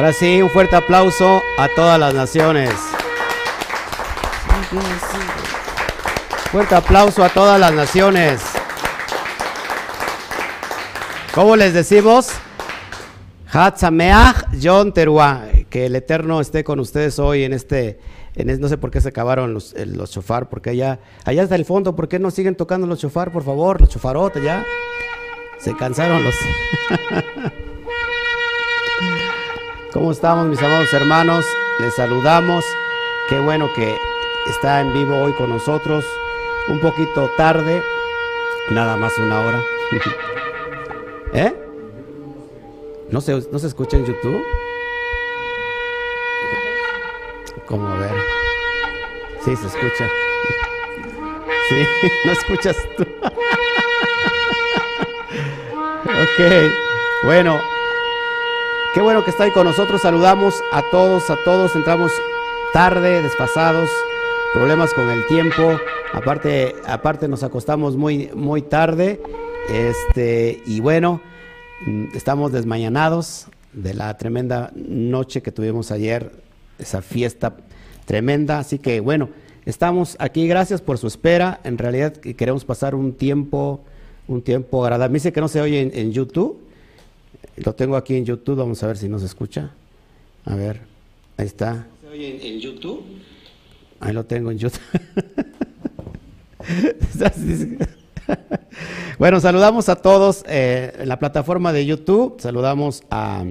Ahora sí, un fuerte aplauso a todas las naciones. Fuerte aplauso a todas las naciones. ¿Cómo les decimos? Hatzameach John Teruá. Que el Eterno esté con ustedes hoy en este, en no sé por qué se acabaron los, los chofar, porque allá, allá está el fondo, ¿por qué no siguen tocando los chofar, por favor? Los chofarotes ya. Se cansaron los. ¿Cómo estamos, mis amados hermanos? Les saludamos. Qué bueno que está en vivo hoy con nosotros. Un poquito tarde, nada más una hora. ¿Eh? ¿No se, ¿No se escucha en YouTube? ¿Cómo ver? Sí, se escucha. Sí, no escuchas tú. ok, bueno, qué bueno que está ahí con nosotros. Saludamos a todos, a todos. Entramos tarde, despasados, problemas con el tiempo. Aparte, aparte nos acostamos muy, muy tarde. Este, y bueno, estamos desmañanados de la tremenda noche que tuvimos ayer, esa fiesta tremenda. Así que bueno, estamos aquí. Gracias por su espera. En realidad queremos pasar un tiempo, un tiempo agradable. Me dice que no se oye en, YouTube. Lo tengo aquí en YouTube. Vamos a ver si nos escucha. A ver, ahí está. ¿Se oye en, YouTube? Ahí lo tengo en YouTube. bueno, saludamos a todos eh, en la plataforma de YouTube. Saludamos a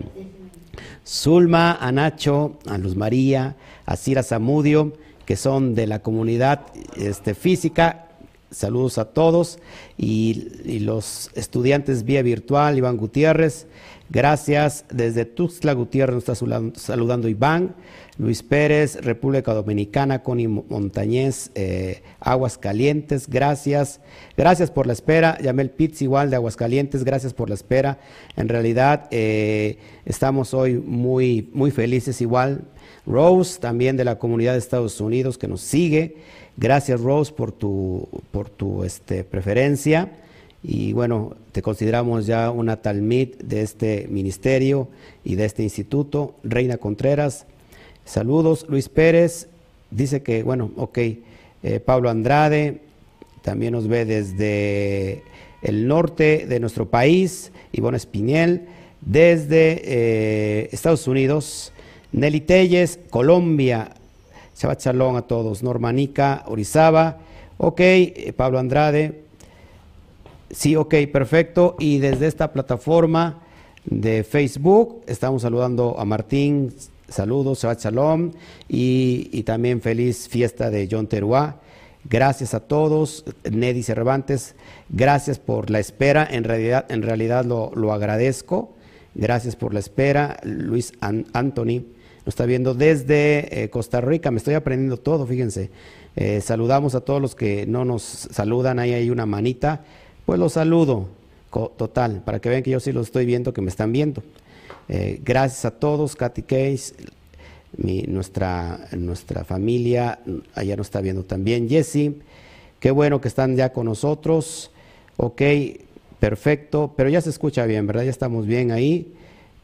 Zulma, a Nacho, a Luz María, a Cira Zamudio, que son de la comunidad este, física. Saludos a todos. Y, los estudiantes vía virtual, Iván Gutiérrez. Gracias. Desde Tuxtla Gutiérrez nos está saludando Iván. Luis Pérez, República Dominicana, Connie Montañez, eh, Aguascalientes, gracias. Gracias por la espera. Yamel Pitts, igual de Aguascalientes, gracias por la espera. En realidad eh, estamos hoy muy, muy felices igual. Rose, también de la comunidad de Estados Unidos, que nos sigue. Gracias Rose por tu, por tu este, preferencia. Y bueno, te consideramos ya una talmid de este ministerio y de este instituto. Reina Contreras, Saludos, Luis Pérez, dice que, bueno, ok, eh, Pablo Andrade, también nos ve desde el norte de nuestro país, Ivonne Espinel, desde eh, Estados Unidos, Nelly Telles, Colombia, Shabbat Shalom a todos, Normanica, Orizaba, ok, eh, Pablo Andrade, sí, ok, perfecto, y desde esta plataforma de Facebook estamos saludando a Martín. Saludos, Shabbat Shalom y, también feliz fiesta de John Teruá. Gracias a todos, Neddy Cervantes, gracias por la espera, en realidad, en realidad lo, agradezco. Gracias por la espera, Luis Anthony nos está viendo desde eh, Costa Rica, me estoy aprendiendo todo, fíjense. Eh, saludamos a todos los que no nos saludan, ahí hay una manita, pues los saludo, total, para que vean que yo sí los estoy viendo, que me están viendo. Eh, gracias a todos, Katy Case, nuestra, nuestra familia, allá nos está viendo también Jesse. Qué bueno que están ya con nosotros. Ok, perfecto, pero ya se escucha bien, ¿verdad? Ya estamos bien ahí.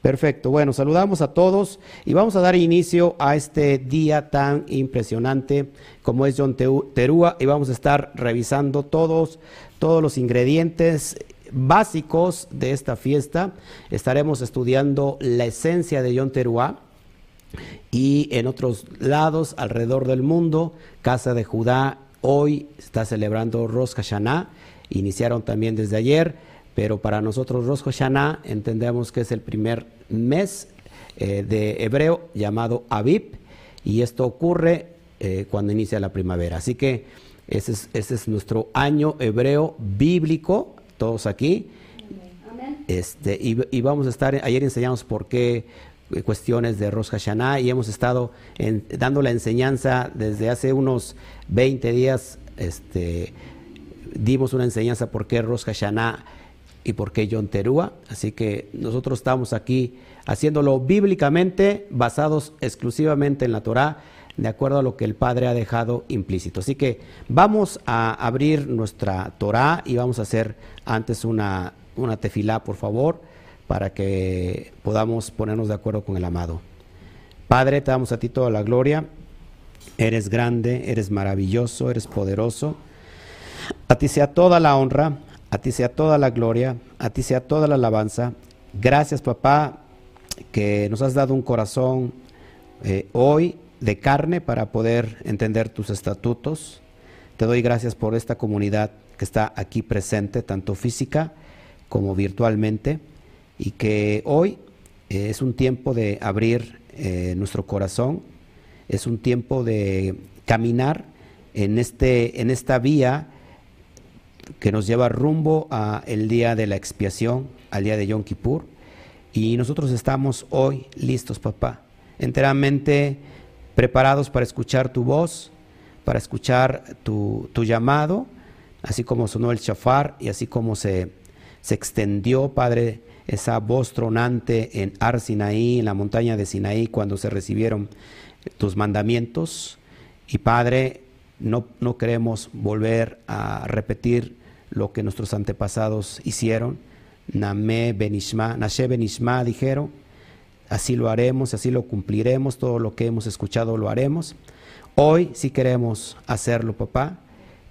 Perfecto. Bueno, saludamos a todos y vamos a dar inicio a este día tan impresionante como es John Terúa y vamos a estar revisando todos, todos los ingredientes básicos de esta fiesta. Estaremos estudiando la esencia de Yom Teruah y en otros lados alrededor del mundo, Casa de Judá hoy está celebrando Rosh Hashanah, iniciaron también desde ayer, pero para nosotros Rosh Hashanah entendemos que es el primer mes eh, de hebreo llamado Aviv y esto ocurre eh, cuando inicia la primavera. Así que ese es, ese es nuestro año hebreo bíblico todos aquí. Este, y, vamos a estar, ayer enseñamos por qué eh, cuestiones de Rosh Hashanah y hemos estado dando la enseñanza desde hace unos 20 días, este, dimos una enseñanza por qué Rosh Hashanah y por qué Yom Teruah, así que nosotros estamos aquí haciéndolo bíblicamente, basados exclusivamente en la Torah, de acuerdo a lo que el Padre ha dejado implícito. Así que vamos a abrir nuestra Torah y vamos a hacer antes una, una tefilá, por favor, para que podamos ponernos de acuerdo con el amado. Padre, te damos a ti toda la gloria. Eres grande, eres maravilloso, eres poderoso. A ti sea toda la honra, a ti sea toda la gloria, a ti sea toda la alabanza. Gracias, papá, que nos has dado un corazón eh, hoy de carne para poder entender tus estatutos. Te doy gracias por esta comunidad que está aquí presente, tanto física como virtualmente, y que hoy eh, es un tiempo de abrir eh, nuestro corazón, es un tiempo de caminar en, este, en esta vía que nos lleva rumbo al día de la expiación, al día de Yom Kippur. Y nosotros estamos hoy listos, papá, enteramente preparados para escuchar tu voz, para escuchar tu, llamado, así como sonó el shafar y así como se, se extendió, Padre, esa voz tronante en Ar Sinaí, en la montaña de Sinaí, cuando se recibieron tus mandamientos. Y Padre, no, no queremos volver a repetir lo que nuestros antepasados hicieron. Name Benishma, Nashe Benishma dijeron, así lo haremos, así lo cumpliremos, todo lo que hemos escuchado lo haremos. Hoy sí queremos hacerlo, papá,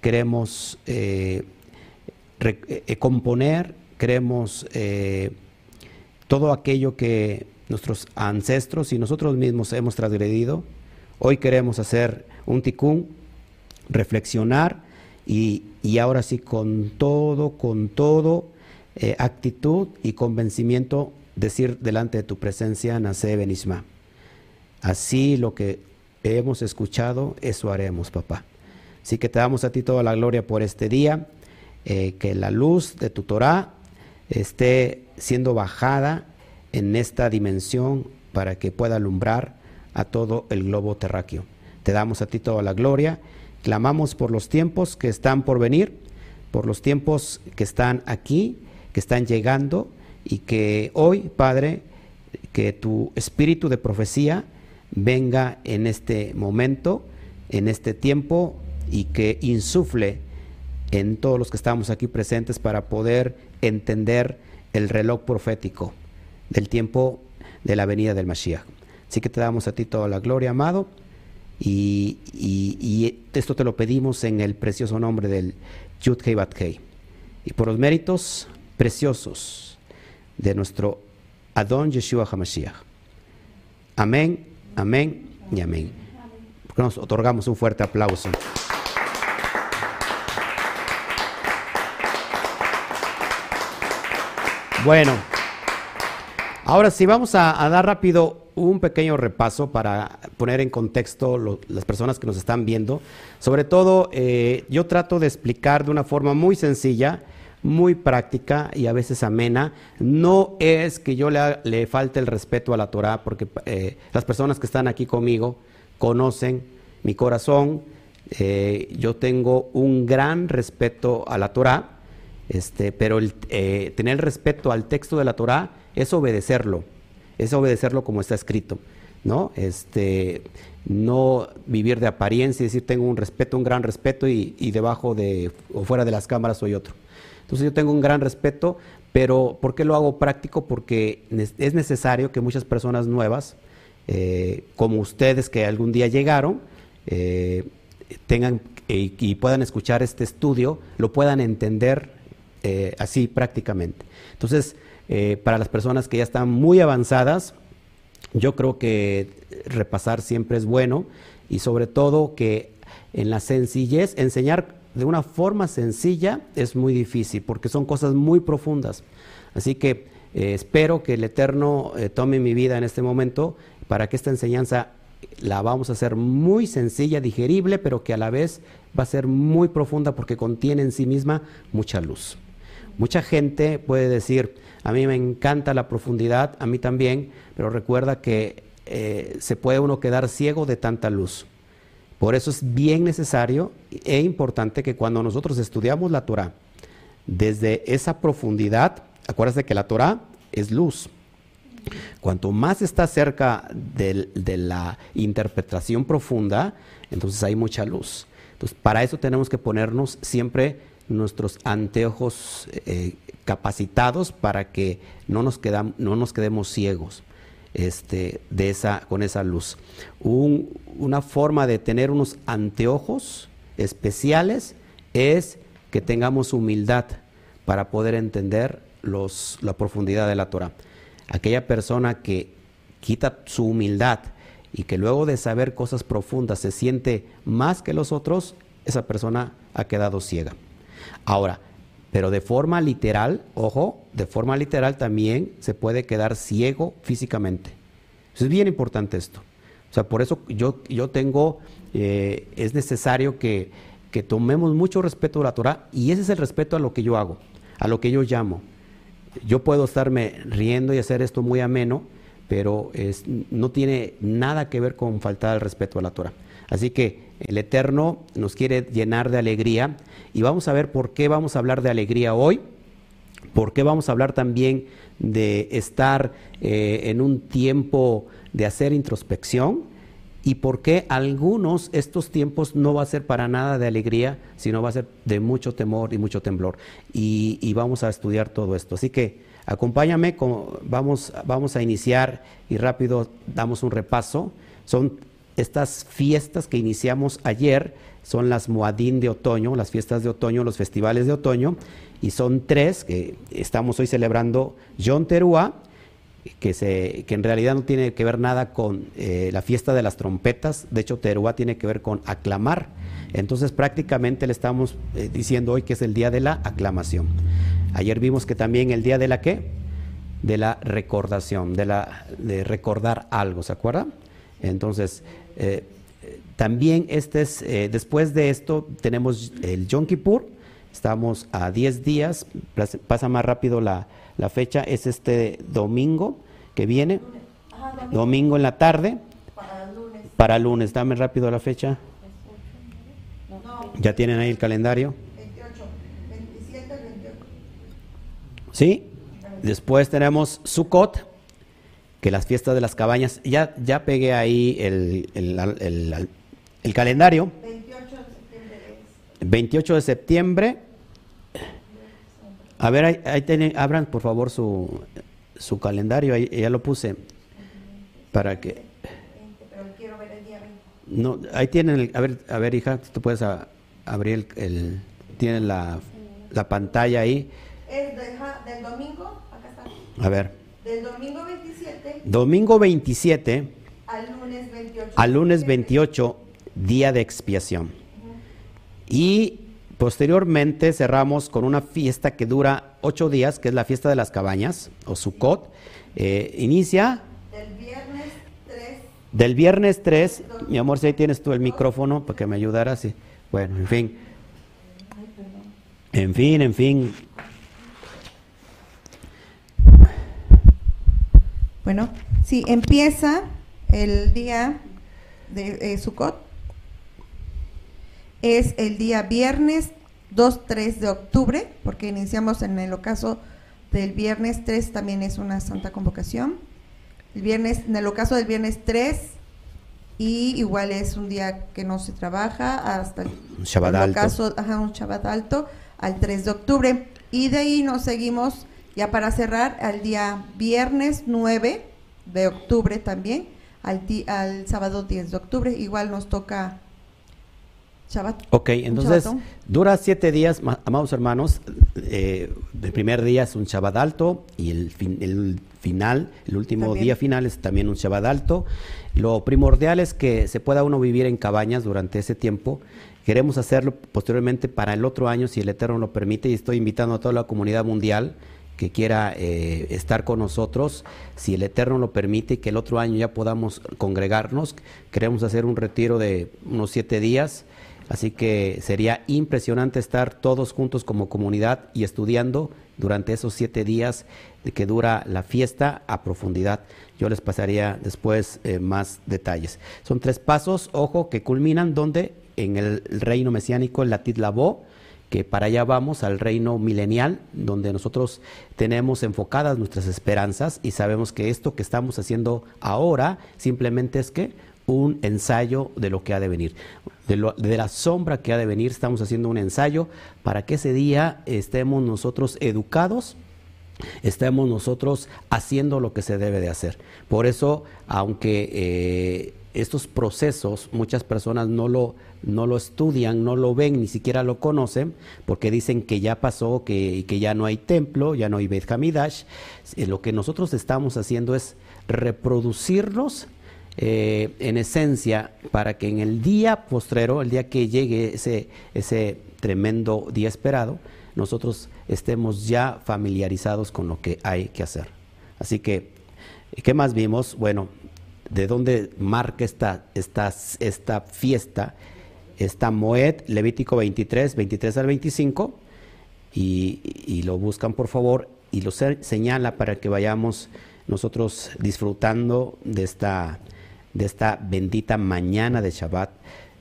queremos eh, eh, componer, queremos eh, todo aquello que nuestros ancestros y nosotros mismos hemos transgredido. Hoy queremos hacer un ticún, reflexionar y, ahora sí con todo, con todo, eh, actitud y convencimiento decir delante de tu presencia, nace Benishma. Así lo que hemos escuchado, eso haremos, papá. Así que te damos a ti toda la gloria por este día, eh, que la luz de tu Torah esté siendo bajada en esta dimensión para que pueda alumbrar a todo el globo terráqueo. Te damos a ti toda la gloria, clamamos por los tiempos que están por venir, por los tiempos que están aquí, que están llegando y que hoy, Padre, que tu espíritu de profecía venga en este momento, en este tiempo y que insufle en todos los que estamos aquí presentes para poder entender el reloj profético del tiempo de la venida del Mashiach. Así que te damos a ti toda la gloria, amado, y, esto te lo pedimos en el precioso nombre del Yud Hei Bat Hei. Y por los méritos preciosos de nuestro Adón Yeshua HaMashiach. Amén, amén y amén. Nos otorgamos un fuerte aplauso. Bueno. Ahora sí, vamos a, dar rápido un pequeño repaso para poner en contexto las personas que nos están viendo. Sobre todo, eh, yo trato de explicar de una forma muy sencilla, muy práctica y a veces amena. No es que yo le, falte el respeto a la Torah, porque eh, las personas que están aquí conmigo conocen mi corazón. Eh, yo tengo un gran respeto a la Torah, este, pero tener respeto al texto de la Torah es obedecerlo, es obedecerlo como está escrito, ¿no? Este, no vivir de apariencia y decir tengo un respeto, un gran respeto y, debajo de o fuera de las cámaras soy otro. Entonces yo tengo un gran respeto, pero ¿por qué lo hago práctico? Porque es necesario que muchas personas nuevas, eh, como ustedes que algún día llegaron, eh, tengan eh, y puedan escuchar este estudio, lo puedan entender así prácticamente. Entonces, eh, para las personas que ya están muy avanzadas, yo creo que repasar siempre es bueno y sobre todo que en la sencillez, enseñar de una forma sencilla es muy difícil porque son cosas muy profundas. Así que eh, espero que el Eterno eh, tome mi vida en este momento para que esta enseñanza la vamos a hacer muy sencilla, digerible, pero que a la vez va a ser muy profunda porque contiene en sí misma mucha luz. Mucha gente puede decir, a mí me encanta la profundidad, a mí también, pero recuerda que eh, se puede uno quedar ciego de tanta luz. Por eso es bien necesario e importante que cuando nosotros estudiamos la Torah, desde esa profundidad, acuérdate que la Torah es luz. Cuanto más está cerca de, de la interpretación profunda, entonces hay mucha luz. Entonces, para eso tenemos que ponernos siempre nuestros anteojos eh, capacitados para que no nos, no nos quedemos ciegos este, de esa, con esa luz. una forma de tener unos anteojos especiales es que tengamos humildad para poder entender los, la profundidad de la Torah. Aquella persona que quita su humildad y que luego de saber cosas profundas se siente más que los otros, esa persona ha quedado ciega. Ahora, pero de forma literal, ojo, de forma literal también se puede quedar ciego físicamente. es bien importante esto. O sea, por eso yo, yo tengo, eh, es necesario que, que tomemos mucho respeto a la Torah y ese es el respeto a lo que yo hago, a lo que yo llamo. Yo puedo estarme riendo y hacer esto muy ameno, pero no tiene nada que ver con faltar el respeto a la Torah. Así que el Eterno nos quiere llenar de alegría y vamos a ver por qué vamos a hablar de alegría hoy, por qué vamos a hablar también de estar eh, en un tiempo de hacer introspección y por qué algunos estos tiempos no va a ser para nada de alegría, sino va a ser de mucho temor y mucho temblor. Y, vamos a estudiar todo esto. Así que acompáñame, vamos, vamos a iniciar y rápido damos un repaso. Son estas fiestas que iniciamos ayer son las Moadín de otoño, las fiestas de otoño, los festivales de otoño, y son tres que estamos hoy celebrando Yom Teruah, que, en realidad no tiene que ver nada con eh, la fiesta de las trompetas, de hecho Teruah tiene que ver con aclamar, entonces prácticamente le estamos eh, diciendo hoy que es el día de la aclamación. Ayer vimos que también el día de la qué? De la recordación, de, la, de recordar algo, ¿se acuerdan? Entonces, eh, también este es, eh, después de esto tenemos el Yom Kippur, estamos a 10 días, pasa más rápido la, fecha, es este domingo que viene, domingo en la tarde, para lunes. para lunes, dame rápido la fecha. ¿Ya tienen ahí el calendario? 28, 27, 28. ¿Sí? Después tenemos Sukkot, que las fiestas de las cabañas, ya, ya pegué ahí el, el, calendario. 28 de septiembre. 28 de septiembre. A ver, ahí, ahí tienen, abran por favor su, su calendario, ahí ya lo puse para que... No, ahí tienen, el, a ver, a ver hija, tú puedes abrir el, tienen la, la pantalla ahí. Es del domingo, acá está. A ver. Del domingo 27. Domingo 27. Al lunes 28. Al lunes 28, día de expiación. Y posteriormente cerramos con una fiesta que dura ocho días, que es la fiesta de las cabañas, o Sukkot. Eh, inicia. Del viernes 3. Del viernes 3. Mi amor, si ahí tienes tú el micrófono para que me ayudaras. Bueno, en fin. En fin, en fin. Bueno, sí, empieza el día de eh, Sukkot. Es el día viernes 2-3 de octubre, porque iniciamos en el ocaso del viernes 3, también es una santa convocación. El viernes, en el ocaso del viernes 3, y igual es un día que no se trabaja hasta el, Shabbat alto. ajá, un Shabbat alto al 3 de octubre. Y de ahí nos seguimos ya para cerrar, al día viernes 9 de octubre también, al, al sábado 10 de octubre, igual nos toca Shabbat. Ok, entonces dura siete días, amados hermanos. Eh, el primer día es un Shabbat alto y el, el final, el último día final es también un Shabbat alto. Lo primordial es que se pueda uno vivir en cabañas durante ese tiempo. Queremos hacerlo posteriormente para el otro año, si el Eterno lo permite, y estoy invitando a toda la comunidad mundial que quiera eh, estar con nosotros, si el Eterno lo permite, que el otro año ya podamos congregarnos. Queremos hacer un retiro de unos siete días, así que sería impresionante estar todos juntos como comunidad y estudiando durante esos siete días que dura la fiesta a profundidad. Yo les pasaría después eh, más detalles. Son tres pasos, ojo, que culminan donde en el reino mesiánico, el Latit Labó, que para allá vamos al reino milenial, donde nosotros tenemos enfocadas nuestras esperanzas y sabemos que esto que estamos haciendo ahora simplemente es que un ensayo de lo que ha de venir. De, la sombra que ha de venir, estamos haciendo un ensayo para que ese día estemos nosotros educados, estemos nosotros haciendo lo que se debe de hacer. Por eso, aunque eh, estos procesos muchas personas no lo, no lo estudian, no lo ven, ni siquiera lo conocen, porque dicen que ya pasó, que, que ya no hay templo, ya no hay Beth Hamidash. Eh, lo que nosotros estamos haciendo es reproducirlos eh, en esencia para que en el día postrero, el día que llegue ese, ese tremendo día esperado, nosotros estemos ya familiarizados con lo que hay que hacer. Así que, ¿qué más vimos? Bueno, ¿de dónde marca esta, esta, esta fiesta? Está Moed, Levítico 23, 23 al 25, y, y lo buscan por favor y lo señala para que vayamos nosotros disfrutando de esta, de esta bendita mañana de Shabbat.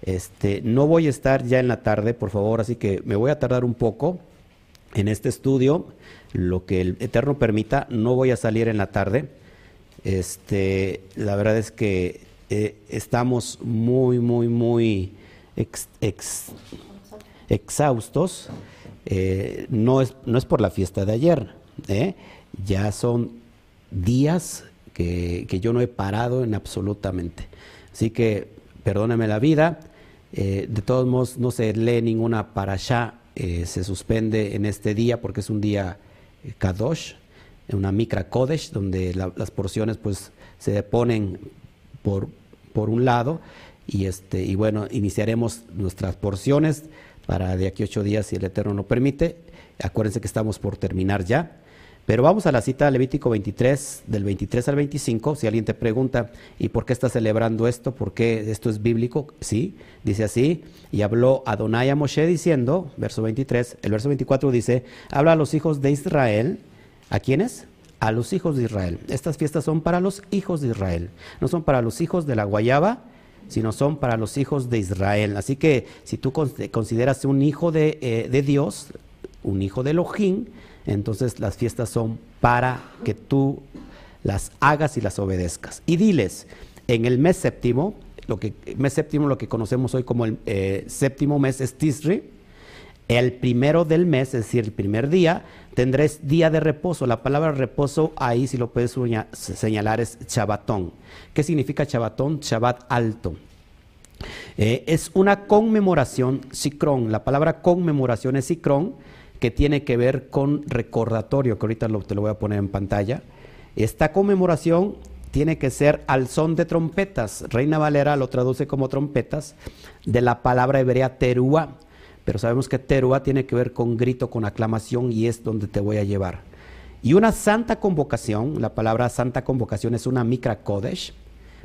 Este, no voy a estar ya en la tarde, por favor, así que me voy a tardar un poco en este estudio, lo que el Eterno permita, no voy a salir en la tarde. Este, la verdad es que eh, estamos muy, muy, muy exhaustos. Eh, no, es, no es por la fiesta de ayer, ¿eh? ya son días que, yo no he parado en absolutamente. Así que perdóneme la vida. de todos modos, no se lee ninguna para allá eh, se suspende en este día porque es un día eh, Kadosh, una Mikra Kodesh, donde las porciones pues se ponen por, por un lado y, este, y bueno, iniciaremos nuestras porciones para de aquí ocho días si el Eterno nos permite. Acuérdense que estamos por terminar ya. Pero vamos a la cita Levítico 23, del 23 al 25. Si alguien te pregunta, ¿y por qué estás celebrando esto? ¿Por qué esto es bíblico? Sí, dice así. Y habló Adonai a Moshe diciendo, verso 23, el verso 24 dice, habla a los hijos de Israel. ¿A quiénes? A los hijos de Israel. Estas fiestas son para los hijos de Israel. No son para los hijos de la guayaba, sino son para los hijos de Israel. Así que si tú consideras un hijo de, eh, de Dios, un hijo de Elohim, entonces las fiestas son para que tú las hagas y las obedezcas. Y diles, en el mes séptimo, lo que mes séptimo lo que conocemos hoy como el eh, séptimo mes es Tisri, el primero del mes, es decir, el primer día, tendréis día de reposo. La palabra reposo ahí, si lo puedes señalar, es chabatón. ¿Qué significa chabatón? Chabat alto. Eh, es una conmemoración, sicrón. La palabra conmemoración es sicrón que tiene que ver con recordatorio, que ahorita te lo voy a poner en pantalla. Esta conmemoración tiene que ser al son de trompetas. Reina Valera lo traduce como trompetas de la palabra hebrea terúa, pero sabemos que terúa tiene que ver con grito, con aclamación y es donde te voy a llevar. Y una santa convocación, la palabra santa convocación es una mikra kodesh.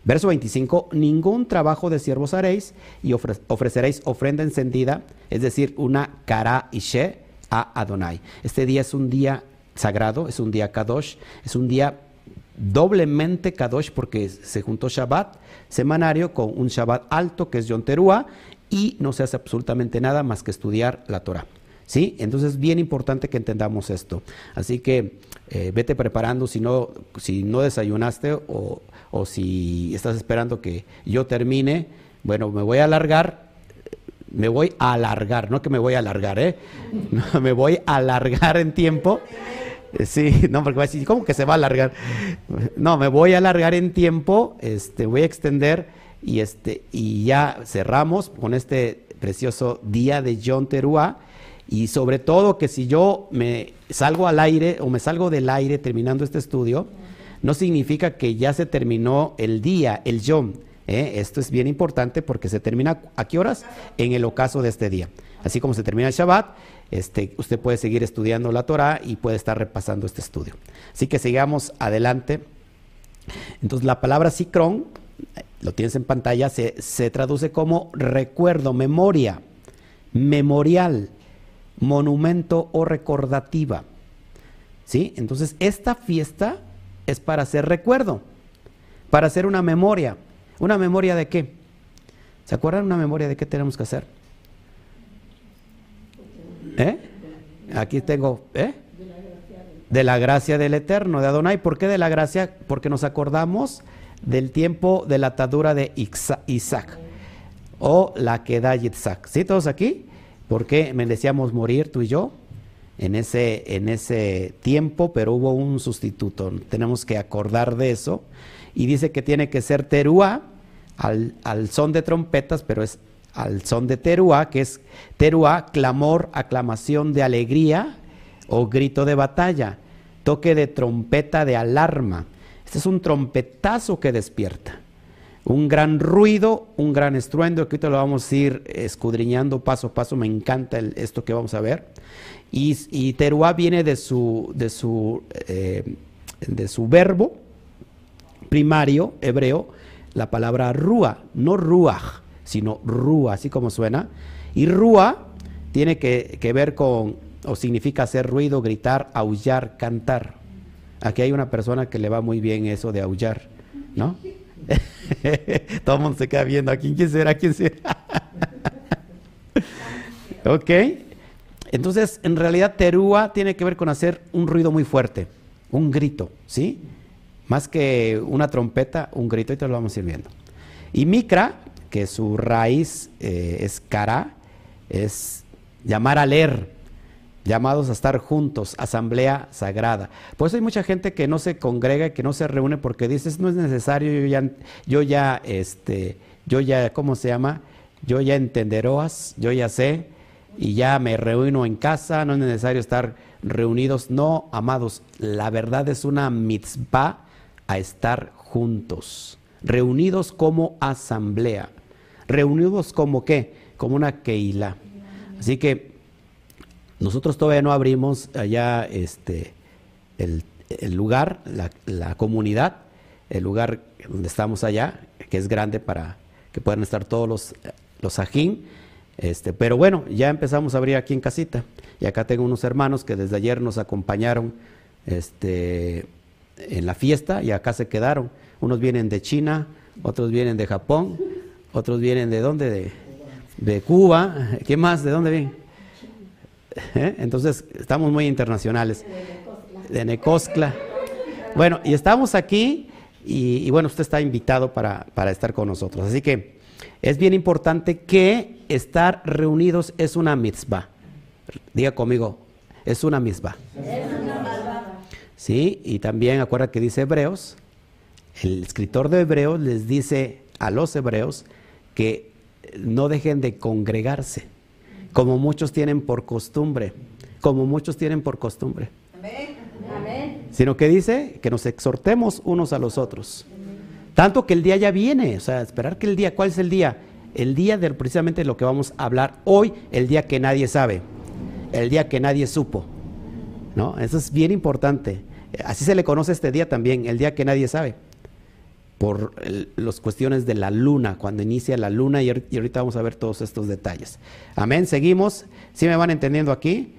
Verso 25, ningún trabajo de siervos haréis y ofreceréis ofrenda encendida, es decir, una cara she a Adonai. Este día es un día sagrado, es un día Kadosh, es un día doblemente Kadosh porque se juntó Shabbat semanario con un Shabbat alto que es Yom Teruah y no se hace absolutamente nada más que estudiar la Torah. ¿Sí? Entonces es bien importante que entendamos esto. Así que eh, vete preparando si no, si no desayunaste o, o si estás esperando que yo termine. Bueno, me voy a alargar me voy a alargar, no que me voy a alargar, ¿eh? me voy a alargar en tiempo. Sí, no, porque va a decir, ¿cómo que se va a alargar? No, me voy a alargar en tiempo, este, voy a extender y, este, y ya cerramos con este precioso día de John Teruá. Y sobre todo que si yo me salgo al aire o me salgo del aire terminando este estudio, no significa que ya se terminó el día, el John ¿eh? Esto es bien importante porque se termina, ¿a qué horas? En el ocaso de este día. Así como se termina el Shabbat, este, usted puede seguir estudiando la Torah y puede estar repasando este estudio. Así que sigamos adelante. Entonces la palabra Sikron, lo tienes en pantalla, se, se traduce como recuerdo, memoria, memorial, monumento o recordativa. ¿Sí? Entonces esta fiesta es para hacer recuerdo, para hacer una memoria. ¿Una memoria de qué? ¿Se acuerdan una memoria de qué tenemos que hacer? ¿Eh? Aquí tengo, ¿eh? De la gracia del Eterno, de Adonai. ¿Por qué de la gracia? Porque nos acordamos del tiempo de la atadura de Isaac o la que da Yitzhak. ¿Sí, todos aquí? Porque merecíamos morir tú y yo en ese, en ese tiempo, pero hubo un sustituto. Tenemos que acordar de eso. Y dice que tiene que ser teruá al, al son de trompetas, pero es al son de teruá, que es teruá, clamor, aclamación de alegría o grito de batalla, toque de trompeta de alarma. Este es un trompetazo que despierta. Un gran ruido, un gran estruendo, que ahorita lo vamos a ir escudriñando paso a paso, me encanta esto que vamos a ver. Y, teruá viene de su, de su, eh, de su verbo primario hebreo, la palabra rúa, no ruach, sino rúa, así como suena. Y rúa tiene que ver con, o significa hacer ruido, gritar, aullar, cantar. Aquí hay una persona que le va muy bien eso de aullar, ¿no? Todo el mundo se queda viendo, ¿a quién, quién será? ¿Quién será? ok. Entonces, en realidad, terúa tiene que ver con hacer un ruido muy fuerte, un grito, ¿sí? Más que una trompeta, un grito, y te lo vamos a ir viendo. Y micra, que su raíz eh, es cara, es llamar a leer, llamados a estar juntos, asamblea sagrada. Por eso hay mucha gente que no se congrega y que no se reúne porque dices, no es necesario, yo ya, yo ya, este, yo ya, ¿cómo se llama? Yo ya entenderoas, yo ya sé, y ya me reúno en casa, no es necesario estar reunidos. No, amados, la verdad es una mitzvah a estar juntos, reunidos como asamblea, reunidos como qué, como una keila. Así que nosotros todavía no abrimos allá este, el, lugar, la, comunidad, el lugar donde estamos allá, que es grande para que puedan estar todos los, los ajín. Este, pero bueno, ya empezamos a abrir aquí en casita. Y acá tengo unos hermanos que desde ayer nos acompañaron este, en la fiesta y acá se quedaron. Unos vienen de China, otros vienen de Japón, otros vienen de dónde? De, de Cuba. ¿Qué más? ¿De dónde vienen? ¿Eh? Entonces, estamos muy internacionales. De Necoscla. Bueno, y estamos aquí y, bueno, usted está invitado para, estar con nosotros. Así que es bien importante que estar reunidos es una mitzvah. Diga conmigo, es una mitzvah. Sí, y también acuerda que dice Hebreos, el escritor de Hebreos les dice a los hebreos que no dejen de congregarse como muchos tienen por costumbre, como muchos tienen por costumbre. Amén. Sino que dice que nos exhortemos unos a los otros. Tanto que el día ya viene, o sea, esperar que el día, ¿cuál es el día? El día de precisamente lo que vamos a hablar hoy, el día que nadie sabe, el día que nadie supo. ¿No? Eso es bien importante. Así se le conoce este día también, el día que nadie sabe por las cuestiones de la luna, cuando inicia la luna, y, ahorita vamos a ver todos estos detalles. Amén, seguimos. ¿Sí me van entendiendo aquí?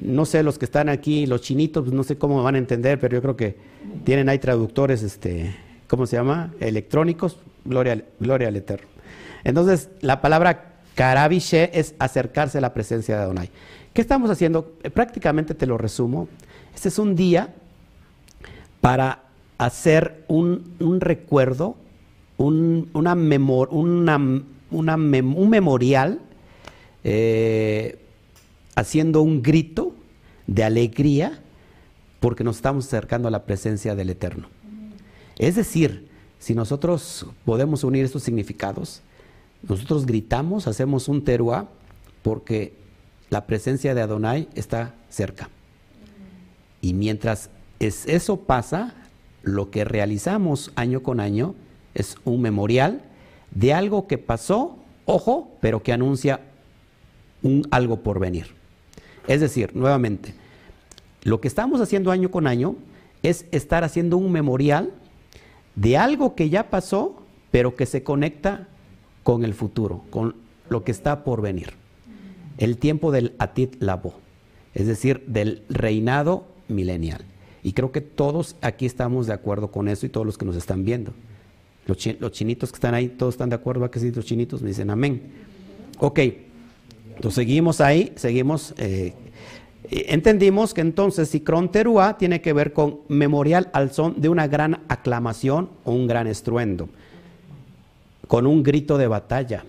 No sé, los que están aquí, los chinitos, pues no sé cómo me van a entender, pero yo creo que tienen ahí traductores, este, ¿cómo se llama? Electrónicos, gloria, gloria al Eterno. Entonces, la palabra karabishe es acercarse a la presencia de Adonai. ¿Qué estamos haciendo? Eh, prácticamente te lo resumo. Este es un día para hacer un, un recuerdo, un, una una, un memorial, eh, haciendo un grito de alegría porque nos estamos acercando a la presencia del Eterno. Es decir, si nosotros podemos unir estos significados, nosotros gritamos, hacemos un teruá, porque la presencia de Adonai está cerca. Y mientras es, eso pasa, lo que realizamos año con año es un memorial de algo que pasó, ojo, pero que anuncia un algo por venir. Es decir, nuevamente, lo que estamos haciendo año con año es estar haciendo un memorial de algo que ya pasó, pero que se conecta con el futuro, con lo que está por venir. El tiempo del Atit Labo, es decir, del reinado milenial. Y creo que todos aquí estamos de acuerdo con eso y todos los que nos están viendo. Los, chinitos que están ahí, todos están de acuerdo, ¿a que sí? Los chinitos me dicen amén. Ok, entonces seguimos ahí, seguimos. Eh, entendimos que entonces Sikron Teruá tiene que ver con memorial al son de una gran aclamación o un gran estruendo, con un grito de batalla.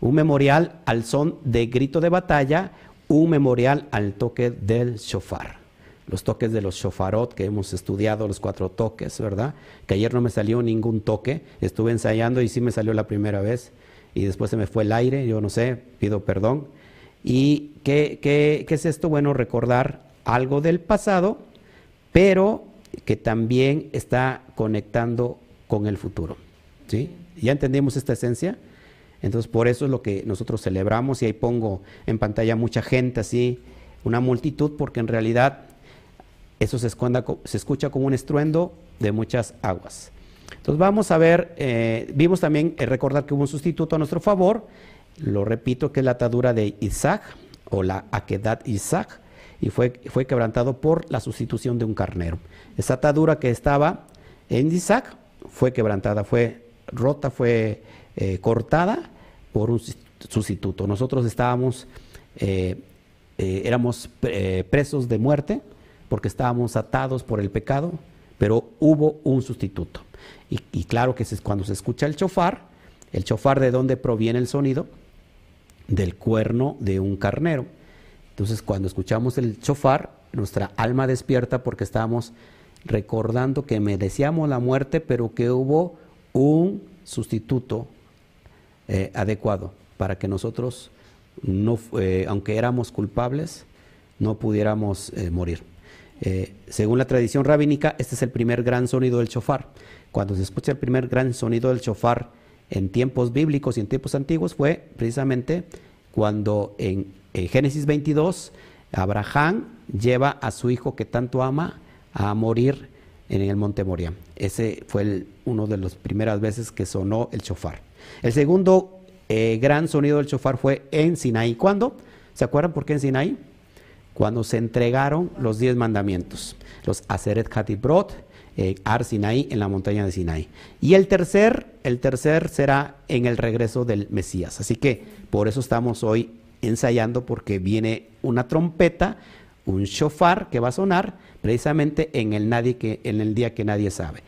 Un memorial al son de grito de batalla, un memorial al toque del shofar. Los toques de los shofarot que hemos estudiado, los cuatro toques, ¿verdad? Que ayer no me salió ningún toque, estuve ensayando y sí me salió la primera vez y después se me fue el aire, yo no sé, pido perdón. ¿Y qué, es esto? Bueno, recordar algo del pasado, pero que también está conectando con el futuro. ¿sí? ¿Ya entendimos esta esencia? Entonces, por eso es lo que nosotros celebramos y ahí pongo en pantalla mucha gente así, una multitud, porque en realidad eso se, escucha como un estruendo de muchas aguas. Entonces, vamos a ver, eh, vimos también, eh, recordar que hubo un sustituto a nuestro favor, lo repito, que es la atadura de Isaac o la Akedat Isaac, y fue, fue quebrantado por la sustitución de un carnero. Esa atadura que estaba en Isaac fue quebrantada, fue rota, fue eh, cortada por un sustituto. Nosotros estábamos, éramos presos de muerte porque estábamos atados por el pecado, pero hubo un sustituto. Y, claro que cuando se escucha el chofar, el chofar de dónde proviene el sonido, del cuerno de un carnero. Entonces, cuando escuchamos el chofar, nuestra alma despierta porque estamos recordando que merecíamos la muerte, pero que hubo un sustituto eh, adecuado para que nosotros, no, eh, aunque éramos culpables, no pudiéramos eh, morir. Según la tradición rabínica, este es el primer gran sonido del chofar. Cuando se escucha el primer gran sonido del chofar, en tiempos bíblicos y en tiempos antiguos fue precisamente cuando en, Génesis 22 Abraham lleva a su hijo que tanto ama a morir en el monte Moria. Ese fue uno de las primeras veces que sonó el chofar. El segundo eh, gran sonido del chofar fue en Sinaí. ¿Cuándo? ¿Se acuerdan por qué en Sinaí? Cuando se entregaron los diez mandamientos, los Aseret Hatibrot, eh, Ar Sinaí, en la montaña de Sinaí. Y el tercer, el tercer será en el regreso del Mesías. Así que por eso estamos hoy ensayando, porque viene una trompeta, un shofar que va a sonar precisamente en el, nadie que, en el día que nadie sabe.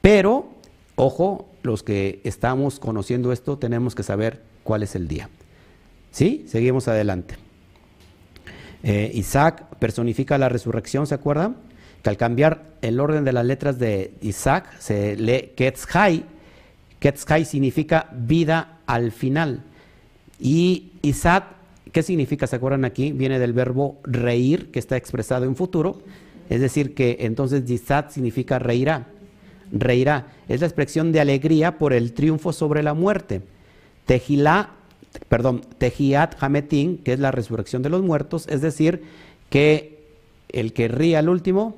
Pero, ojo, los que estamos conociendo esto tenemos que saber cuál es el día. ¿Sí? Seguimos adelante. Eh, Isaac personifica la resurrección, ¿se acuerdan? que al cambiar el orden de las letras de Isaac se lee Ketzhai. Ketzhai significa vida al final. Y Isaac, ¿qué significa? ¿Se acuerdan aquí? Viene del verbo reír, que está expresado en futuro. Es decir, que entonces Isaac significa reirá. Reirá. Es la expresión de alegría por el triunfo sobre la muerte. Tejilá, perdón, Tejiat Hametín, que es la resurrección de los muertos, es decir, que el que ríe al último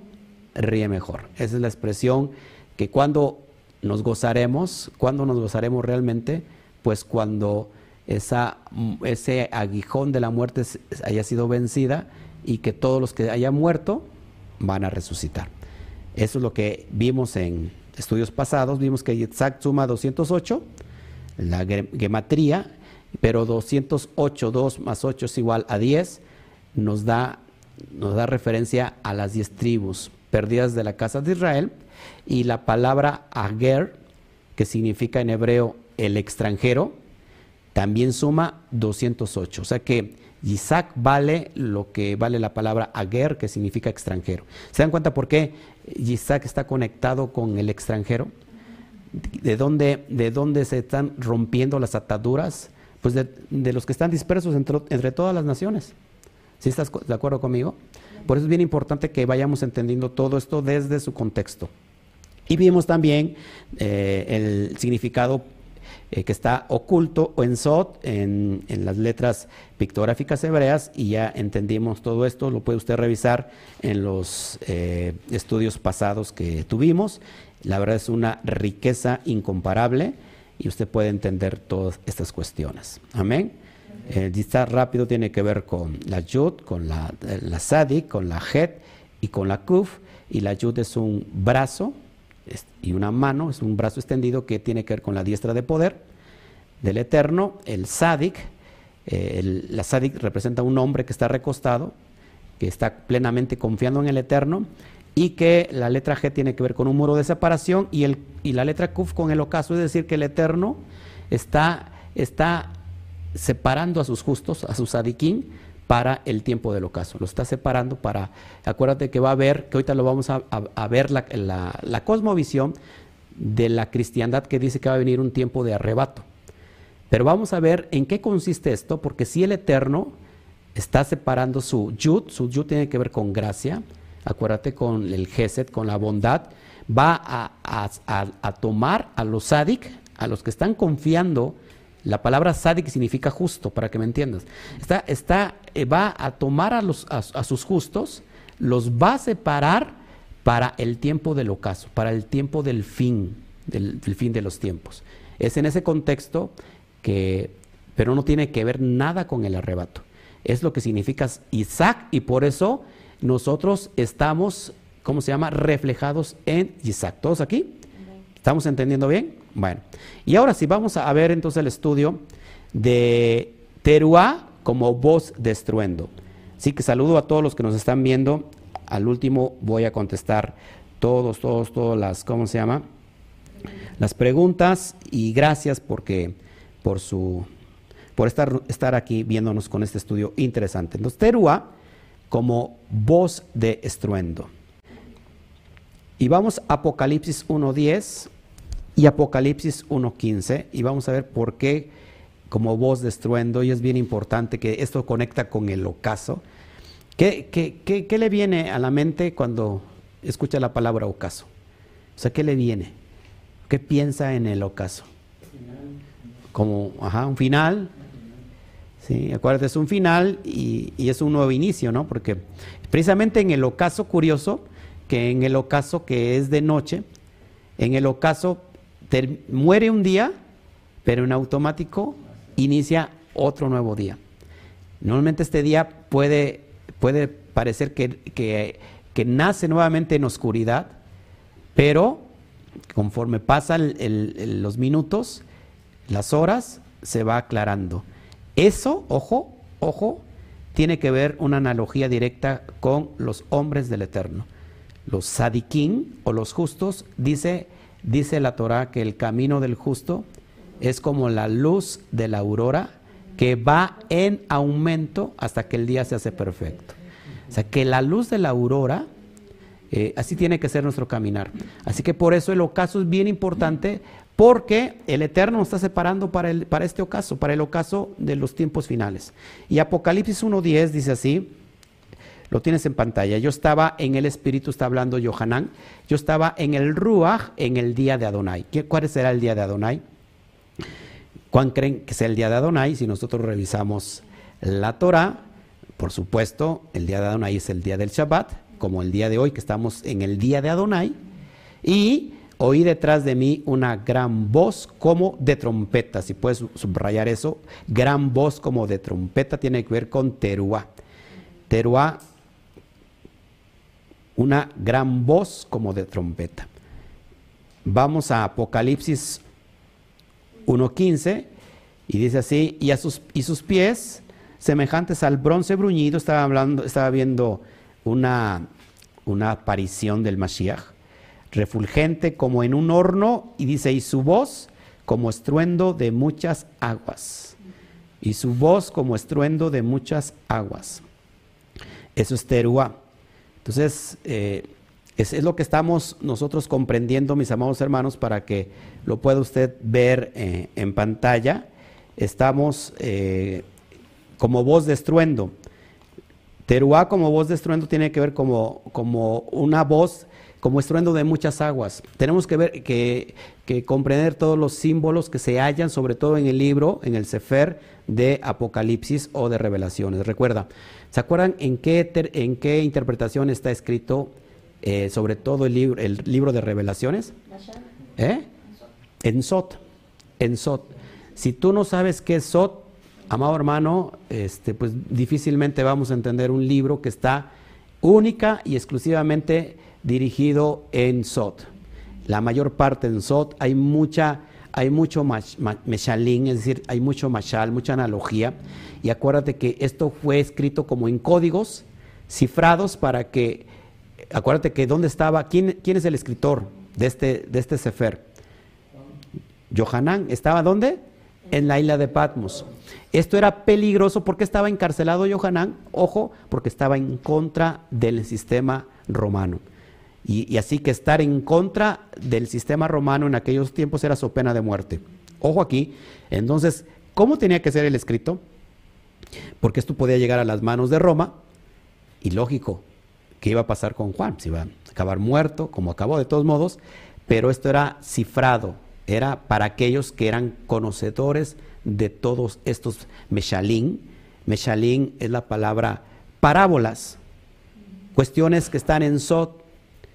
ríe mejor. Esa es la expresión que cuando nos gozaremos, cuando nos gozaremos realmente, pues cuando ese aguijón de la muerte haya sido vencida y que todos los que hayan muerto van a resucitar. Eso es lo que vimos en estudios pasados, vimos que Yitzhak suma 208, la gematría, pero 208, 2 más 8 es igual a 10, nos da, nos da referencia a las 10 tribus perdidas de la casa de Israel, y la palabra ager, que significa en hebreo el extranjero, también suma 208. O sea que Isaac vale lo que vale la palabra ager, que significa extranjero. ¿Se dan cuenta por qué Isaac está conectado con el extranjero? ¿De dónde, de dónde se están rompiendo las ataduras? Pues de, los que están dispersos entre, todas las naciones. ¿Sí estás de acuerdo conmigo? Por eso es bien importante que vayamos entendiendo todo esto desde su contexto. Y vimos también eh, el significado eh, que está oculto o en Sot, en, las letras pictográficas hebreas, y ya entendimos todo esto, lo puede usted revisar en los eh, estudios pasados que tuvimos. La verdad es una riqueza incomparable y usted puede entender todas estas cuestiones. Amén. El distar rápido tiene que ver con la yud, con la, la sadik, con la het y con la kuf. Y la yud es un brazo y una mano, es un brazo extendido que tiene que ver con la diestra de poder del Eterno. El sadik, eh, la sadik representa un hombre que está recostado, que está plenamente confiando en el Eterno, y que la letra G tiene que ver con un muro de separación y, el, y la letra Kuf con el ocaso, es decir, que el Eterno está, está separando a sus justos, a sus adiquín, para el tiempo del ocaso. Lo está separando para, acuérdate que va a haber, que ahorita lo vamos a, ver, la, la, cosmovisión de la cristiandad que dice que va a venir un tiempo de arrebato. Pero vamos a ver en qué consiste esto, porque si el Eterno está separando su yud, su yud tiene que ver con gracia, acuérdate con el gesed, con la bondad, va a, tomar a los sadik, a los que están confiando, la palabra sadik significa justo, para que me entiendas, está, está, eh, va a tomar a, los, a, sus justos, los va a separar para el tiempo del ocaso, para el tiempo del fin, del fin de los tiempos. Es en ese contexto que, pero no tiene que ver nada con el arrebato. Es lo que significa Isaac y por eso nosotros estamos, ¿cómo se llama?, reflejados en Isaac. ¿Todos aquí? ¿Estamos entendiendo bien? Bueno, y ahora sí, vamos a ver entonces el estudio de Teruá como voz de estruendo. Así que saludo a todos los que nos están viendo. Al último voy a contestar todos, todos, todas las, ¿cómo se llama? Las preguntas y gracias porque por su por estar, estar aquí viéndonos con este estudio interesante. Entonces, Teruá como voz de estruendo. Y vamos a Apocalipsis 1.10 y Apocalipsis 1.15 y vamos a ver por qué como voz de estruendo y es bien importante que esto conecta con el ocaso. ¿Qué, qué, le viene a la mente cuando escucha la palabra ocaso? O sea, ¿qué le viene? ¿Qué piensa en el ocaso? Como, ajá, un final, Sí, acuérdate, es un final y, es un nuevo inicio, ¿no? Porque precisamente en el ocaso curioso, que en el ocaso que es de noche, en el ocaso muere un día, pero en automático inicia otro nuevo día. Normalmente este día puede, puede parecer que, que, nace nuevamente en oscuridad, pero conforme pasan los minutos, las horas, se va aclarando. Eso, ojo, ojo, tiene que ver una analogía directa con los hombres del Eterno. Los sadiquín o los justos, dice, dice la Torah que el camino del justo es como la luz de la aurora que va en aumento hasta que el día se hace perfecto. O sea, que la luz de la aurora, eh, así tiene que ser nuestro caminar. Así que por eso el ocaso es bien importante porque el Eterno nos está separando para, el, para este ocaso, para el ocaso de los tiempos finales. Y Apocalipsis 1.10 dice así, lo tienes en pantalla, yo estaba en el Espíritu, está hablando Johanán, yo estaba en el Ruach en el día de Adonai. ¿Cuál será el día de Adonai? ¿Cuán creen que sea el día de Adonai? Si nosotros revisamos la Torah, por supuesto, el día de Adonai es el día del Shabbat, como el día de hoy que estamos en el día de Adonai. Y oí detrás de mí una gran voz como de trompeta. Si puedes subrayar eso, gran voz como de trompeta tiene que ver con teruá. Teruá, una gran voz como de trompeta. Vamos a Apocalipsis 1.15 y dice así, y, a sus, y sus pies semejantes al bronce bruñido, estaba, hablando, estaba viendo una, una aparición del Mashiach refulgente como en un horno, y dice, y su voz como estruendo de muchas aguas. Y su voz como estruendo de muchas aguas. Eso es teruá. Entonces, eh, es, lo que estamos nosotros comprendiendo, mis amados hermanos, para que lo pueda usted ver eh, en pantalla. Estamos eh, como voz de estruendo. Teruá como voz de estruendo tiene que ver como, como una voz como estruendo de muchas aguas. Tenemos que ver que, comprender todos los símbolos que se hallan, sobre todo en el libro, en el Sefer de Apocalipsis o de Revelaciones. Recuerda, ¿se acuerdan en qué, en qué interpretación está escrito eh, sobre todo el libro, el libro de Revelaciones? ¿Eh? En Sot. En Sot. Si tú no sabes qué es Sot, amado hermano, este, pues difícilmente vamos a entender un libro que está única y exclusivamente dirigido en Sot. La mayor parte en Sot hay mucha hay mucho meshalín, es decir, hay mucho mashal, mucha analogía. Y acuérdate que esto fue escrito como en códigos cifrados para que, acuérdate que dónde estaba, quién, quién es el escritor de este, de este Sefer. Johanán, ¿estaba dónde? En la isla de Patmos. Esto era peligroso porque estaba encarcelado Johanán, ojo, porque estaba en contra del sistema romano. Y, así que estar en contra del sistema romano en aquellos tiempos era su pena de muerte. Ojo aquí. Entonces, ¿cómo tenía que ser el escrito? Porque esto podía llegar a las manos de Roma y lógico, ¿qué iba a pasar con Juan? Se iba a acabar muerto, como acabó de todos modos, pero esto era cifrado, era para aquellos que eran conocedores de todos estos meshalín. Meshalín es la palabra parábolas, cuestiones que están en Sot,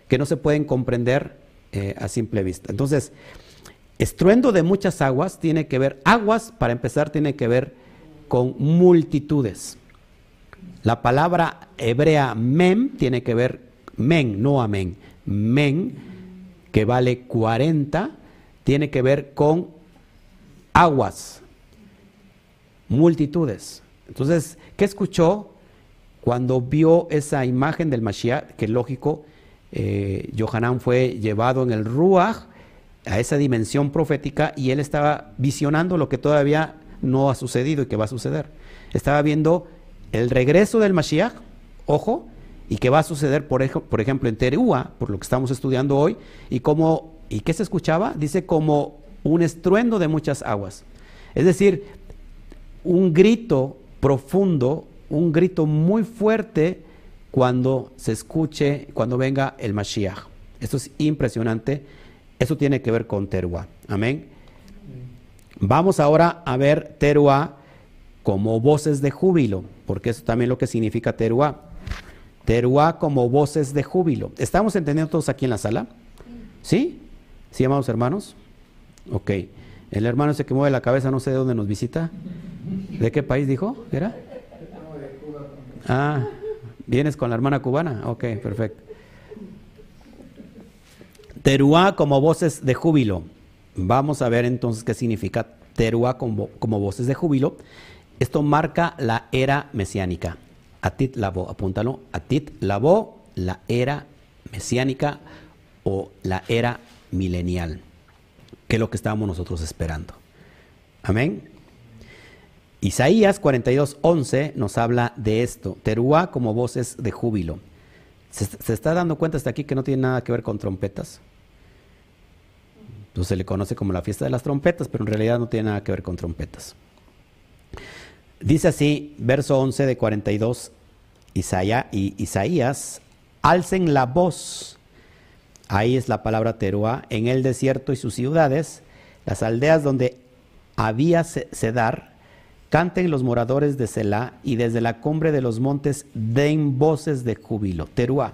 que no se pueden comprender eh, a simple vista. Entonces, estruendo de muchas aguas tiene que ver, aguas para empezar tiene que ver con multitudes. La palabra hebrea mem tiene que ver, men, no amén, men, que vale 40, tiene que ver con aguas, multitudes. Entonces, ¿qué escuchó cuando vio esa imagen del Mashiach? Que lógico, eh, Johanán fue llevado en el Ruach a esa dimensión profética y él estaba visionando lo que todavía no ha sucedido y que va a suceder. Estaba viendo el regreso del Mashiach, ojo, y que va a suceder, por, ejemplo, en Teruá, por lo que estamos estudiando hoy, y como, ¿y qué se escuchaba? Dice como un estruendo de muchas aguas. Es decir, un grito profundo, un grito muy fuerte cuando se escuche, cuando venga el Mashiach. Esto es impresionante. Eso tiene que ver con Teruá. Amén. Vamos ahora a ver Teruá como voces de júbilo, porque eso también es lo que significa Teruá. Teruá como voces de júbilo. ¿Estamos entendiendo todos aquí en la sala? ¿Sí? ¿Sí, amados hermanos? Ok. El hermano ese que mueve la cabeza, no sé de dónde nos visita. ¿De qué país dijo? ¿Era? Ah, ¿vienes con la hermana cubana? Ok, perfecto. Teruá como voces de júbilo. Vamos a ver entonces qué significa teruá como, como voces de júbilo. Esto marca la era mesiánica. Atit lavo, apúntalo. Atit lavo, la era mesiánica o la era milenial, que es lo que estábamos nosotros esperando. Amén. Isaías 42:11 nos habla de esto. Teruá como voces de júbilo. ¿Se, ¿Se, está dando cuenta hasta aquí que no tiene nada que ver con trompetas? Entonces se le conoce como la fiesta de las trompetas, pero en realidad no tiene nada que ver con trompetas. Dice así, verso 11 de 42, Isaías, y Isaías, alcen la voz, ahí es la palabra teruá, en el desierto y sus ciudades, las aldeas donde había cedar, canten los moradores de Selah y desde la cumbre de los montes den voces de júbilo, teruá,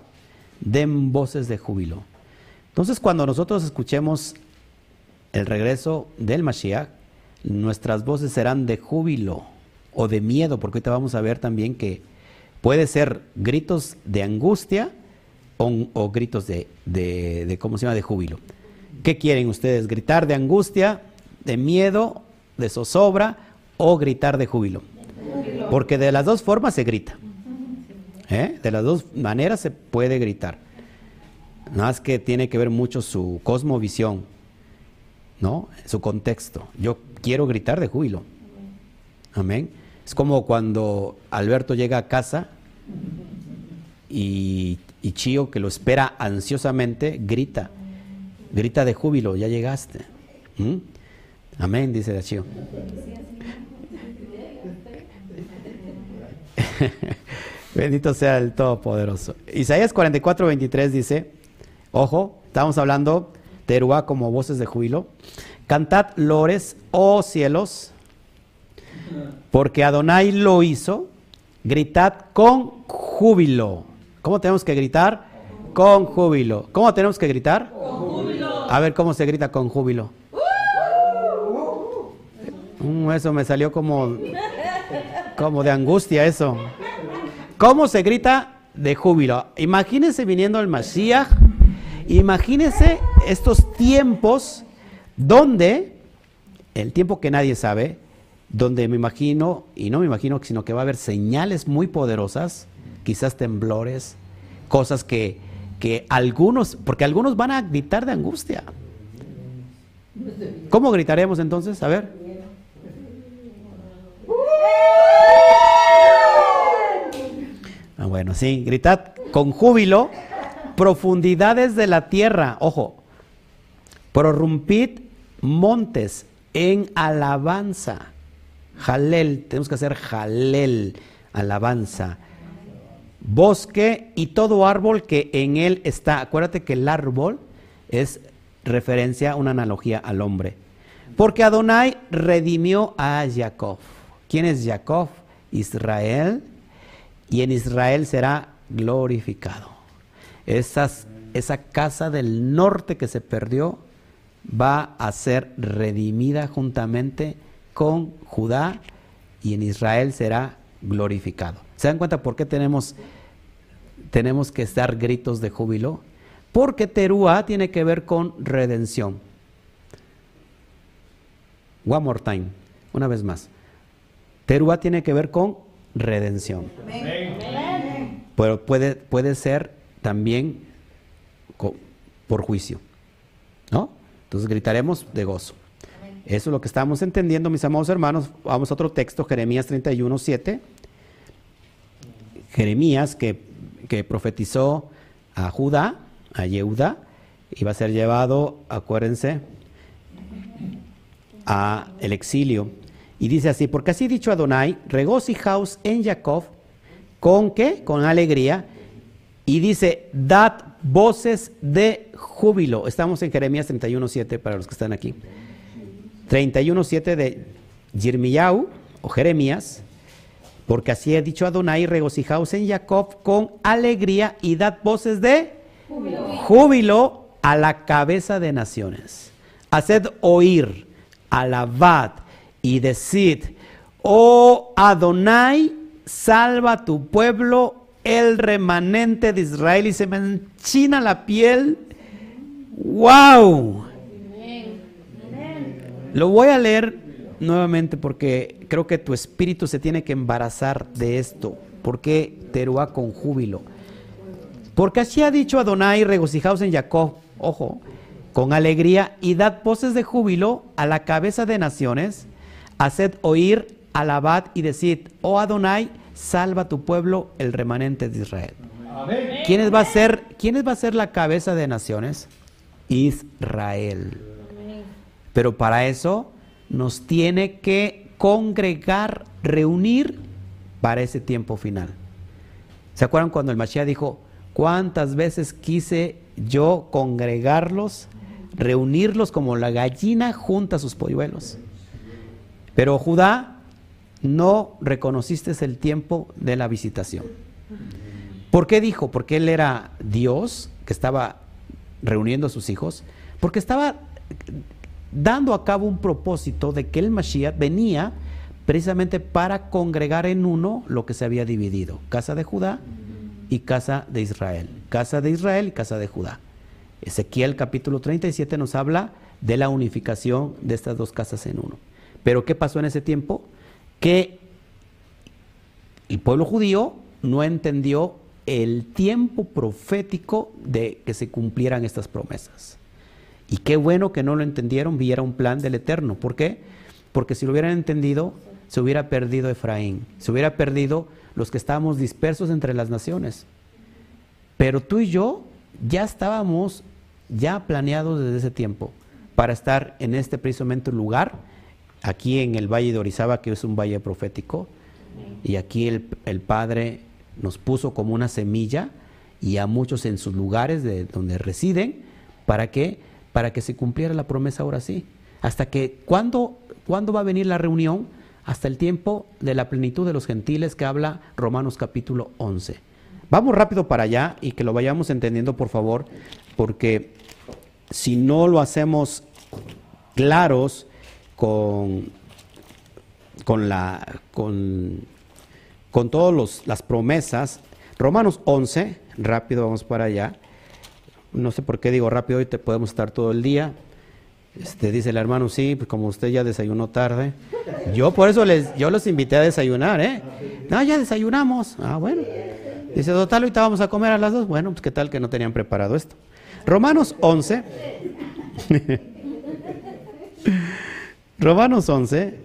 den voces de júbilo. Entonces cuando nosotros escuchemos el regreso del Mashiach, nuestras voces serán de júbilo o de miedo, porque ahorita vamos a ver también que puede ser gritos de angustia o, gritos de, de, ¿cómo se llama?, de júbilo. ¿Qué quieren ustedes? ¿Gritar de angustia, de miedo, de zozobra o gritar de júbilo? Porque de las dos formas se grita. ¿Eh? De las dos maneras se puede gritar. Nada más que tiene que ver mucho su cosmovisión, ¿no? Su contexto. Yo quiero gritar de júbilo. Amén. Es como cuando Alberto llega a casa y, y Chío, que lo espera ansiosamente, grita, grita de júbilo, ya llegaste. ¿Mm? Amén, dice Chío. Bendito sea el Todopoderoso. Isaías 44, 23 dice, ojo, estamos hablando teruá como voces de júbilo. Cantad lores, oh cielos, porque Adonai lo hizo, gritad con júbilo. ¿Cómo tenemos que gritar? Con júbilo. ¿Cómo tenemos que gritar? Con júbilo. A ver cómo se grita con júbilo. Uh, eso me salió como, como de angustia eso. ¿Cómo se grita de júbilo? Imagínense viniendo el Mashiach. Imagínense estos tiempos donde, el tiempo que nadie sabe, donde me imagino, y no me imagino, sino que va a haber señales muy poderosas quizás temblores, cosas que, que algunos, porque algunos van a gritar de angustia. ¿Cómo gritaremos entonces? A ver. Ah, bueno, sí, gritad con júbilo, profundidades de la tierra, ojo, prorrumpid montes en alabanza. Jalel, tenemos que hacer jalel, alabanza. Bosque y todo árbol que en él está. Acuérdate que el árbol es referencia, una analogía al hombre. Porque Adonai redimió a Jacob. ¿Quién es Jacob? Israel. Y en Israel será glorificado. Esas, esa casa del norte que se perdió va a ser redimida juntamente con Judá y en Israel será glorificado. ¿Se dan cuenta por qué tenemos, tenemos que dar gritos de júbilo? Porque Teruá tiene que ver con redención. One more time, una vez más. Teruá tiene que ver con redención. Pero puede, puede ser también por juicio. ¿No? Entonces gritaremos de gozo. Eso es lo que estamos entendiendo, mis amados hermanos. Vamos a otro texto, Jeremías 31, 7. Jeremías que, que profetizó a Judá a Yehuda va a ser llevado, acuérdense, a el exilio. Y dice así, porque así dicho Adonai, regocijaos en Jacob, ¿con qué? Con alegría. Y dice, dad voces de júbilo. Estamos en Jeremías 31.7 para los que están aquí. 31.7 de Jeremiah o Jeremías, porque así ha dicho Adonai, regocijaos en Jacob con alegría y dad voces de Júbilo. a la cabeza de naciones. Haced oír, alabad y decid, oh Adonai, salva tu pueblo, el remanente de Israel. Y se me enchina la piel. ¡Wow! Lo voy a leer nuevamente porque creo que tu espíritu se tiene que embarazar de esto. ¿Por qué Teruá con júbilo? Porque así ha dicho Adonai, regocijaos en Jacob, ojo, con alegría y dad voces de júbilo a la cabeza de naciones, haced oír, alabad y decid, oh Adonai, salva tu pueblo, el remanente de Israel. ¿Quién va a ser, ¿Quién va a ser la cabeza de naciones? Israel. Pero para eso nos tiene que congregar, reunir para ese tiempo final. ¿Se acuerdan cuando el Mashiach dijo, ¿Cuántas veces quise yo congregarlos, reunirlos como la gallina junta a sus polluelos? Pero Judá, no reconociste el tiempo de la visitación. ¿Por qué dijo? Porque él era Dios que estaba reuniendo a sus hijos, porque estaba dando a cabo un propósito de que el Mashiach venía precisamente para congregar en uno lo que se había dividido, casa de Judá y casa de Israel. Casa de Israel y casa de Judá. Ezequiel capítulo 37 nos habla de la unificación de estas dos casas en uno. Pero ¿qué pasó en ese tiempo? Que el pueblo judío no entendió el tiempo profético de que se cumplieran estas promesas. Y qué bueno que no lo entendieron, viera un plan del Eterno. ¿Por qué? Porque si lo hubieran entendido, se hubiera perdido Efraín, se hubiera perdido los que estábamos dispersos entre las naciones. Pero tú y yo ya estábamos ya planeados desde ese tiempo para estar en este precisamente lugar, aquí en el Valle de Orizaba, que es un valle profético, y aquí el, el Padre nos puso como una semilla y a muchos en sus lugares de donde residen, ¿para qué? Para que se cumpliera la promesa ahora sí. Hasta que, ¿cuándo, ¿cuándo va a venir la reunión? hasta el tiempo de la plenitud de los gentiles que habla Romanos capítulo 11. Vamos rápido para allá y que lo vayamos entendiendo, por favor, porque si no lo hacemos claros con, con, la, con, con todas las promesas, Romanos 11, rápido vamos para allá. No sé por qué digo rápido, hoy te podemos estar todo el día. Este, dice el hermano, sí, pues como usted ya desayunó tarde. Yo por eso les, yo los invité a desayunar, ¿eh? No, ya desayunamos. Ah, bueno. Dice, total, ahorita vamos a comer a las dos. Bueno, pues qué tal que no tenían preparado esto. Romanos 11. Romanos 11.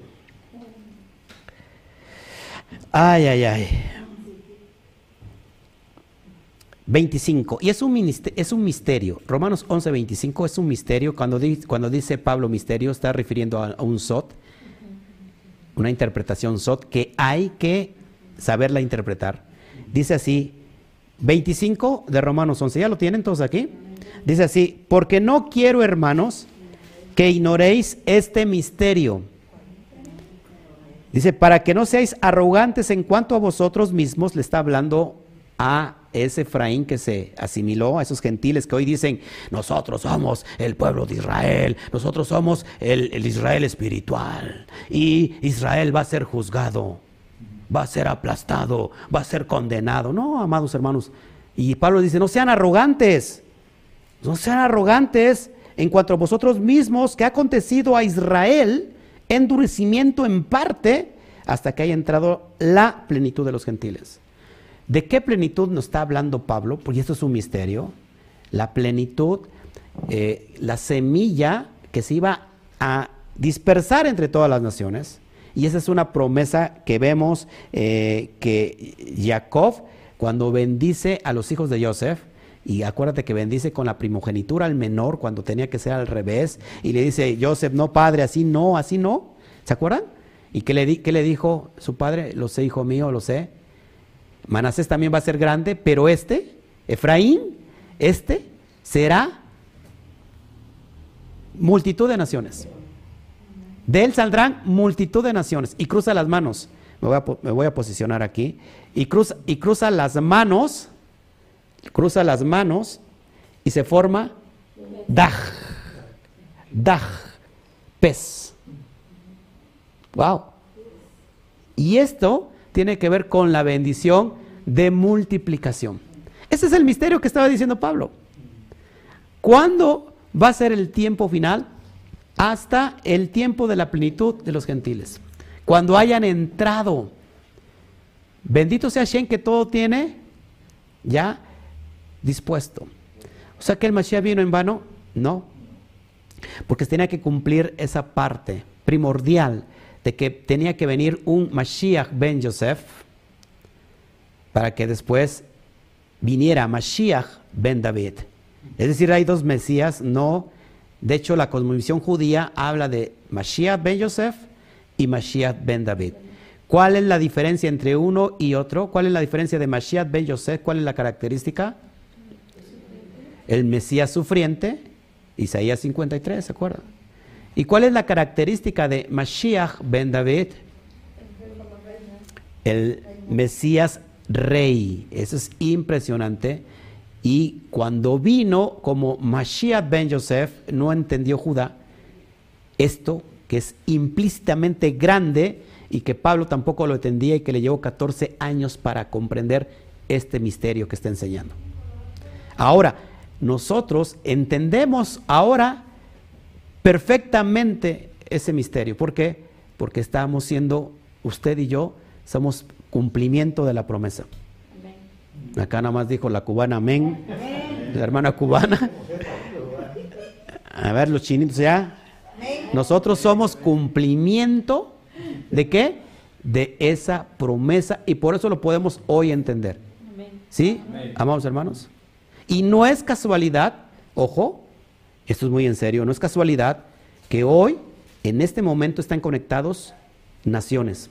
Ay, ay, ay. 25. Y es un, es un misterio. Romanos 11, 25 es un misterio. Cuando, cuando dice Pablo misterio, está refiriendo a, un sot, una interpretación sot, que hay que saberla interpretar. Dice así, 25 de Romanos 11. ¿Ya lo tienen todos aquí? Dice así, porque no quiero, hermanos, que ignoréis este misterio. Dice, para que no seáis arrogantes en cuanto a vosotros mismos, le está hablando a ese Efraín que se asimiló, a esos gentiles que hoy dicen, nosotros somos el pueblo de Israel, nosotros somos el, el Israel espiritual y Israel va a ser juzgado, va a ser aplastado, va a ser condenado. No, amados hermanos. Y Pablo dice, no sean arrogantes, no sean arrogantes en cuanto a vosotros mismos, que ha acontecido a Israel endurecimiento en parte hasta que haya entrado la plenitud de los gentiles. ¿De qué plenitud nos está hablando Pablo? Porque esto es un misterio. La plenitud, eh, la semilla que se iba a dispersar entre todas las naciones. Y esa es una promesa que vemos eh, que Jacob, cuando bendice a los hijos de Joseph, y acuérdate que bendice con la primogenitura al menor cuando tenía que ser al revés, y le dice, Joseph, no padre, así no, así no. ¿Se acuerdan? ¿Y qué le, qué le dijo su padre? Lo sé, hijo mío, lo sé. Manasés también va a ser grande, pero este, Efraín, este será multitud de naciones. De él saldrán multitud de naciones. Y cruza las manos. Me voy a, posicionar aquí. Y cruza, y cruza las manos. Cruza las manos. Y se forma Daj. Daj. Pez. Wow. Y esto tiene que ver con la bendición de multiplicación. Ese es el misterio que estaba diciendo Pablo. ¿Cuándo va a ser el tiempo final? Hasta el tiempo de la plenitud de los gentiles. Cuando hayan entrado. Bendito sea Shen que todo tiene ya dispuesto. O sea que el Mashiach vino en vano. No. Porque tenía que cumplir esa parte primordial de que tenía que venir un Mashiach ben Yosef para que después viniera Mashiach ben David. Es decir, hay dos Mesías, no. De hecho, la cosmovisión judía habla de Mashiach ben Yosef y Mashiach ben David. ¿Cuál es la diferencia entre uno y otro? ¿Cuál es la diferencia de Mashiach ben Yosef? ¿Cuál es la característica? El Mesías sufriente, Isaías 53, ¿se acuerdan? ¿Y cuál es la característica de Mashiach ben David? El Mesías rey. Eso es impresionante. Y cuando vino como Mashiach ben Joseph, no entendió Judá esto que es implícitamente grande y que Pablo tampoco lo entendía y que le llevó 14 años para comprender este misterio que está enseñando. Ahora, nosotros entendemos ahora perfectamente ese misterio. ¿Por qué? Porque estamos siendo, usted y yo, somos cumplimiento de la promesa. Acá nada más dijo la cubana amén, la hermana cubana. A ver, los chinitos ya. Nosotros somos cumplimiento de qué? De esa promesa y por eso lo podemos hoy entender. ¿Sí? Amados hermanos. Y no es casualidad, ojo, esto es muy en serio, no es casualidad que hoy, en este momento, están conectados naciones,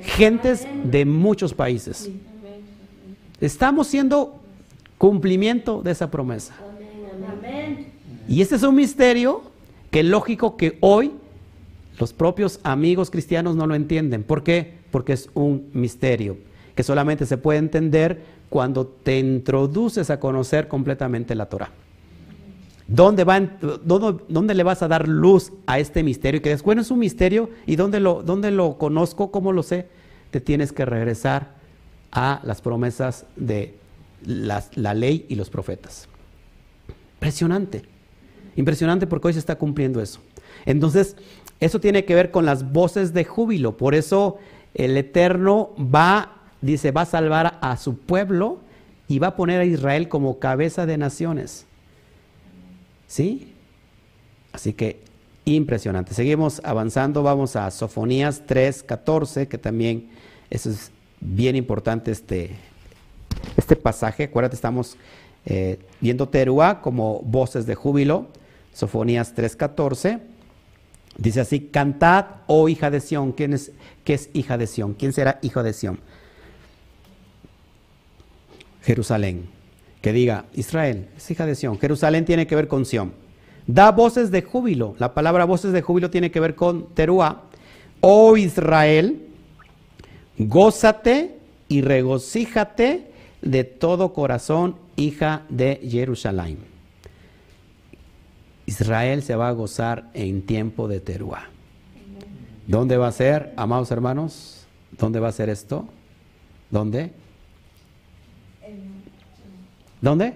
gentes de muchos países. Estamos siendo cumplimiento de esa promesa. Y este es un misterio que lógico que hoy los propios amigos cristianos no lo entienden. ¿Por qué? Porque es un misterio que solamente se puede entender cuando te introduces a conocer completamente la Torah. ¿Dónde, le vas a dar luz a este misterio? Que dices, bueno, es un misterio, ¿y dónde lo, dónde lo conozco? ¿Cómo lo sé? Te tienes que regresar a las promesas de la ley y los profetas. Impresionante. Impresionante porque hoy se está cumpliendo eso. Entonces, eso tiene que ver con las voces de júbilo. Por eso el Eterno va dice, va a salvar a su pueblo y va a poner a Israel como cabeza de naciones. ¿Sí? Así que impresionante. Seguimos avanzando, vamos a Sofonías 3, 14, que también es bien importante este, este pasaje. Acuérdate, estamos eh, viendo Teruá como voces de júbilo. Sofonías 3, 14. Dice así, cantad, oh hija de Sión. ¿Quién es, ¿Qué es hija de Sión? ¿Quién será hijo de Sión? Jerusalén. Que diga, Israel es hija de Sión. Jerusalén tiene que ver con Sión. Da voces de júbilo. La palabra voces de júbilo tiene que ver con Teruá. Oh Israel, gózate y regocíjate de todo corazón, hija de Jerusalén. Israel se va a gozar en tiempo de Teruá. ¿Dónde va a ser, amados hermanos? ¿Dónde va a ser esto? ¿Dónde? ¿Dónde?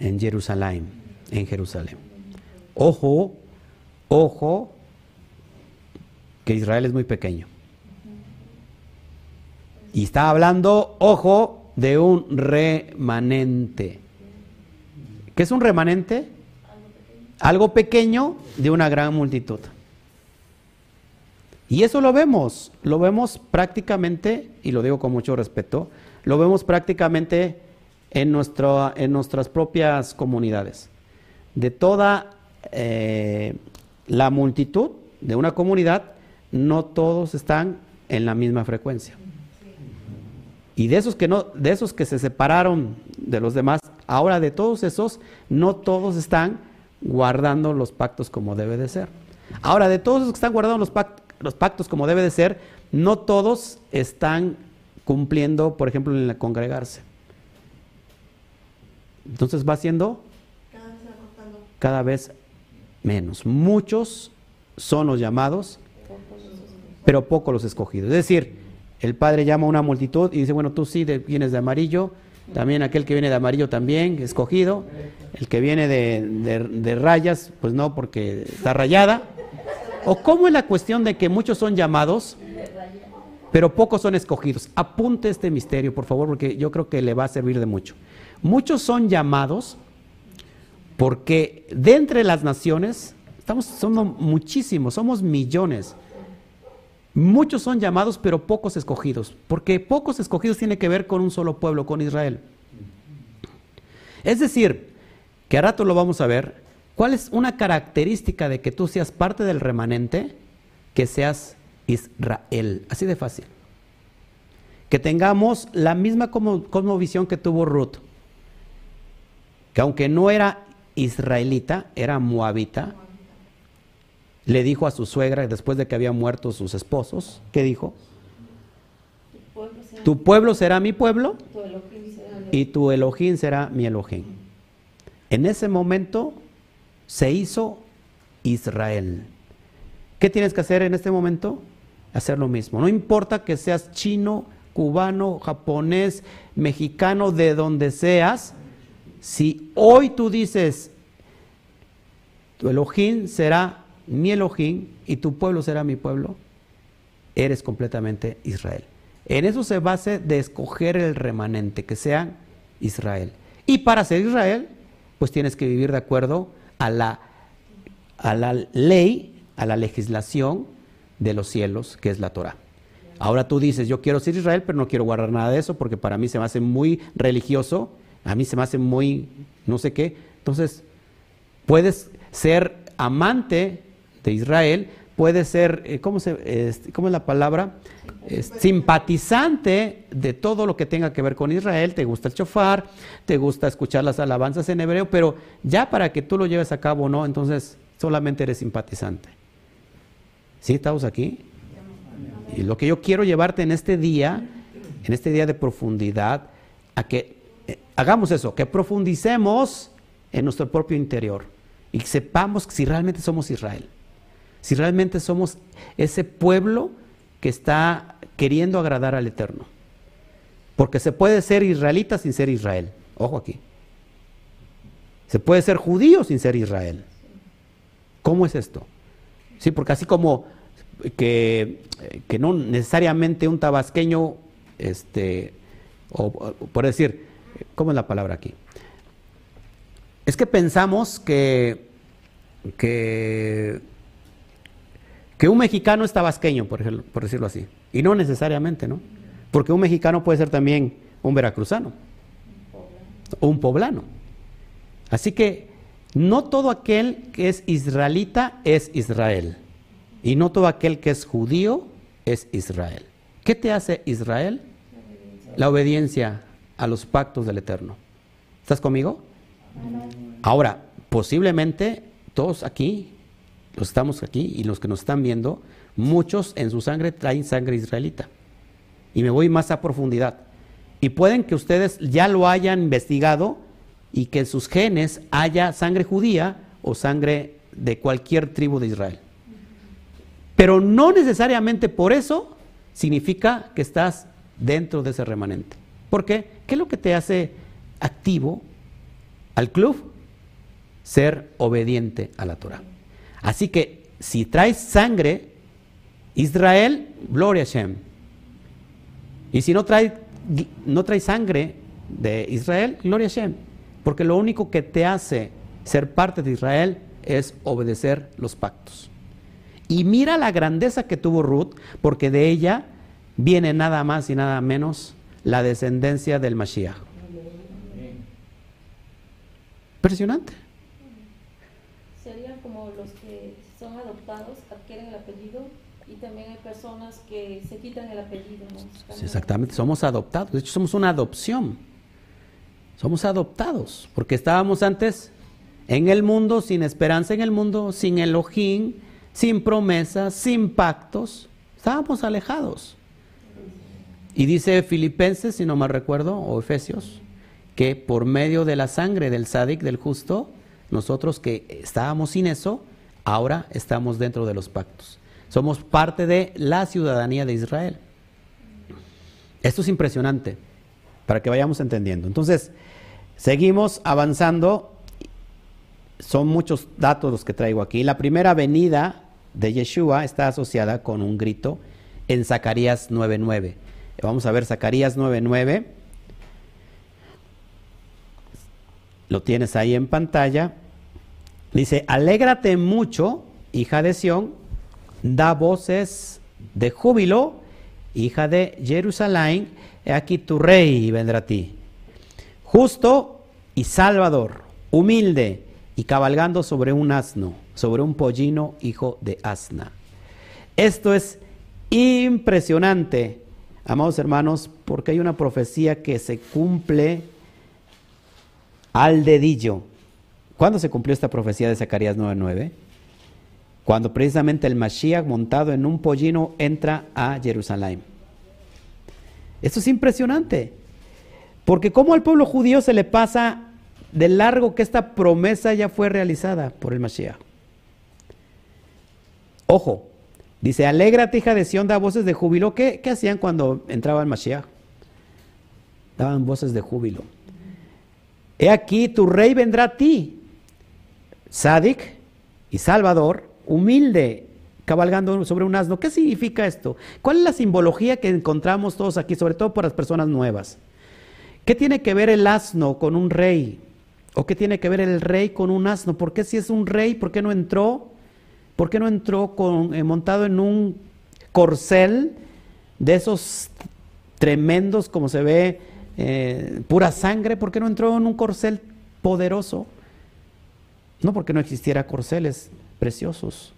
En Jerusalén, en Jerusalén. Ojo, ojo, que Israel es muy pequeño. Y está hablando, ojo, de un remanente. ¿Qué es un remanente? Algo pequeño de una gran multitud. Y eso lo vemos, lo vemos prácticamente, y lo digo con mucho respeto, lo vemos prácticamente en, nuestro, en nuestras propias comunidades. De toda eh, la multitud de una comunidad, no todos están en la misma frecuencia. Y de esos que no, de esos que se separaron de los demás, ahora de todos esos, no todos están guardando los pactos como debe de ser. Ahora, de todos los que están guardando los, los pactos como debe de ser, no todos están cumpliendo, por ejemplo, en el congregarse. Entonces va siendo cada vez menos. Muchos son los llamados, pero pocos los escogidos. Es decir, el Padre llama a una multitud y dice, bueno, tú sí vienes de amarillo, también aquel que viene de amarillo también, escogido. El que viene de, rayas, pues no, porque está rayada. ¿O cómo es la cuestión de que muchos son llamados, pero pocos son escogidos? Apunte este misterio, por favor, porque yo creo que le va a servir de mucho. Muchos son llamados porque de entre las naciones, estamos, somos muchísimos, somos millones. Muchos son llamados, pero pocos escogidos, porque pocos escogidos tiene que ver con un solo pueblo, con Israel. Es decir, que a rato lo vamos a ver, ¿cuál es una característica de que tú seas parte del remanente? Que seas Israel, así de fácil. Que tengamos la misma cosmovisión que tuvo Ruth, que aunque no era israelita, era moabita, le dijo a su suegra, después de que habían muerto sus esposos, ¿qué dijo? Tu pueblo será mi pueblo y tu Elohim será mi Elohim. En ese momento se hizo Israel. ¿Qué tienes que hacer en este momento? Hacer lo mismo. No importa que seas chino, cubano, japonés, mexicano, de donde seas, si hoy tú dices, tu Elohim será mi Elohim y tu pueblo será mi pueblo, eres completamente Israel. En eso se base de escoger el remanente, que sea Israel. Y para ser Israel, pues tienes que vivir de acuerdo a la, a la ley, a la legislación de los cielos, que es la Torah. Ahora tú dices, yo quiero ser Israel, pero no quiero guardar nada de eso porque para mí se me hace muy religioso, a mí se me hace muy no sé qué. Entonces, puedes ser amante de Israel, puede ser, eh, ¿cómo, se, es la palabra? simpatizante de todo lo que tenga que ver con Israel, te gusta el chofar, te gusta escuchar las alabanzas en hebreo, pero ya para que tú lo lleves a cabo no, entonces solamente eres simpatizante. ¿Sí estamos aquí? Y lo que yo quiero llevarte en este día, en este día de profundidad, a que hagamos eso, que profundicemos en nuestro propio interior y sepamos si realmente somos Israel si realmente somos ese pueblo que está queriendo agradar al Eterno. Porque se puede ser israelita sin ser Israel. Ojo aquí. Se puede ser judío sin ser Israel. ¿Cómo es esto? Sí, porque así como que, que no necesariamente un tabasqueño este, o, por decir, ¿cómo es la palabra aquí? Es que pensamos que, que, un mexicano es tabasqueño, por, por decirlo así, y no necesariamente, ¿no? Porque un mexicano puede ser también un veracruzano, o un poblano. Así que no todo aquel que es israelita es Israel. Y no todo aquel que es judío es Israel. ¿Qué te hace Israel? La obediencia a los pactos del Eterno. ¿Estás conmigo? Ahora, posiblemente todos aquí, los estamos aquí y los que nos están viendo, muchos en su sangre traen sangre israelita. Y me voy más a profundidad. Y pueden que ustedes ya lo hayan investigado y que en sus genes haya sangre judía o sangre de cualquier tribu de Israel. Pero no necesariamente por eso significa que estás dentro de ese remanente. ¿Por qué? ¿Qué es lo que te hace activo al club? Ser obediente a la Torah. Así que si traes sangre, Israel, gloria a Shem. Y si no traes no trae sangre de Israel, gloria a Shem. Porque lo único que te hace ser parte de Israel es obedecer los pactos. Y mira la grandeza que tuvo Ruth, porque de ella viene nada más y nada menos la descendencia del Mashiach. Impresionante. Serían como los que son adoptados, adquieren el apellido y también hay personas que se quitan el apellido. exactamente, somos adoptados. De hecho, somos una adopción. Somos adoptados, porque estábamos antes en el mundo, sin esperanza en el mundo, sin Elohim, sin promesas, sin pactos. Estábamos alejados. Y dice Filipenses, si no mal recuerdo, o Efesios, que por medio de la sangre del sádic, del justo, nosotros que estábamos sin eso, ahora estamos dentro de los pactos. Somos parte de la ciudadanía de Israel. Esto es impresionante, para que vayamos entendiendo. Entonces, seguimos avanzando. Son muchos datos los que traigo aquí. La primera venida de Yeshua está asociada con un grito en Zacarías 9.9. Vamos a ver Zacarías 9.9. Lo tienes ahí en pantalla. Dice, alégrate mucho, hija de Sión, da voces de júbilo, hija de Jerusalén, he aquí tu rey vendrá a ti. Justo y salvador, humilde y cabalgando sobre un asno, sobre un pollino, hijo de asna. Esto es impresionante, amados hermanos, porque hay una profecía que se cumple al dedillo. ¿Cuándo se cumplió esta profecía de Zacarías 9:9? cuando precisamente el Mashiach montado en un pollino entra a Jerusalén. Esto es impresionante, porque como al pueblo judío se le pasa de largo que esta promesa ya fue realizada por el Mashiach. Ojo, dice, alégrate hija de Sión, da voces de júbilo. ¿Qué, ¿Qué, hacían cuando entraba el Mashiach? Daban voces de júbilo. He aquí, tu rey vendrá a ti, Sadik y Salvador, humilde, cabalgando sobre un asno. ¿Qué significa esto? ¿Cuál es la simbología que encontramos todos aquí, sobre todo por las personas nuevas? ¿Qué tiene que ver el asno con un rey? ¿O qué tiene que ver el rey con un asno? ¿Por qué si es un rey, por qué no entró? ¿Por qué no entró con, eh, montado en un corcel de esos tremendos como se ve, eh, pura sangre? ¿Por qué no entró en un corcel poderoso? No porque no existiera corceles, preciosos.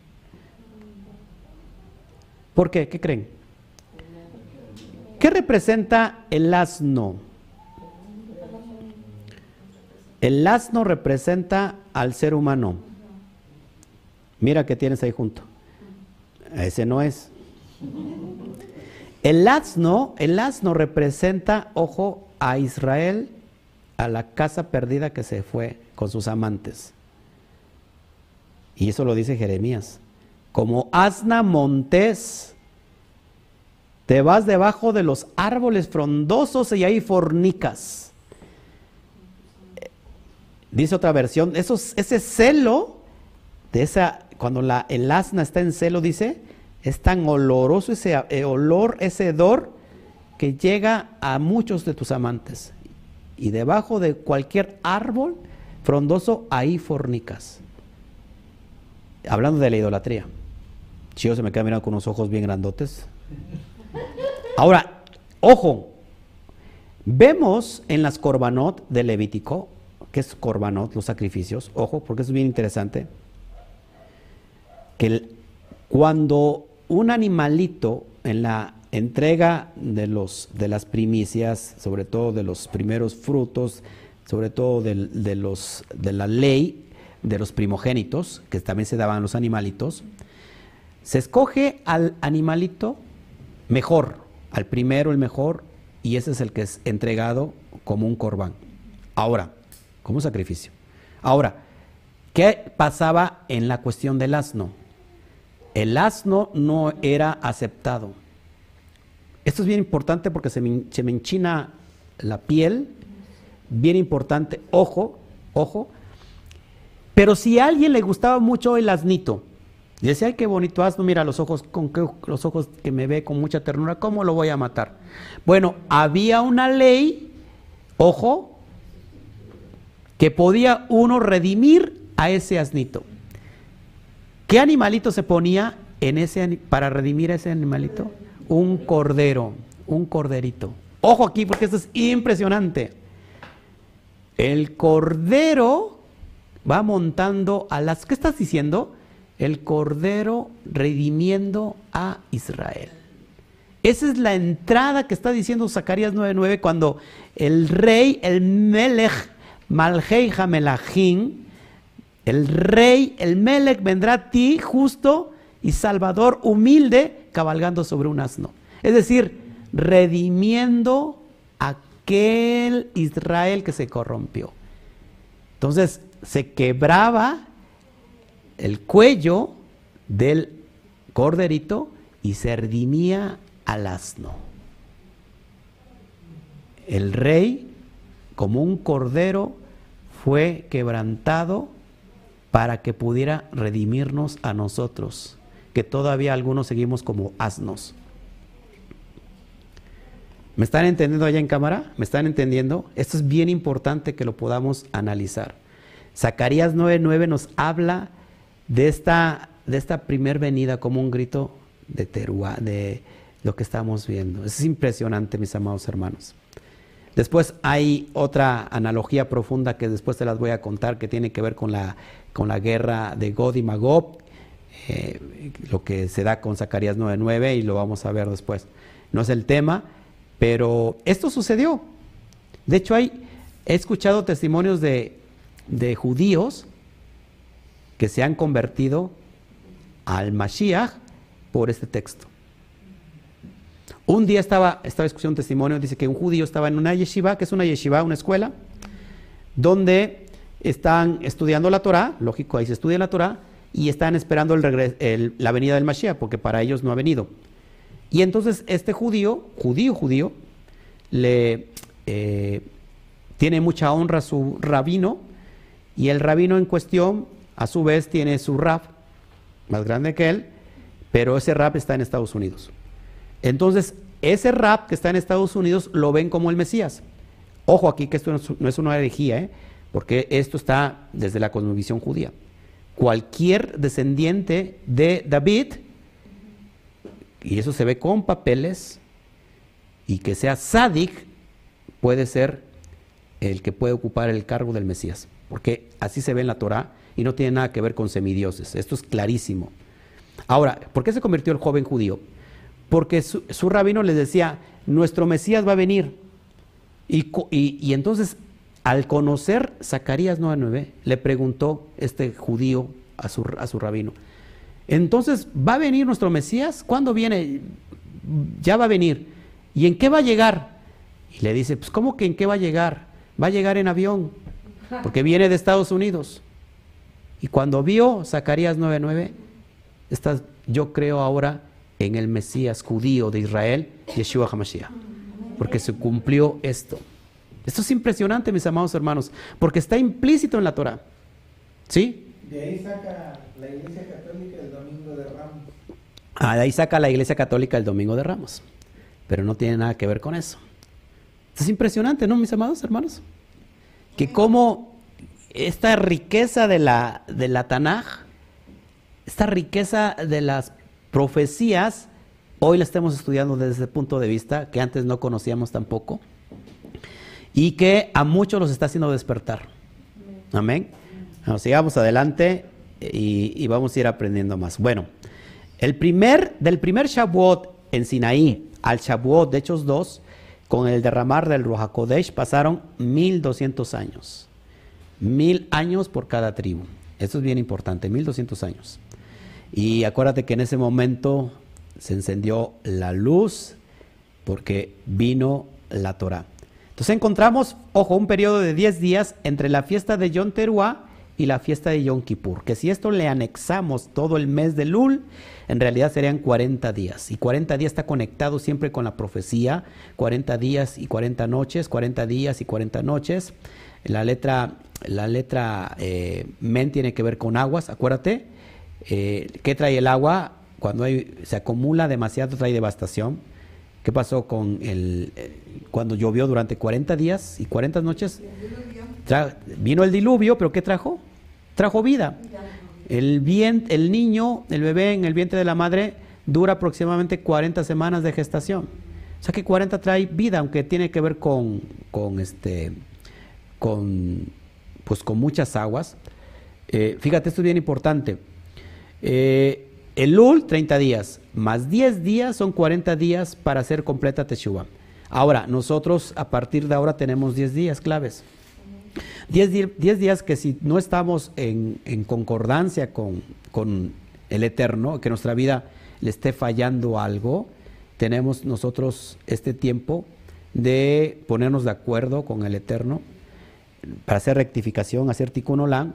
¿Por qué? ¿Qué creen? ¿Qué representa el asno? El asno representa al ser humano. Mira que tienes ahí junto. Ese no es. El asno, el asno representa, ojo, a Israel, a la casa perdida que se fue con sus amantes. Y eso lo dice Jeremías. Como asna montés, te vas debajo de los árboles frondosos y ahí fornicas. Dice otra versión, ese celo, de esa, cuando la, el asna está en celo, dice, es tan oloroso ese eh, olor, ese hedor, que llega a muchos de tus amantes. Y debajo de cualquier árbol frondoso, ahí fornicas. Hablando de la idolatría. Chío se me queda mirando con unos ojos bien grandotes. Ahora, ojo, vemos en las corbanot de Levítico, que es corbanot, los sacrificios, ojo, porque es bien interesante, que cuando un animalito en la entrega de, los, de las primicias, sobre todo de los primeros frutos, sobre todo de, los, de la ley de los primogénitos, que también se daban los animalitos, se escoge al animalito mejor, al primero el mejor, y ese es el que es entregado como un corbán. Ahora, como sacrificio. Ahora, ¿qué pasaba en la cuestión del asno? El asno no era aceptado. Esto es bien importante porque se me, enchina la piel, bien importante, ojo, ojo. Pero si a alguien le gustaba mucho el asnito, y decía, ay, qué bonito asno, mira los ojos, con los ojos que me ve con mucha ternura, ¿cómo lo voy a matar? Bueno, había una ley, ojo, que podía uno redimir a ese asnito. ¿Qué animalito se ponía en ese para redimir a ese animalito? Un cordero, un corderito. Ojo aquí porque esto es impresionante. El cordero va montando a las ¿Qué estás diciendo? el Cordero redimiendo a Israel. Esa es la entrada que está diciendo Zacarías 9:9 cuando el rey, el Melech, Malhei Hamelachim, el rey, el Melech vendrá a ti justo y salvador, humilde, cabalgando sobre un asno. Es decir, redimiendo aquel Israel que se corrompió. Entonces se quebraba el cuello del corderito y se redimía al asno. El rey, como un cordero, fue quebrantado para que pudiera redimirnos a nosotros, que todavía algunos seguimos como asnos. ¿Me están entendiendo allá en cámara? ¿Me están entendiendo? Esto es bien importante que lo podamos analizar. Zacarías 9:9 nos habla de esta, de esta primer venida como un grito de teruá, de lo que estamos viendo. Es impresionante, mis amados hermanos. Después hay otra analogía profunda que después te las voy a contar que tiene que ver con la, con la guerra de God y Magob, eh, lo que se da con Zacarías 9.9 y lo vamos a ver después. No es el tema, pero esto sucedió. De hecho, hay, he escuchado testimonios de, de judíos que se han convertido al Mashiach por este texto. Un día estaba, estaba escuchando un testimonio, dice que un judío estaba en una yeshiva, que es una yeshiva, una escuela, donde están estudiando la Torah, lógico, ahí se estudia la Torah, y están esperando el la venida del Mashiach, porque para ellos no ha venido. Y entonces este judío, judío, judío, le eh, tiene mucha honra a su rabino, y el rabino en cuestión a su vez tiene su rap más grande que él, pero ese rap está en Estados Unidos. Entonces, ese rap que está en Estados Unidos lo ven como el Mesías. Ojo aquí que esto no es una herejía, ¿eh? porque esto está desde la cosmovisión judía. Cualquier descendiente de David, y eso se ve con papeles, y que sea sádic, puede ser el que puede ocupar el cargo del Mesías, porque así se ve en la Torah y no tiene nada que ver con semidioses. Esto es clarísimo. Ahora, ¿por qué se convirtió el joven judío? Porque su, rabino les decía, nuestro Mesías va a venir. Y, entonces, al conocer Zacarías 9.9, le preguntó este judío a su, a su rabino, entonces, ¿va a venir nuestro Mesías? ¿Cuándo viene? Ya va a venir. ¿Y en qué va a llegar? Y le dice, pues ¿cómo que en qué va a llegar? Va a llegar en avión, porque viene de Estados Unidos. Y cuando vio Zacarías 9:9, yo creo ahora en el Mesías judío de Israel, Yeshua HaMashiach, porque se cumplió esto. Esto es impresionante, mis amados hermanos, porque está implícito en la Torah. ¿Sí? De ahí saca la Iglesia Católica el Domingo de Ramos. Ah, de ahí saca la Iglesia Católica el Domingo de Ramos. pero no tiene nada que ver con eso. Es impresionante, ¿no, mis amados hermanos? Que como esta riqueza de la, de la Tanaj, esta riqueza de las profecías, hoy la estamos estudiando desde ese punto de vista que antes no conocíamos tampoco y que a muchos los está haciendo despertar. Amén. sigamos adelante y, vamos a ir aprendiendo más. Bueno, el primer, del primer Shavuot en Sinaí al Shavuot de Hechos 2, con el derramar del Ruach Kodesh pasaron 1200 años. Mil años por cada tribu. Esto es bien importante, 1200 años. Y acuérdate que en ese momento se encendió la luz porque vino la Torah. Entonces encontramos, ojo, un periodo de 10 días entre la fiesta de Yom Teruah y la fiesta de Yom Kippur. Que si esto le anexamos todo el mes de Lul, en realidad serían 40 días. Y 40 días está conectado siempre con la profecía. 40 días y 40 noches, 40 días y 40 noches. La letra, la letra eh, men tiene que ver con aguas, acuérdate. Eh, ¿Qué trae el agua? Cuando se acumula demasiado trae devastación. ¿Qué pasó con el eh, cuando llovió durante 40 días y 40 noches? vino el diluvio, pero ¿qué trajo? Trajo vida. El, el niño, el bebé en el vientre de la madre dura aproximadamente 40 semanas de gestación. O sea que 40 trae vida, aunque tiene que ver con, con este, con, pues con muchas aguas. Eh, fíjate, esto es bien importante. Eh, el Lul, 30 días, más 10 días son 40 días para hacer completa Teshuvah. Ahora, nosotros a partir de ahora tenemos 10 días claves. 10 días que si no estamos en, concordancia con, el Eterno, que nuestra vida le esté fallando algo, tenemos nosotros este tiempo de ponernos de acuerdo con el Eterno para hacer rectificación, hacer tikkun olam,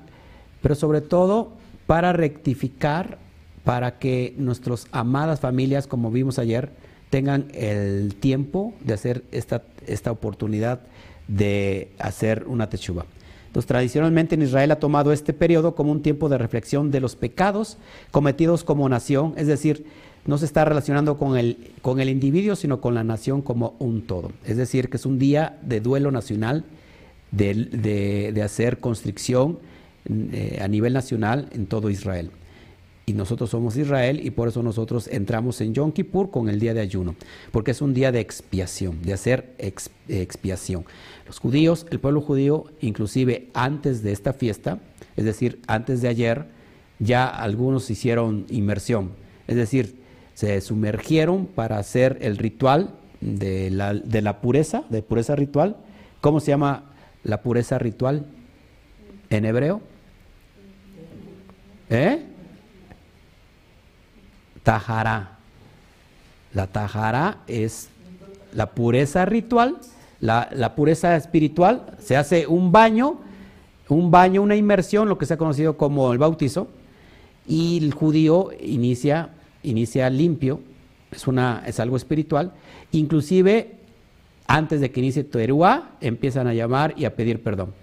pero sobre todo para rectificar, para que nuestras amadas familias, como vimos ayer, tengan el tiempo de hacer esta, esta oportunidad de hacer una techuba. Entonces, tradicionalmente en Israel ha tomado este periodo como un tiempo de reflexión de los pecados cometidos como nación, es decir, no se está relacionando con el, con el individuo, sino con la nación como un todo. Es decir, que es un día de duelo nacional, de, hacer constricción eh, a nivel nacional en todo Israel y nosotros somos Israel y por eso nosotros entramos en Yom Kippur con el día de ayuno, porque es un día de expiación, de hacer expiación. Los judíos, el pueblo judío, inclusive antes de esta fiesta, es decir, antes de ayer, ya algunos hicieron inmersión, es decir, se sumergieron para hacer el ritual de la, de la pureza, de pureza ritual. ¿Cómo se llama la pureza ritual en hebreo? ¿Eh? La tajara es la pureza ritual, la, pureza espiritual. Se hace un baño, un baño, una inmersión, lo que se ha conocido como el bautizo, y el judío inicia, inicia limpio, es, una, es algo espiritual. Inclusive, antes de que inicie Teruá, empiezan a llamar y a pedir perdón.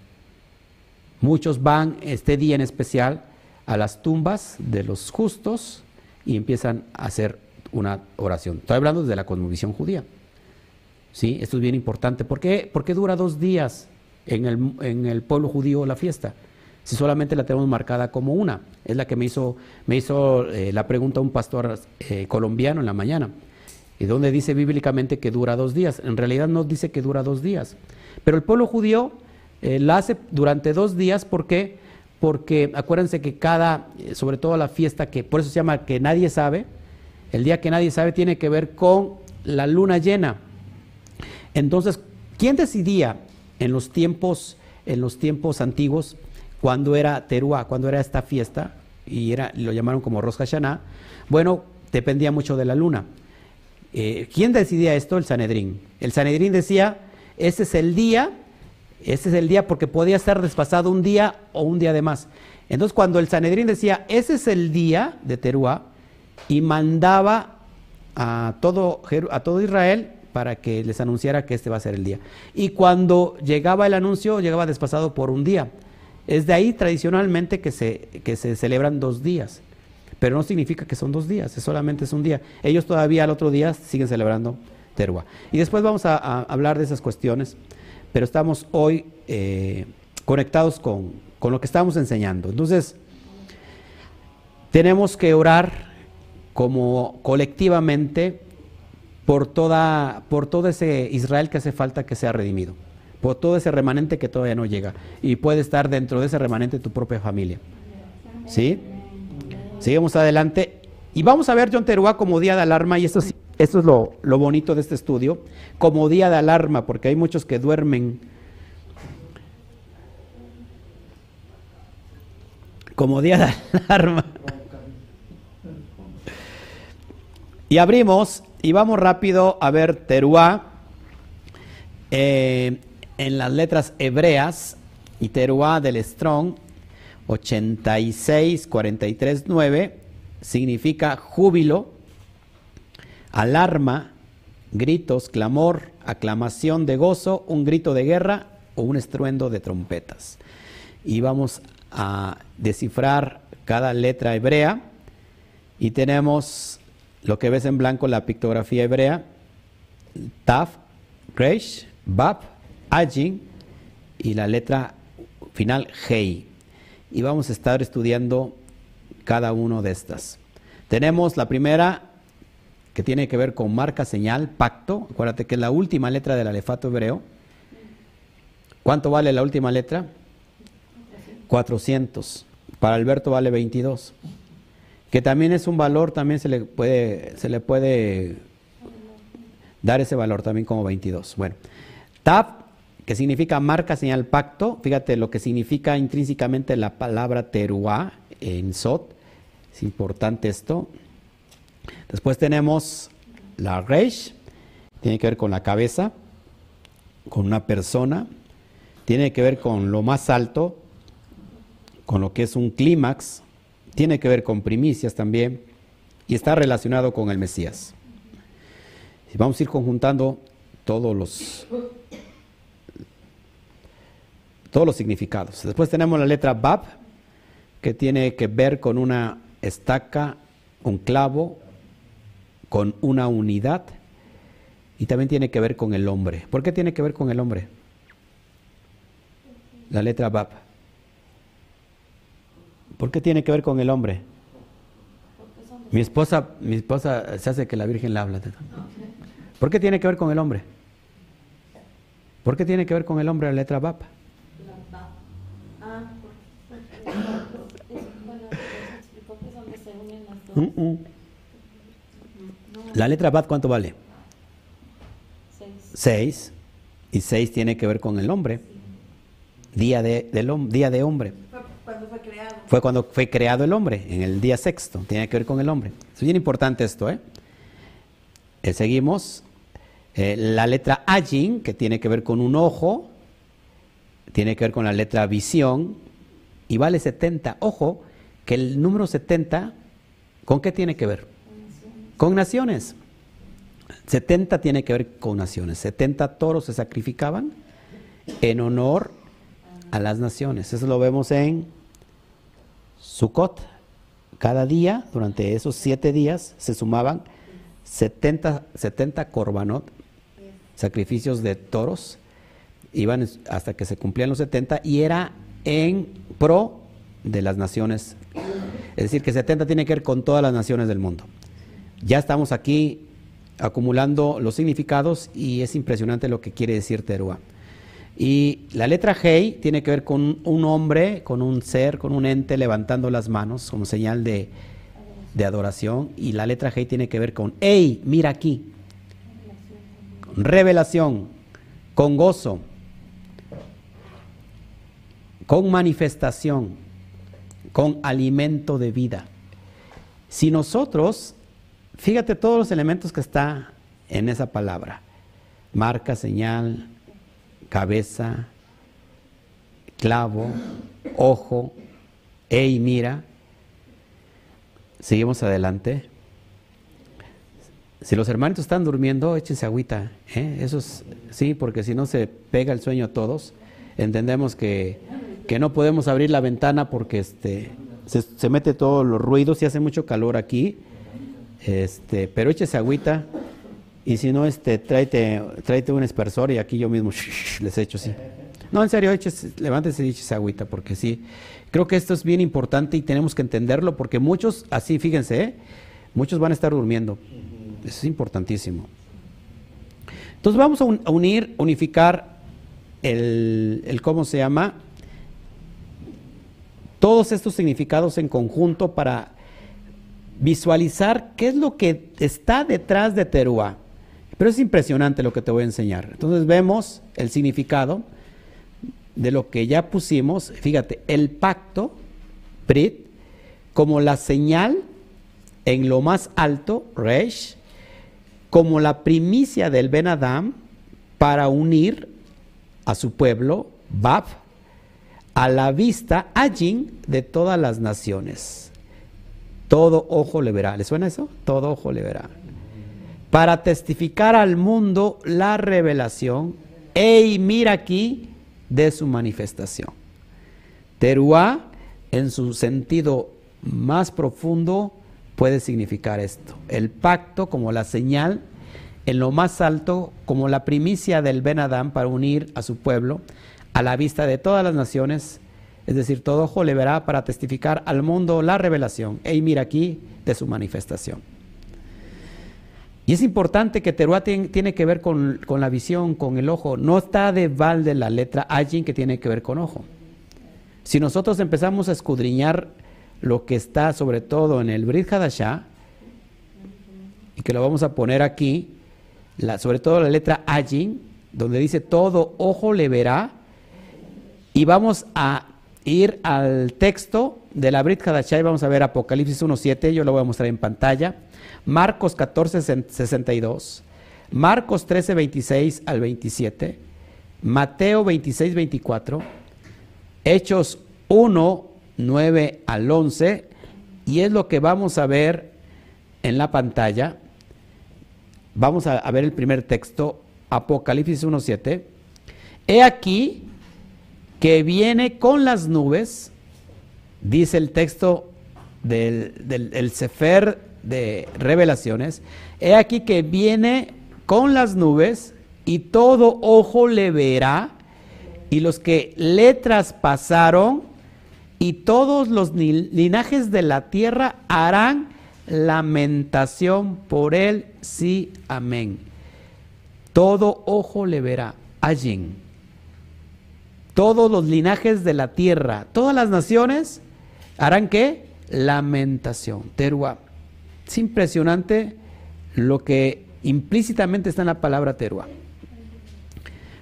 Muchos van este día en especial a las tumbas de los justos y empiezan a hacer una oración. Estoy hablando de la cosmovisión judía. ¿Sí? Esto es bien importante. ¿Por qué, dura dos días en el, en el, pueblo judío la fiesta? Si solamente la tenemos marcada como una. Es la que me hizo, me hizo eh, la pregunta un pastor eh, colombiano en la mañana. ¿Y dónde dice bíblicamente que dura dos días? En realidad no dice que dura dos días. Pero el pueblo judío eh, la hace durante dos días. ¿Por qué? Porque acuérdense que cada, eh, sobre todo la fiesta, que por eso se llama que nadie sabe, el día que nadie sabe tiene que ver con la luna llena. Entonces, ¿quién decidía en los tiempos, en los tiempos antiguos, cuando era Teruá, cuando era esta fiesta, y era, lo llamaron como Rosh Hashanah? Bueno, dependía mucho de la luna. Eh, ¿Quién decidía esto? El Sanedrín. El Sanedrín decía, ese es el día ese es el día porque podía estar despasado un día o un día de más. Entonces cuando el Sanedrín decía, ese es el día de Teruá, y mandaba a todo, a todo Israel para que les anunciara que este va a ser el día. Y cuando llegaba el anuncio, llegaba despasado por un día. Es de ahí tradicionalmente que se, que se celebran dos días. Pero no significa que son dos días, solamente es un día. Ellos todavía al otro día siguen celebrando Teruá. Y después vamos a hablar de esas cuestiones, pero estamos hoy eh, conectados con, con lo que estamos enseñando. Entonces, tenemos que orar como colectivamente por, toda, por todo ese Israel que hace falta que sea redimido, por todo ese remanente que todavía no llega. Y puede estar dentro de ese remanente tu propia familia. ¿Sí? Seguimos adelante. Y vamos a ver John Teruá como día de alarma, y esto es, esto es lo, lo bonito de este estudio, como día de alarma, porque hay muchos que duermen como día de alarma. Y abrimos y vamos rápido a ver Teruá eh, en las letras hebreas y Teruá del Strong 86 43 9 significa júbilo, alarma, gritos, clamor, aclamación de gozo, un grito de guerra o un estruendo de trompetas. Y vamos a descifrar cada letra hebrea y tenemos lo que ves en blanco la pictografía hebrea, Taf, Resh, Bab, Ajin y la letra final Hei. Y vamos a estar estudiando cada uno de estas. Tenemos la primera que tiene que ver con marca, señal, pacto. Acuérdate que es la última letra del alefato hebreo. ¿Cuánto vale la última letra? 400. Para Alberto vale 22. Que también es un valor, también se le puede, se le puede dar ese valor también como 22. Bueno, Tab, que significa marca, señal, pacto. Fíjate lo que significa intrínsecamente la palabra teruá en Sot. Es importante esto. Después tenemos la Reish, tiene que ver con la cabeza, con una persona, tiene que ver con lo más alto, con lo que es un clímax, tiene que ver con primicias también y está relacionado con el Mesías. Vamos a ir conjuntando todos los todos los significados. Después tenemos la letra Bab, que tiene que ver con una estaca, un clavo, con una unidad, y también tiene que ver con el hombre. ¿Por qué tiene que ver con el hombre? La letra Bab. ¿Por qué tiene que ver con el hombre? Mi esposa, mi esposa se hace que la Virgen le habla. ¿Por qué tiene que ver con el hombre? ¿Por qué tiene que ver con el hombre la letra BAP? Mm, mm. La letra BAP, ¿cuánto vale? Seis. Y seis tiene que ver con el hombre. Día de, del, día de hombre. Cuando fue creado. Fue cuando fue creado el hombre, en el día sexto. Tiene que ver con el hombre. Es bien importante esto, ¿eh? eh seguimos. Eh, la letra Ajin, que tiene que ver con un ojo, tiene que ver con la letra visión, y vale 70. Ojo, que el número 70, ¿con qué tiene que ver? Con naciones. 70 tiene que ver con naciones. 70 toros se sacrificaban en honor a las naciones. Eso lo vemos en Sukkot. Cada día, durante esos siete días, se sumaban 70, 70 korbanot, sacrificios de toros, iban hasta que se cumplían los 70 y era en pro de las naciones. Es decir, que 70 tiene que ver con todas las naciones del mundo. Ya estamos aquí acumulando los significados y es impresionante lo que quiere decir Teruá. Y la letra Hei tiene que ver con un hombre, con un ser, con un ente levantando las manos como señal de, de adoración. Y la letra Hei tiene que ver con, hey, mira aquí. Revelación, con gozo, con manifestación, con alimento de vida. Si nosotros, fíjate todos los elementos que está en esa palabra, marca, señal, cabeza, clavo, ojo, ey, mira. Seguimos adelante. Si los hermanos están durmiendo, échense agüita. ¿eh? Eso es, sí, porque si no se pega el sueño a todos. Entendemos que, que no podemos abrir la ventana porque este, se, se, mete todos los ruidos y hace mucho calor aquí. Este, pero échese agüita Y si no, este, tráete, tráete un espersor y aquí yo mismo les echo así. No, en serio, eches, levántese y échese agüita, porque sí. Creo que esto es bien importante y tenemos que entenderlo, porque muchos, así, fíjense, ¿eh? muchos van a estar durmiendo. Eso es importantísimo. Entonces vamos a, un- a unir, unificar el, el, ¿cómo se llama? Todos estos significados en conjunto para visualizar qué es lo que está detrás de Teruá. Pero es impresionante lo que te voy a enseñar. Entonces vemos el significado de lo que ya pusimos. Fíjate, el pacto, Brit, como la señal en lo más alto, Resh, como la primicia del Ben Adam para unir a su pueblo, Bab, a la vista, Ajin, de todas las naciones. Todo ojo le verá. ¿Le suena eso? Todo ojo le verá. Para testificar al mundo la revelación, ey, mira aquí, de su manifestación. Teruá, en su sentido más profundo, puede significar esto. El pacto como la señal, en lo más alto, como la primicia del Ben Adán para unir a su pueblo a la vista de todas las naciones, es decir, todo ojo le verá para testificar al mundo la revelación. Ey, mira aquí de su manifestación. Y es importante que Teruá tien- tiene que ver con, con la visión, con el ojo. No está de balde la letra Ajin que tiene que ver con ojo. Si nosotros empezamos a escudriñar lo que está sobre todo en el Brit Hadashah, y que lo vamos a poner aquí, sobre todo la letra Ajin, donde dice todo ojo le verá, y vamos a ir al texto de la Brit Hadashah y vamos a ver Apocalipsis 1.7, yo lo voy a mostrar en pantalla, Marcos 14.62, Marcos 13.26 al 27, Mateo 26.24, Hechos 1, 9 al 11, y es lo que vamos a ver en la pantalla. Vamos a, a ver el primer texto, Apocalipsis 1, 7. He aquí que viene con las nubes, dice el texto del, del el Sefer de Revelaciones, he aquí que viene con las nubes y todo ojo le verá, y los que le traspasaron, y todos los linajes de la tierra harán lamentación por él, sí, amén. Todo ojo le verá, allí. Todos los linajes de la tierra, todas las naciones harán qué? Lamentación, teruá. Es impresionante lo que implícitamente está en la palabra teruá.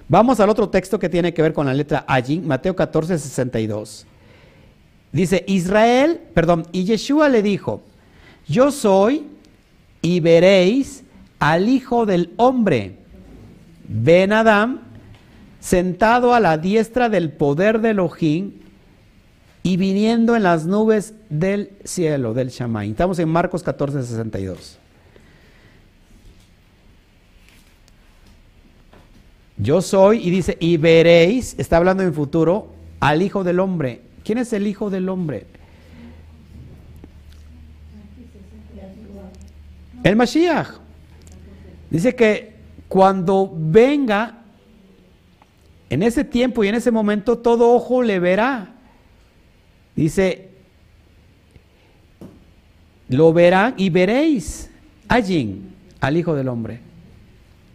Vamos al otro texto que tiene que ver con la letra Ajin, Mateo 14, 62. Dice, Israel, perdón, y Yeshua le dijo, yo soy y veréis al Hijo del Hombre, Ben Adam, sentado a la diestra del poder de Elohim y viniendo en las nubes del cielo, del Shammai. Estamos en Marcos 14, 62. Yo soy, y dice, y veréis, está hablando en futuro, al Hijo del Hombre. ¿Quién es el Hijo del Hombre? El Mashiach. Dice que cuando venga, en ese tiempo y en ese momento, todo ojo le verá. Dice, lo verán y veréis allí al Hijo del Hombre.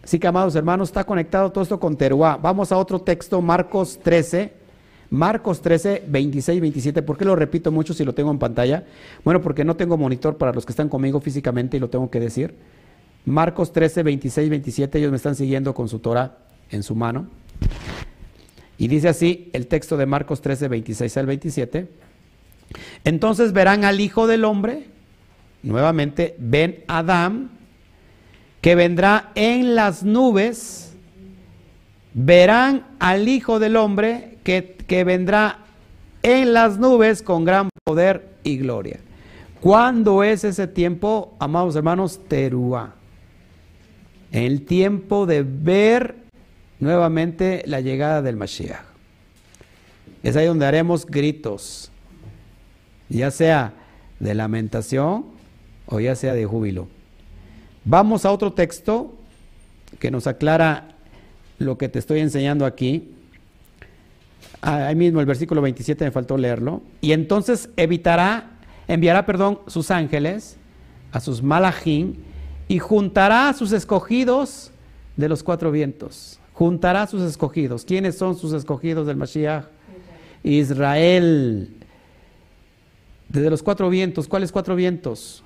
Así que, amados hermanos, está conectado todo esto con Teruá. Vamos a otro texto, Marcos 13. Marcos 13, 26, 27. ¿Por qué lo repito mucho si lo tengo en pantalla? Bueno, porque no tengo monitor para los que están conmigo físicamente y lo tengo que decir. Marcos 13, 26, 27. Ellos me están siguiendo con su Torah en su mano. Y dice así el texto de Marcos 13, 26 al 27. Entonces verán al Hijo del Hombre, nuevamente, ven Adán, que vendrá en las nubes, verán al Hijo del Hombre que, que vendrá en las nubes con gran poder y gloria. ¿Cuándo es ese tiempo, amados hermanos? Teruá. El tiempo de ver nuevamente la llegada del Mashiach. Es ahí donde haremos gritos, ya sea de lamentación o ya sea de júbilo. Vamos a otro texto, que nos aclara lo que te estoy enseñando aquí. Ah, Ahí mismo el versículo 27 me faltó leerlo. Y entonces evitará, enviará, perdón, sus ángeles a sus malachim y juntará a sus escogidos de los cuatro vientos. Juntará sus escogidos. ¿Quiénes son sus escogidos del Mashiach? Israel. Desde los cuatro vientos. ¿Cuáles cuatro vientos?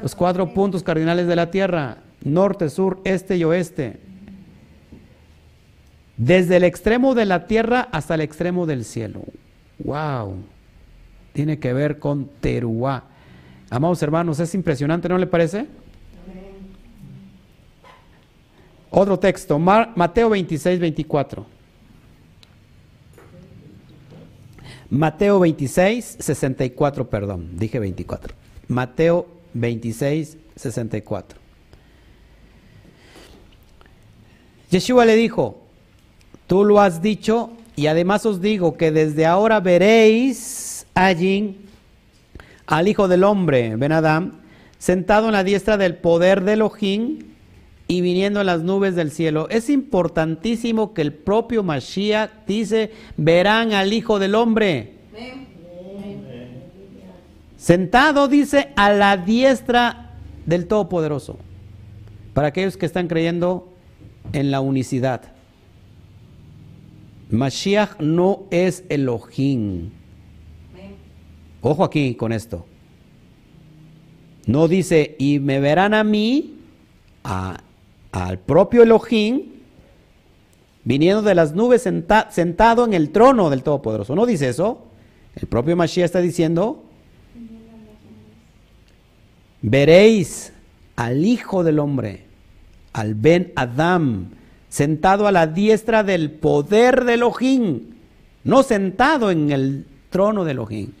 Los cuatro puntos cardinales de la tierra. Norte, sur, este y oeste. Desde el extremo de la tierra hasta el extremo del cielo. ¡Wow! Tiene que ver con Teruá. Amados hermanos, es impresionante, ¿no le parece? Otro texto, Mateo 26, 24. Mateo 26, 64, perdón, dije 24. Mateo 26, 64. Yeshua le dijo, tú lo has dicho y además os digo que desde ahora veréis allí al Hijo del Hombre, Ben Adam, sentado en la diestra del poder de Elohim y viniendo en las nubes del cielo. Es importantísimo que el propio Mashiach dice, verán al Hijo del Hombre. Sentado, dice, a la diestra del Todopoderoso. Para aquellos que están creyendo en la unicidad. Mashiach no es Elohim. Ojo aquí con esto. No dice, y me verán a mí, a- al propio Elohim, viniendo de las nubes senta- sentado en el trono del Todopoderoso. No dice eso. El propio Mashiach está diciendo, veréis al Hijo del Hombre, al Ben Adam, sentado a la diestra del poder de Elohim, no sentado en el trono de Elohim,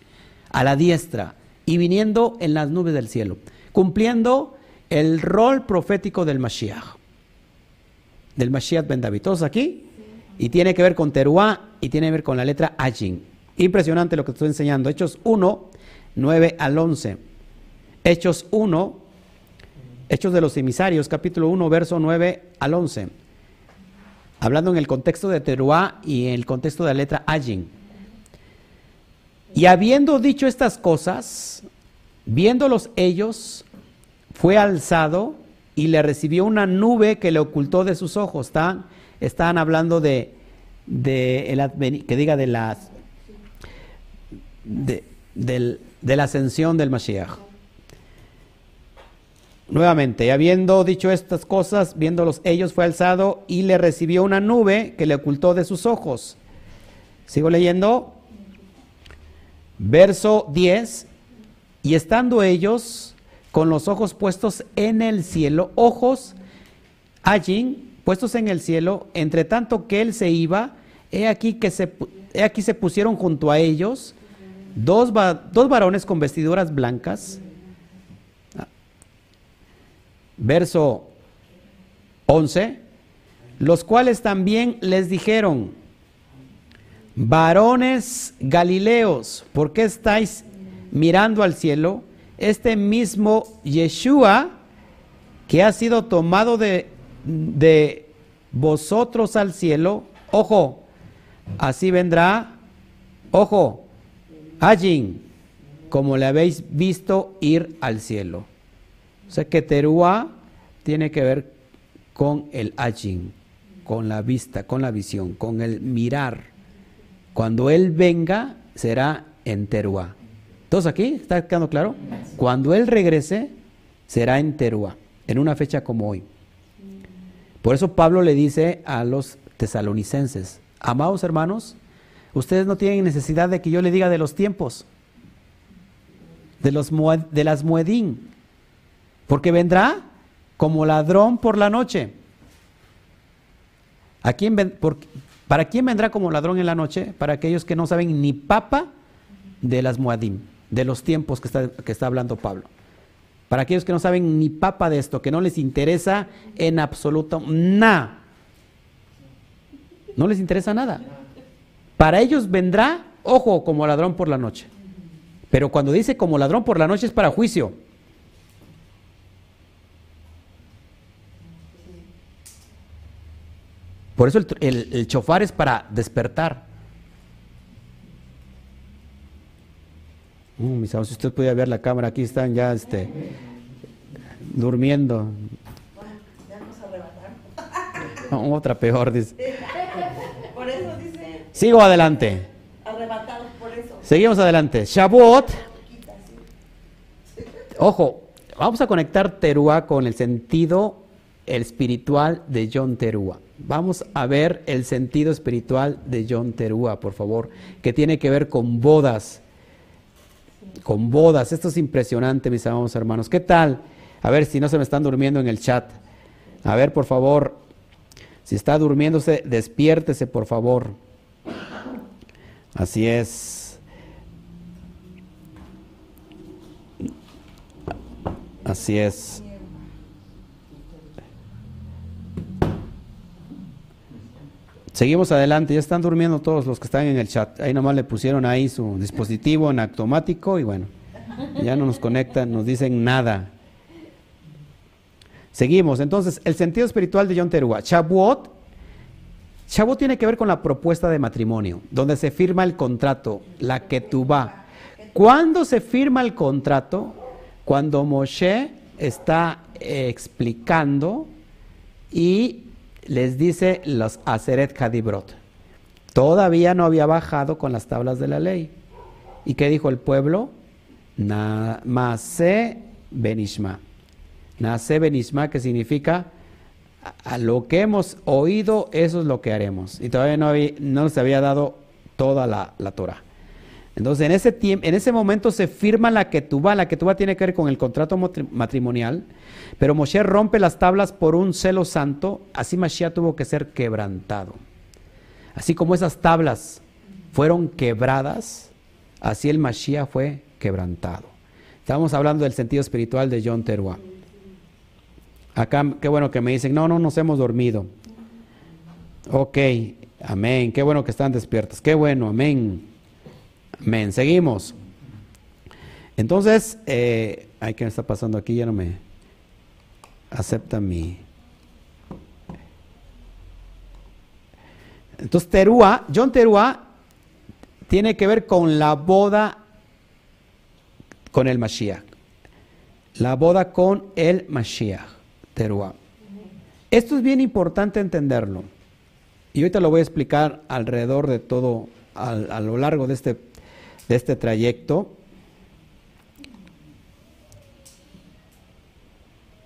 a la diestra y viniendo en las nubes del cielo, cumpliendo el rol profético del Mashiach, del Mashiach Ben David. ¿Todos aquí? Y tiene que ver con Teruá y tiene que ver con la letra Ajin. Impresionante lo que estoy enseñando. Hechos 1, 9 al 11. Hechos 1, Hechos de los emisarios, capítulo 1, verso 9 al 11. Hablando en el contexto de Teruá y en el contexto de la letra Ajin. Y habiendo dicho estas cosas, viéndolos ellos, fue alzado y le recibió una nube que le ocultó de sus ojos. Están, están hablando de, que diga de la, de, de la ascensión del Mashiach. Nuevamente, habiendo dicho estas cosas, viéndolos ellos, fue alzado y le recibió una nube que le ocultó de sus ojos. Sigo leyendo. Verso 10. Y estando ellos con los ojos puestos en el cielo, ojos allí puestos en el cielo, entre tanto que él se iba, he aquí que se, he aquí se pusieron junto a ellos dos, dos varones con vestiduras blancas. Verso 11, los cuales también les dijeron, varones galileos, ¿por qué estáis mirando al cielo? Este mismo Yeshua que ha sido tomado de, de vosotros al cielo, ojo, así vendrá, ojo, allí, como le habéis visto ir al cielo. O sea que Teruá tiene que ver con el ajin, con la vista, con la visión, con el mirar. Cuando Él venga, será en Teruá. ¿Todos aquí? ¿Está quedando claro? Cuando Él regrese, será en Teruá, en una fecha como hoy. Por eso Pablo le dice a los tesalonicenses, amados hermanos, ustedes no tienen necesidad de que yo le diga de los tiempos, de, los, de las muedín, porque vendrá como ladrón por la noche. ¿A quién ¿Para quién vendrá como ladrón en la noche? Para aquellos que no saben ni papa de las Moadim, de los tiempos que está, que está hablando Pablo. Para aquellos que no saben ni papa de esto, que no les interesa en absoluto nada. No les interesa nada. Para ellos vendrá, ojo, como ladrón por la noche. Pero cuando dice como ladrón por la noche es para juicio. Por eso el, el, el chofar es para despertar. Uh, mis amados, si usted puede ver la cámara, aquí están ya este, durmiendo. No, otra peor, dice. Por eso dice Sigo adelante. arrebatados por eso. Seguimos adelante. Shavuot. Ojo, vamos a conectar Teruá con el sentido el espiritual de John Teruá. Vamos a ver el sentido espiritual de John Teruá, por favor, que tiene que ver con bodas. Con bodas. Esto es impresionante, mis amados hermanos. ¿Qué tal? A ver si no se me están durmiendo en el chat. A ver, por favor, si está durmiéndose, despiértese, por favor. Así es. Así es. Seguimos adelante, ya están durmiendo todos los que están en el chat. Ahí nomás le pusieron ahí su dispositivo en automático y bueno, ya no nos conectan, nos dicen nada. Seguimos, entonces, el sentido espiritual de John. Shavuot, Shavuot tiene que ver con la propuesta de matrimonio, donde se firma el contrato, la va. ¿Cuándo se firma el contrato? Cuando Moshe está explicando y les dice los Aseret Hadibrot. Todavía no había bajado con las tablas de la ley. ¿Y qué dijo el pueblo? Namase Benishma. Nace Benishma, que significa a lo que hemos oído, eso es lo que haremos. Y todavía no, había, no se había dado toda la, la Torah. Entonces, en ese, en ese momento se firma la ketubá. La ketubá tiene que ver con el contrato matrimonial. Pero Moshe rompe las tablas por un celo santo. Así Mashiach tuvo que ser quebrantado. Así como esas tablas fueron quebradas, así el Mashiach fue quebrantado. Estamos hablando del sentido espiritual de John Teruá. Acá, qué bueno que me dicen, no, no nos hemos dormido. Ok, amén. Qué bueno que están despiertos. Qué bueno, amén. Amén. Seguimos. Entonces, eh, ay, ¿qué me está pasando aquí? Ya no me acepta mi. Entonces, Terúa, John Terúa tiene que ver con la boda con el Mashiach. La boda con el Mashiach, Terúa. Esto es bien importante entenderlo. Y ahorita lo voy a explicar alrededor de todo, a, a lo largo de este de este trayecto.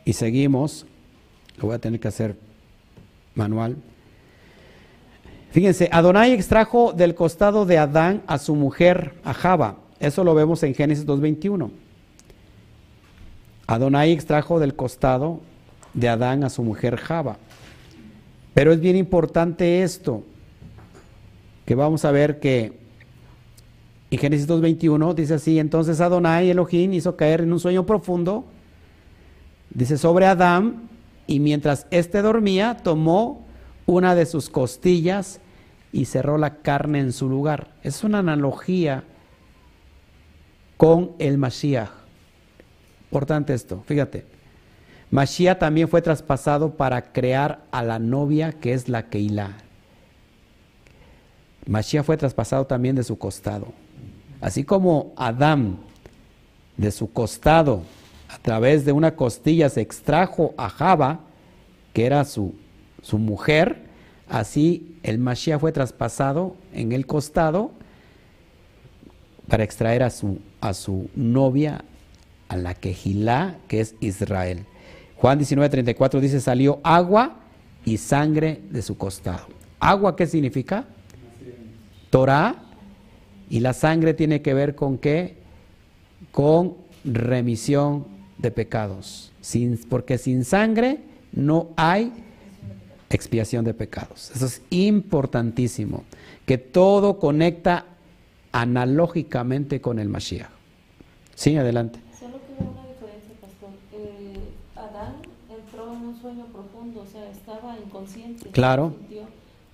Y seguimos, lo voy a tener que hacer manual. Fíjense, Adonai extrajo del costado de Adán a su mujer, a Java. Eso lo vemos en Génesis 2.21. Adonai extrajo del costado de Adán a su mujer Java. Pero es bien importante esto, que vamos a ver que y Génesis 2.21 dice así, entonces Adonai Elohim hizo caer en un sueño profundo, dice sobre Adán, y mientras éste dormía, tomó una de sus costillas y cerró la carne en su lugar. Es una analogía con el Mashiach. Importante esto, fíjate. Mashiach también fue traspasado para crear a la novia que es la Keilah. Mashiach fue traspasado también de su costado. Así como Adán de su costado, a través de una costilla, se extrajo a Java, que era su, su mujer, así el Mashiach fue traspasado en el costado para extraer a su, a su novia, a la Quejilá, que es Israel. Juan 19:34 dice, salió agua y sangre de su costado. ¿Agua qué significa? Torah y la sangre tiene que ver con qué? Con remisión de pecados. Sin, porque sin sangre no hay expiación de pecados. Eso es importantísimo. Que todo conecta analógicamente con el Mashiach. Sí, adelante. Solo queda una diferencia, pastor. Eh, Adán entró en un sueño profundo, o sea, estaba inconsciente. Claro. Sintió.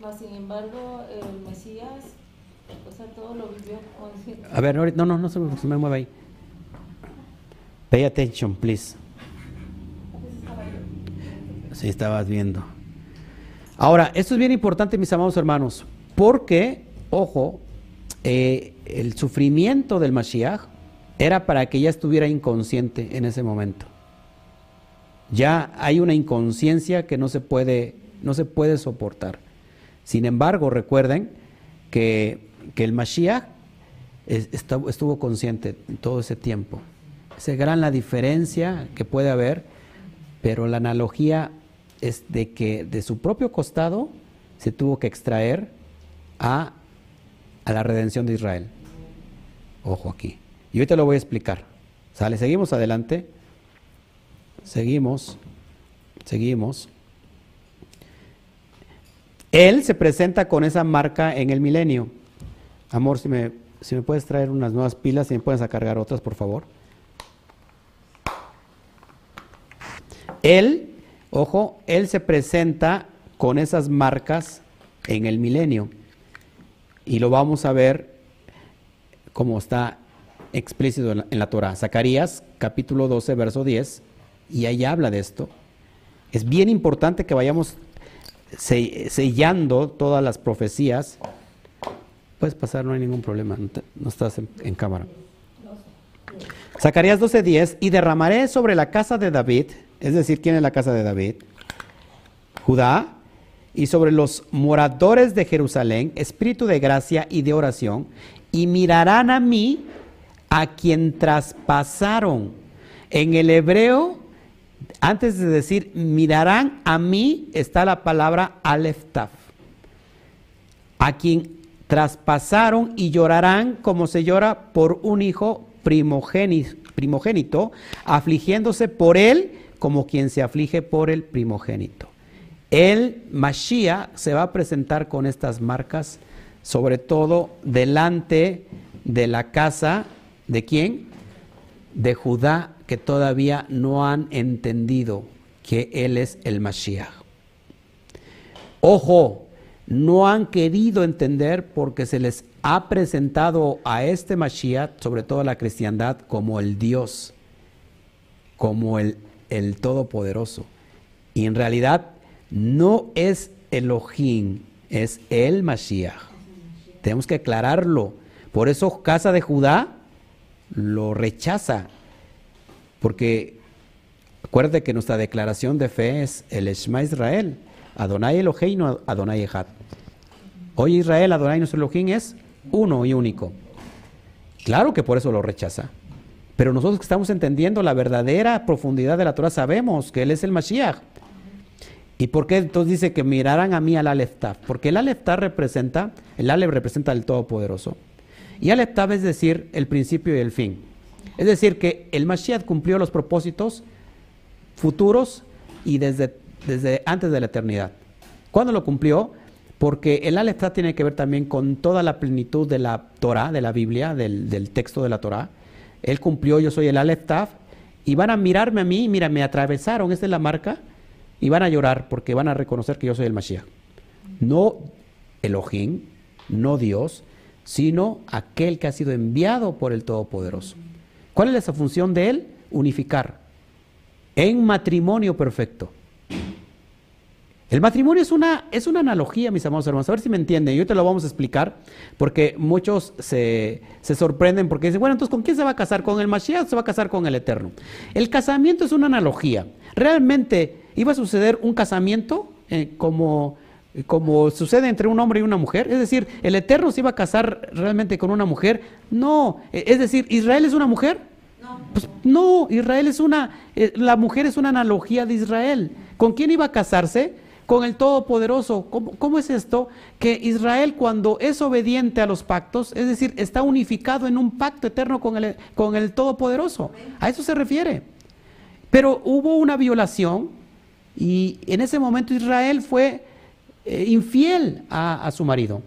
Mas, sin embargo, el Mesías A ver, no, no, no se me, se me mueva ahí. Pay attention, please. Sí, estabas viendo. Ahora, esto es bien importante, mis amados hermanos, porque, ojo, eh, el sufrimiento del Mashiach era para que ya estuviera inconsciente en ese momento. Ya hay una inconsciencia que no se puede, no se puede soportar. Sin embargo, recuerden que, que el Mashiach es- estuvo, consciente todo ese tiempo. Es gran la diferencia que puede haber, pero la analogía es de que de su propio costado se tuvo que extraer a, a la redención de Israel. Ojo aquí. Y ahorita lo voy a explicar. ¿Sale? Seguimos adelante. Seguimos. Seguimos. Él se presenta con esa marca en el milenio. Amor, si me, si me puedes traer unas nuevas pilas, si me puedes cargar otras, por favor. Él, ojo, él se presenta con esas marcas en el milenio. Y lo vamos a ver como está explícito en la, en la Torah. Zacarías capítulo 12, verso 10, y ahí habla de esto. Es bien importante que vayamos se- sellando todas las profecías. Puedes pasar, no hay ningún problema, no, no estás en, en cámara. Zacarías 12:10, y derramaré sobre la casa de David, es decir, ¿quién es la casa de David? Judá, y sobre los moradores de Jerusalén, espíritu de gracia y de oración, y mirarán a mí, a quien traspasaron. En el hebreo, antes de decir mirarán a mí, está la palabra aleftaf. A quien traspasaron y llorarán como se llora por un hijo primogénito, afligiéndose por él como quien se aflige por el primogénito. El Mashiach se va a presentar con estas marcas, sobre todo delante de la casa de quién? De Judá, que todavía no han entendido que Él es el Mashiach. Ojo, no han querido entender porque se les ha presentado a este Mashiach, sobre todo a la cristiandad, como el Dios, como el, el Todopoderoso. Y en realidad no es Elohim, es el Mashiach. Tenemos que aclararlo. Por eso Casa de Judá lo rechaza. Porque acuérdate que nuestra declaración de fe es el Shema Israel. Adonai Elohim, no Adonai Echad. Hoy Israel, Adonai nuestro Elohim es uno y único. Claro que por eso lo rechaza. Pero nosotros que estamos entendiendo la verdadera profundidad de la Torah sabemos que Él es el Mashiach. ¿Y por qué entonces dice que mirarán a mí al Aleftaf? Porque el Aleftaf representa, el Alef representa el Todopoderoso. Y Aleftaf es decir, el principio y el fin. Es decir, que el Mashiach cumplió los propósitos futuros y desde, desde antes de la eternidad. ¿Cuándo lo cumplió? Porque el Aleftaf tiene que ver también con toda la plenitud de la Torah, de la Biblia, del, texto de la Torah. Él cumplió, yo soy el Aleftaf, y van a mirarme a mí, mira, me atravesaron, esta es la marca, y van a llorar porque van a reconocer que yo soy el Mashiach. No Elohim, no Dios, sino aquel que ha sido enviado por el Todopoderoso. ¿Cuál es esa función de él? Unificar en matrimonio perfecto. El matrimonio es una, es una analogía, mis amados hermanos. A ver si me entienden. Y hoy te lo vamos a explicar, porque muchos se, se sorprenden porque dicen, bueno, entonces, ¿con quién se va a casar? ¿Con el Mashiach o se va a casar con el Eterno? El casamiento es una analogía. Realmente iba a suceder un casamiento eh, como, como sucede entre un hombre y una mujer. Es decir, ¿el Eterno se iba a casar realmente con una mujer? No. Eh, Es decir, ¿Israel es una mujer? Pues no, Israel es una, eh, la mujer es una analogía de Israel. ¿Con quién iba a casarse? Con el Todopoderoso. ¿Cómo, es esto? Que Israel cuando es obediente a los pactos, es decir, está unificado en un pacto eterno con el, con el Todopoderoso. A eso se refiere. Pero hubo una violación y en ese momento Israel fue eh, infiel a, a su marido.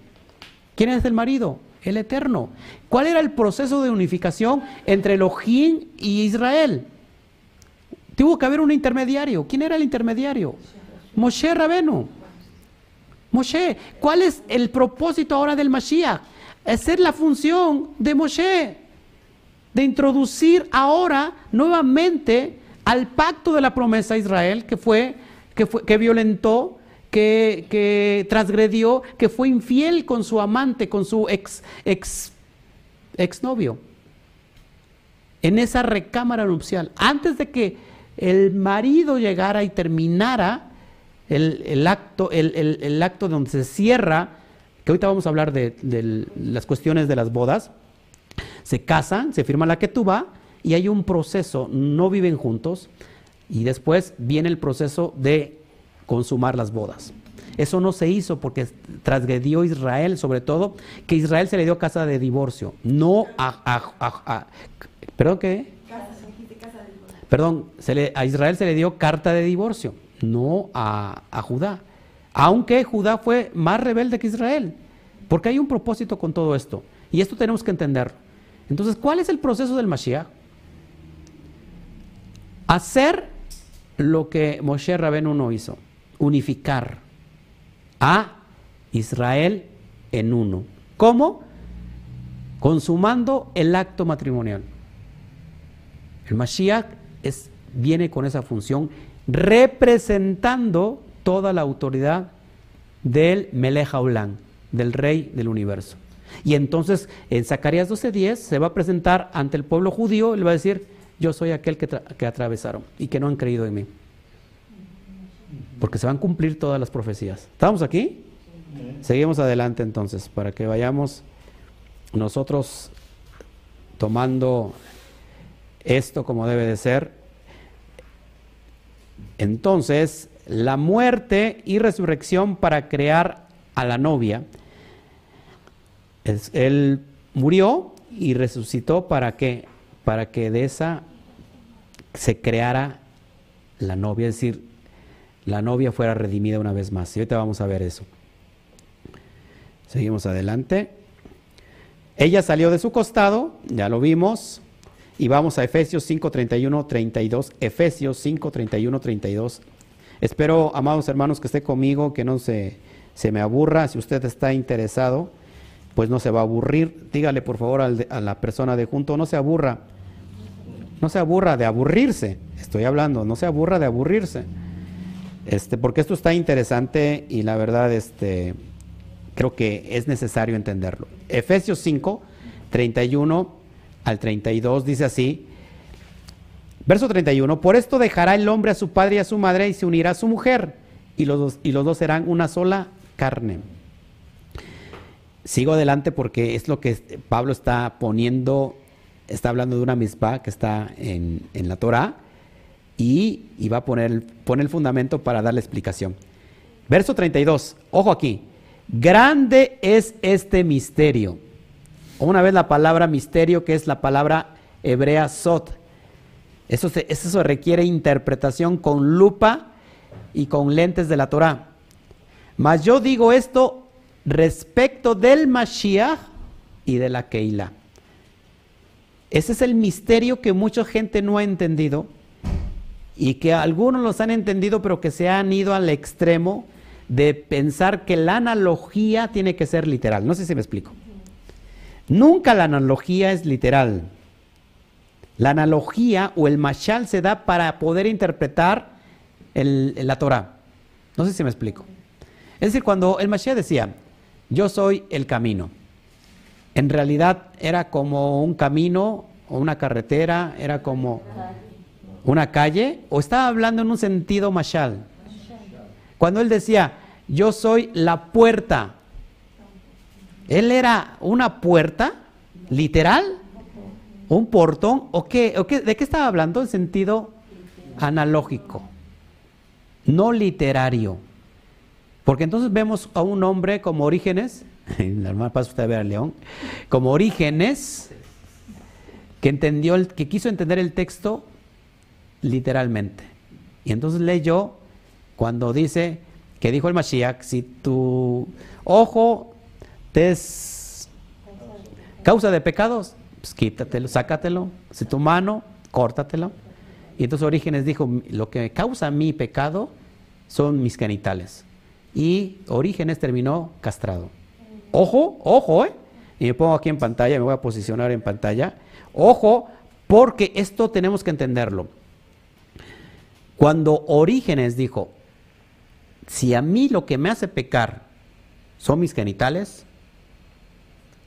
¿Quién es el marido? El Eterno. ¿Cuál era el proceso de unificación entre Elohim y Israel? Tuvo que haber un intermediario. ¿Quién era el intermediario? Moshe Rabenu. Moshe. ¿Cuál es el propósito ahora del Mashiach? Hacer la función de Moshe. De introducir ahora nuevamente al pacto de la promesa a Israel que fue, que fue, que violentó, que, que transgredió, que fue infiel con su amante, con su ex, ex, exnovio. En esa recámara nupcial. Antes de que el marido llegara y terminara el, el acto, el, el- acto donde se cierra, que ahorita vamos a hablar de, las cuestiones de las bodas, se casan, se firma la ketubá y hay un proceso, no viven juntos y después viene el proceso de consumar las bodas. Eso no se hizo porque transgredió Israel, sobre todo, que Israel se le dio casa de divorcio, no a- a- ¿Perdón qué? Perdón, a Israel se le dio carta de divorcio, no a, a Judá. Aunque Judá fue más rebelde que Israel, porque hay un propósito con todo esto. Y esto tenemos que entenderlo. Entonces, ¿cuál es el proceso del Mashiach? Hacer lo que Moshe Rabenu no hizo, unificar a Israel en uno. ¿Cómo? Consumando el acto matrimonial. El Mashiach viene con esa función representando toda la autoridad del Melech Haolam, del rey del universo. Y entonces en Zacarías 12:10 se va a presentar ante el pueblo judío y le va a decir, yo soy aquel que, que atravesaron y que no han creído en mí. Porque se van a cumplir todas las profecías. ¿Estamos aquí? Seguimos adelante entonces, para que vayamos nosotros tomando esto como debe de ser. Entonces, la muerte y resurrección para crear a la novia. Él murió y resucitó para que, para que de esa se creara la novia, es decir, la novia fuera redimida una vez más. Y ahorita vamos a ver eso. Seguimos adelante. Ella salió de su costado, ya lo vimos, y vamos a Efesios 5, 31, 32. Efesios 5, 31, 32. Espero, amados hermanos, que esté conmigo, que no se, se me aburra. Si usted está interesado, pues no se va a aburrir. Dígale, por favor, a la persona de junto, no se aburra. No se aburra de aburrirse. Estoy hablando, no se aburra de aburrirse. Este, porque esto está interesante y la verdad, este, creo que es necesario entenderlo. Efesios 5, 31 al 32 dice así, verso 31, por esto dejará el hombre a su padre y a su madre y se unirá a su mujer y los dos, y los dos serán una sola carne. Sigo adelante porque es lo que Pablo está poniendo, está hablando de una misma que está en, en la Torah y, y va a poner, el- pone el fundamento para darle explicación. Verso 32, ojo aquí, grande es este misterio. Una vez la palabra misterio, que es la palabra hebrea sot. Eso, eso requiere interpretación con lupa y con lentes de la Torah. Mas yo digo esto respecto del Mashiach y de la Keilah. Ese es el misterio que mucha gente no ha entendido y que algunos los han entendido, pero que se han ido al extremo de pensar que la analogía tiene que ser literal. No sé si me explico. Nunca la analogía es literal. La analogía o el mashal se da para poder interpretar el- la Torah. No sé si me explico. Es decir, cuando el Mashiach decía, yo soy el camino, en realidad era como un camino o una carretera, era como una calle, o estaba hablando en un sentido mashal. Cuando él decía, yo soy la puerta, él era una puerta, literal, un portón, o qué, o qué- ¿de qué estaba hablando? En sentido analógico, no literario. Porque entonces vemos a un hombre como Orígenes, hermana pasa usted a ver a León, como Orígenes, que entendió, el, que quiso entender el texto literalmente. Y entonces leyó cuando dice que dijo el Mashiach, si tu ojo te es causa de pecados, pues quítatelo, sácatelo. Si tu mano, córtatelo. Y entonces Orígenes dijo, lo que causa mi pecado son mis genitales. Y Orígenes terminó castrado. Ojo, ojo, ¿eh? Y me pongo aquí en pantalla, me voy a posicionar en pantalla. Ojo, porque esto tenemos que entenderlo. Cuando Orígenes dijo, si a mí lo que me hace pecar son mis genitales,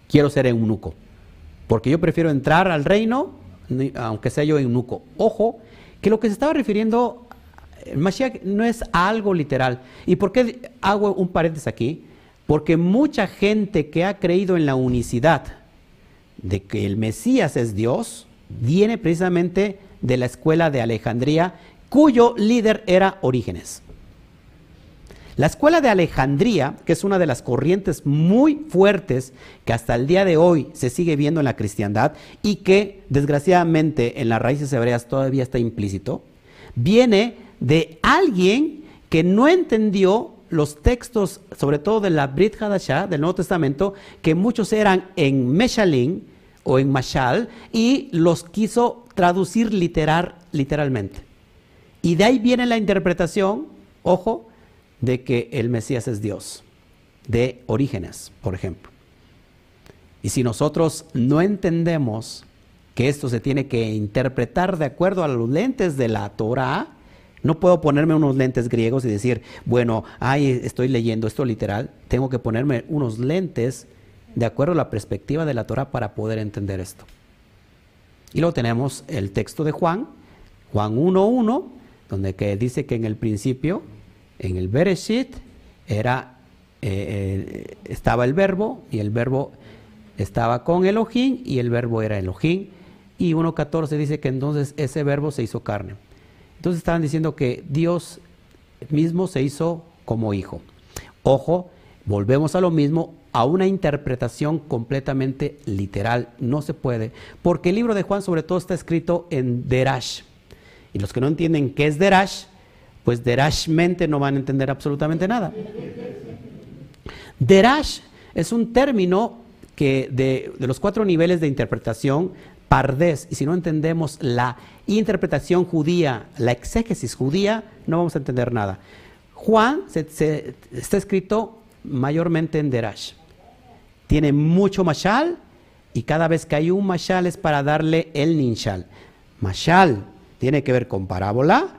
quiero ser eunuco. Porque yo prefiero entrar al reino, aunque sea yo eunuco. Ojo, que lo que se estaba refiriendo, el Mashiach no es algo literal. ¿Y por qué hago un paréntesis aquí? Porque mucha gente que ha creído en la unicidad de que el Mesías es Dios, viene precisamente de la escuela de Alejandría, cuyo líder era Orígenes. La escuela de Alejandría, que es una de las corrientes muy fuertes que hasta el día de hoy se sigue viendo en la cristiandad y que desgraciadamente en las raíces hebreas todavía está implícito, viene de alguien que no entendió los textos, sobre todo de la Brit Hadashah, del Nuevo Testamento, que muchos eran en Meshalin o en Mashal, y los quiso traducir literalmente. Y de ahí viene la interpretación, ojo, de que el Mesías es Dios, de orígenes, por ejemplo. Y si nosotros no entendemos que esto se tiene que interpretar de acuerdo a los lentes de la Torah, no puedo ponerme unos lentes griegos y decir, bueno, ay, estoy leyendo esto literal, tengo que ponerme unos lentes de acuerdo a la perspectiva de la Torah para poder entender esto. Y luego tenemos el texto de Juan, Juan 1.1, donde que dice que en el principio en el Bereshit era, eh, eh, estaba el verbo y el verbo estaba con Elohim y el verbo era Elohim. Y 1.14 dice que entonces ese verbo se hizo carne. Entonces estaban diciendo que Dios mismo se hizo como hijo. Ojo, volvemos a lo mismo, a una interpretación completamente literal. No se puede, porque el libro de Juan sobre todo está escrito en Derash. Y los que no entienden qué es Derash, pues derashmente no van a entender absolutamente nada. Derash es un término que de, los cuatro niveles de interpretación, pardés, y si no entendemos la interpretación judía, la exégesis judía, no vamos a entender nada. Juan está escrito mayormente en Derash. Tiene mucho mashal y cada vez que hay un mashal es para darle el ninshal. Mashal tiene que ver con parábola,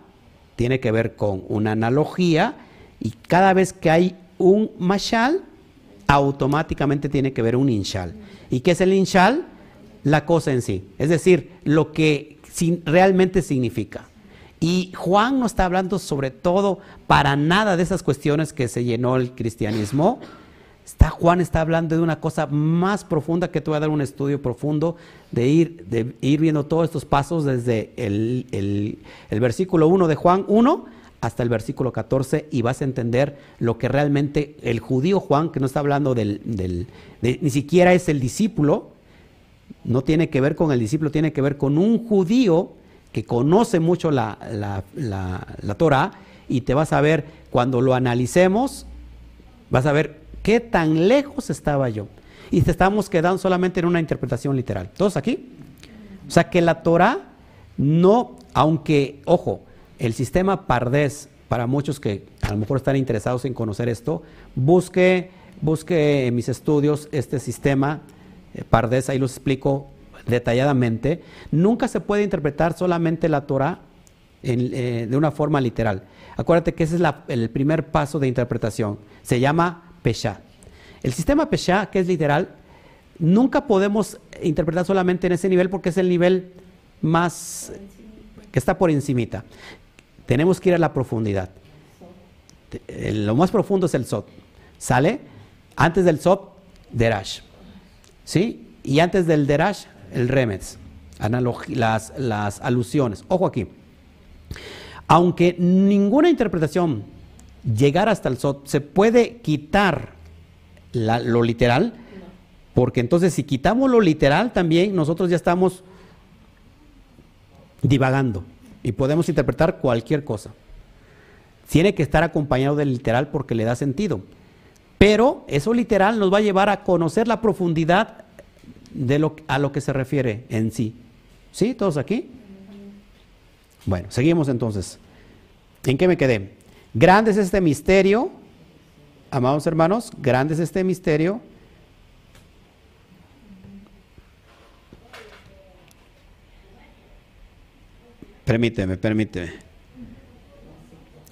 tiene que ver con una analogía y cada vez que hay un mashal, automáticamente tiene que ver un inshal. ¿Y qué es el inshal? La cosa en sí, es decir, lo que realmente significa. Y Juan no está hablando sobre todo para nada de esas cuestiones que se llenó el cristianismo, Juan está hablando de una cosa más profunda que te voy a dar un estudio profundo de ir, de ir viendo todos estos pasos desde el, versículo 1 de Juan 1 hasta el versículo 14 y vas a entender lo que realmente el judío Juan, que no está hablando del, ni siquiera es el discípulo, no tiene que ver con el discípulo, tiene que ver con un judío que conoce mucho la, la, la, la Torah y te vas a ver, cuando lo analicemos, vas a ver ¿Qué tan lejos estaba yo? Y te estamos quedando solamente en una interpretación literal. ¿Todos aquí? O sea que la Torah no, aunque, ojo, el sistema Pardés, para muchos que a lo mejor están interesados en conocer esto, busque, busque en mis estudios este sistema eh, Pardés, ahí los explico detalladamente. Nunca se puede interpretar solamente la Torah eh, de una forma literal. Acuérdate que ese es el primer paso de interpretación. Se llama Pesha. El sistema Pesha, que es literal, nunca podemos interpretar solamente en ese nivel porque es el nivel más que está por encimita. Tenemos que ir a la profundidad. Lo más profundo es el Sot. ¿Sale? Antes del Sot, Derash. ¿Sí? Y antes del Derash, el Remets. Las, las alusiones. Ojo aquí. Aunque ninguna interpretación llegar hasta el Sot, se puede quitar lo literal, porque entonces si quitamos lo literal también nosotros ya estamos divagando y podemos interpretar cualquier cosa. Tiene que estar acompañado del literal porque le da sentido. Pero eso literal nos va a llevar a conocer la profundidad de lo, a lo que se refiere en sí. ¿Sí? ¿Todos aquí? Bueno, seguimos entonces. ¿En qué me quedé? Grande es este misterio, amados hermanos, grande es este misterio. Permíteme, permíteme.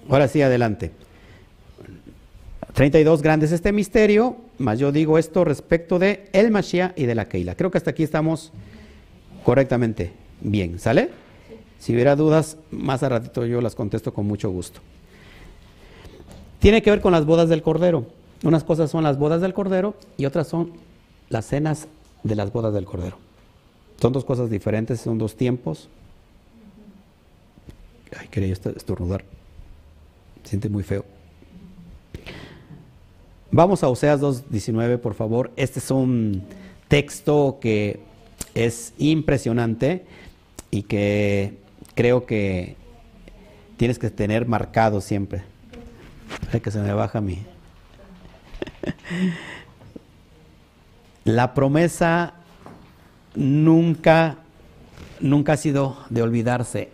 Ahora sí, adelante. 32 grandes este misterio, más yo digo esto respecto de el Mashiach y de la Keila. Creo que hasta aquí estamos correctamente bien, ¿sale? Si hubiera dudas, más a ratito yo las contesto con mucho gusto. Tiene que ver con las bodas del Cordero. Unas cosas son las bodas del Cordero y otras son las cenas de las bodas del Cordero. Son dos cosas diferentes, son dos tiempos. Ay, quería estornudar. Siente muy feo. Vamos a Oseas 2.19, por favor. Este es un texto que es impresionante y que creo que tienes que tener marcado siempre. Ay, que se me baja mi. La promesa nunca, nunca ha sido de olvidarse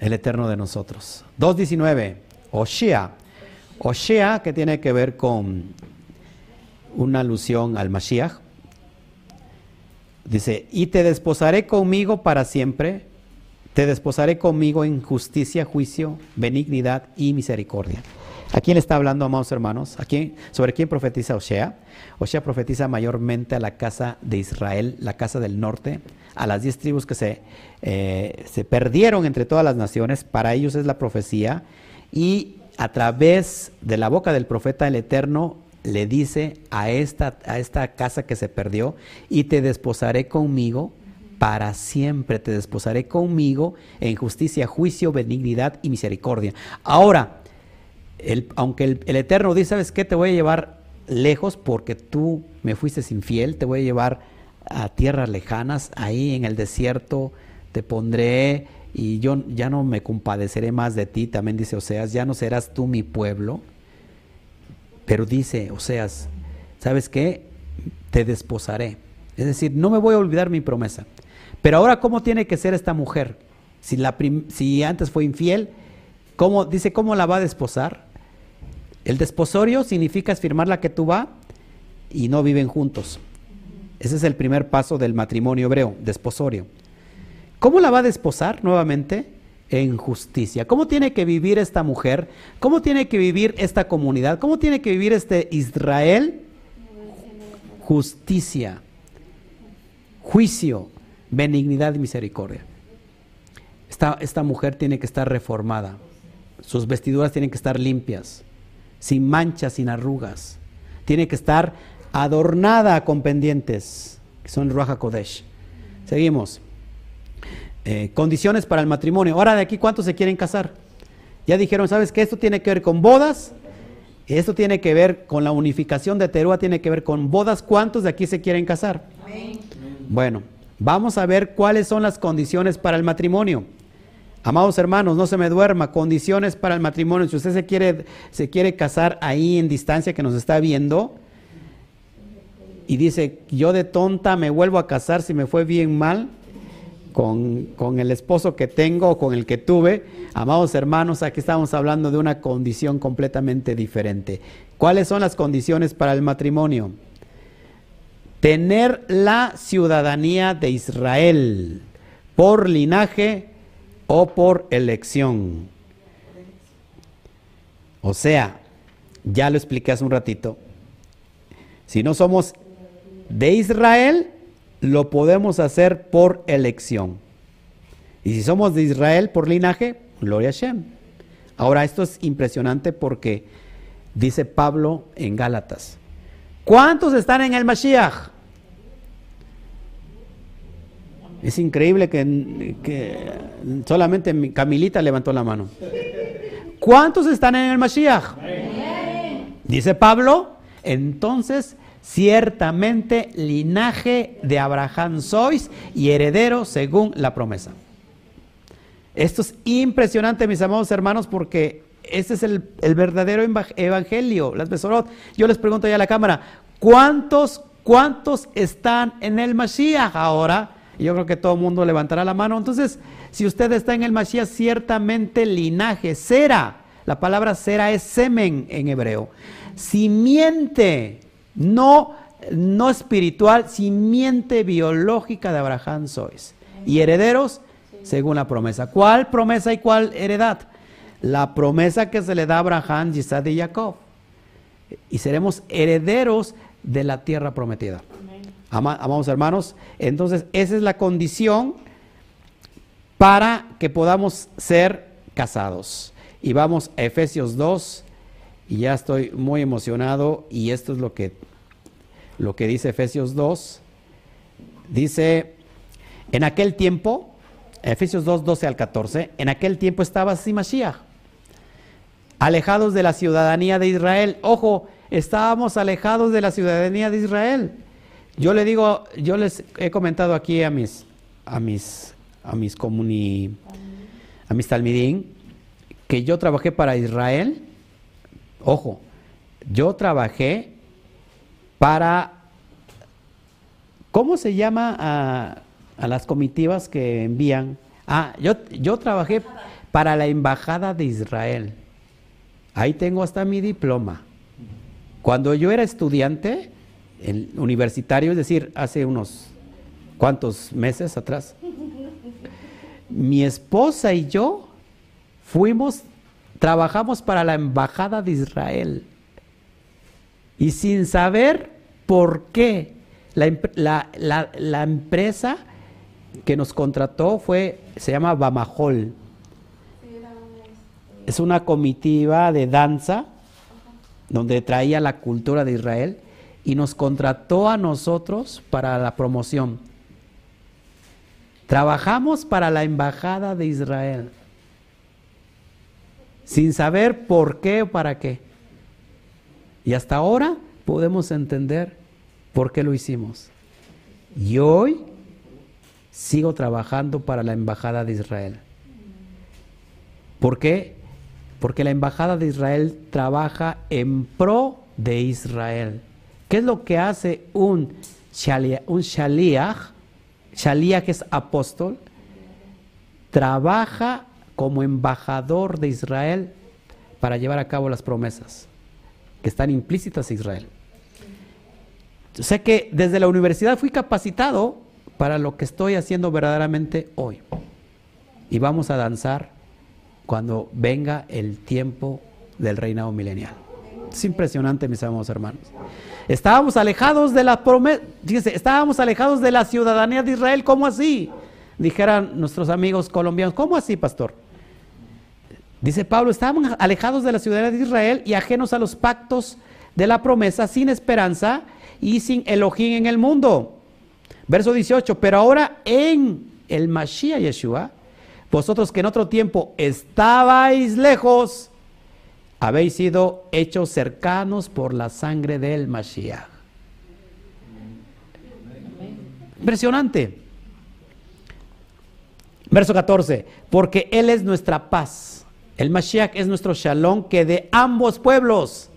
el Eterno de nosotros. 2.19, Oshea. Oshea, que tiene que ver con una alusión al Mashiach. Dice, y te desposaré conmigo para siempre, te desposaré conmigo en justicia, juicio, benignidad y misericordia. ¿A quién está hablando, amados hermanos? ¿A ¿Sobre quién profetiza Osea? Osea profetiza mayormente a la casa de Israel, la casa del norte, a las diez tribus que se, eh, se perdieron entre todas las naciones. Para ellos es la profecía. Y a través de la boca del profeta el Eterno le dice a esta, a esta casa que se perdió, y te desposaré conmigo para siempre, te desposaré conmigo en justicia, juicio, benignidad y misericordia. Ahora, aunque el, Eterno dice, ¿sabes qué? Te voy a llevar lejos porque tú me fuiste infiel, te voy a llevar a tierras lejanas, ahí en el desierto te pondré y yo ya no me compadeceré más de ti, también dice Oseas, ya no serás tú mi pueblo. Pero dice Oseas, ¿sabes qué? Te desposaré. Es decir, no me voy a olvidar mi promesa. Pero ahora, ¿cómo tiene que ser esta mujer? Si, antes fue infiel, ¿cómo, dice, ¿cómo la va a desposar? El desposorio significa firmar la que tú va y no viven juntos. Ese es el primer paso del matrimonio hebreo, desposorio. ¿Cómo la va a desposar nuevamente? En justicia. ¿Cómo tiene que vivir esta mujer? ¿Cómo tiene que vivir esta comunidad? ¿Cómo tiene que vivir este Israel? Justicia, juicio, benignidad y misericordia. Esta, esta mujer tiene que estar reformada. Sus vestiduras tienen que estar limpias sin manchas, sin arrugas. Tiene que estar adornada con pendientes, que son Ruaja Kodesh. Seguimos. Eh, condiciones para el matrimonio. Ahora de aquí, ¿cuántos se quieren casar? Ya dijeron, ¿sabes qué? Esto tiene que ver con bodas. Esto tiene que ver con la unificación de Teruá, tiene que ver con bodas. ¿Cuántos de aquí se quieren casar? Bueno, vamos a ver cuáles son las condiciones para el matrimonio. Amados hermanos, no se me duerma, condiciones para el matrimonio. Si usted se quiere, se quiere casar ahí en distancia que nos está viendo y dice, yo de tonta me vuelvo a casar si me fue bien mal con, con el esposo que tengo o con el que tuve, amados hermanos, aquí estamos hablando de una condición completamente diferente. ¿Cuáles son las condiciones para el matrimonio? Tener la ciudadanía de Israel por linaje, o por elección. O sea, ya lo expliqué hace un ratito, si no somos de Israel, lo podemos hacer por elección. Y si somos de Israel por linaje, gloria a Shem. Ahora, esto es impresionante porque dice Pablo en Gálatas, ¿cuántos están en el Mashiach? Es increíble que, solamente Camilita levantó la mano. ¿Cuántos están en el Mashiach? Dice Pablo, entonces ciertamente linaje de Abraham sois y heredero según la promesa. Esto es impresionante, mis amados hermanos, porque este es el, verdadero evangelio, las Besorot. Yo les pregunto ya a la cámara, ¿cuántos, cuántos están en el Mashiach ahora? Yo creo que todo el mundo levantará la mano. Entonces, si usted está en el Mashiach, ciertamente linaje, cera. La palabra cera es semen en hebreo. Simiente, no, no espiritual, simiente biológica de Abraham sois. Y herederos según la promesa. ¿Cuál promesa y cuál heredad? La promesa que se le da a Abraham, Isaac y Jacob. y seremos herederos de la tierra prometida. Ama- Amados hermanos, entonces esa es la condición para que podamos ser casados. Y vamos a Efesios 2, y ya estoy muy emocionado, y esto es lo que, lo que dice Efesios 2. Dice, en aquel tiempo, Efesios 2, 12 al 14, en aquel tiempo estaba Mashiach, alejados de la ciudadanía de Israel. Ojo, estábamos alejados de la ciudadanía de Israel. Yo le digo, yo les he comentado aquí a mis, a mis, a mis comuni, a mis talmidín, que yo trabajé para Israel. Ojo, yo trabajé para, ¿cómo se llama a, a las comitivas que envían? Ah, yo, yo trabajé para la embajada de Israel. Ahí tengo hasta mi diploma. Cuando yo era estudiante en universitario, es decir, hace unos cuantos meses atrás, mi esposa y yo fuimos, trabajamos para la embajada de Israel. Y sin saber por qué, la empresa que nos contrató fue, se llama Bamajol. Es una comitiva de danza donde traía la cultura de Israel y nos contrató a nosotros para la promoción. Trabajamos para la embajada de Israel sin saber por qué o para qué. Y hasta ahora podemos entender por qué lo hicimos. Y hoy sigo trabajando para la embajada de Israel. ¿Por qué? Porque la embajada de Israel trabaja en pro de Israel. ¿Qué es lo que hace un shaliach? Un shaliach, shaliach es apóstol, trabaja como embajador de Israel para llevar a cabo las promesas que están implícitas a Israel. Yo sé que desde la universidad fui capacitado para lo que estoy haciendo verdaderamente hoy. Y vamos a danzar cuando venga el tiempo del reinado milenial. Es impresionante, mis amados hermanos. Estábamos alejados de la promesa, fíjense, estábamos alejados de la ciudadanía de Israel, ¿cómo así? Dijeran nuestros amigos colombianos, ¿cómo así, pastor? Dice Pablo, estábamos alejados de la ciudadanía de Israel y ajenos a los pactos de la promesa, sin esperanza y sin Elohim en el mundo. Verso 18, pero ahora en el Mashiach Yeshua, vosotros que en otro tiempo estabais lejos, habéis sido hechos cercanos por la sangre del Mashiach. Impresionante. Verso 14, porque Él es nuestra paz. El Mashiach es nuestro shalom que de ambos pueblos,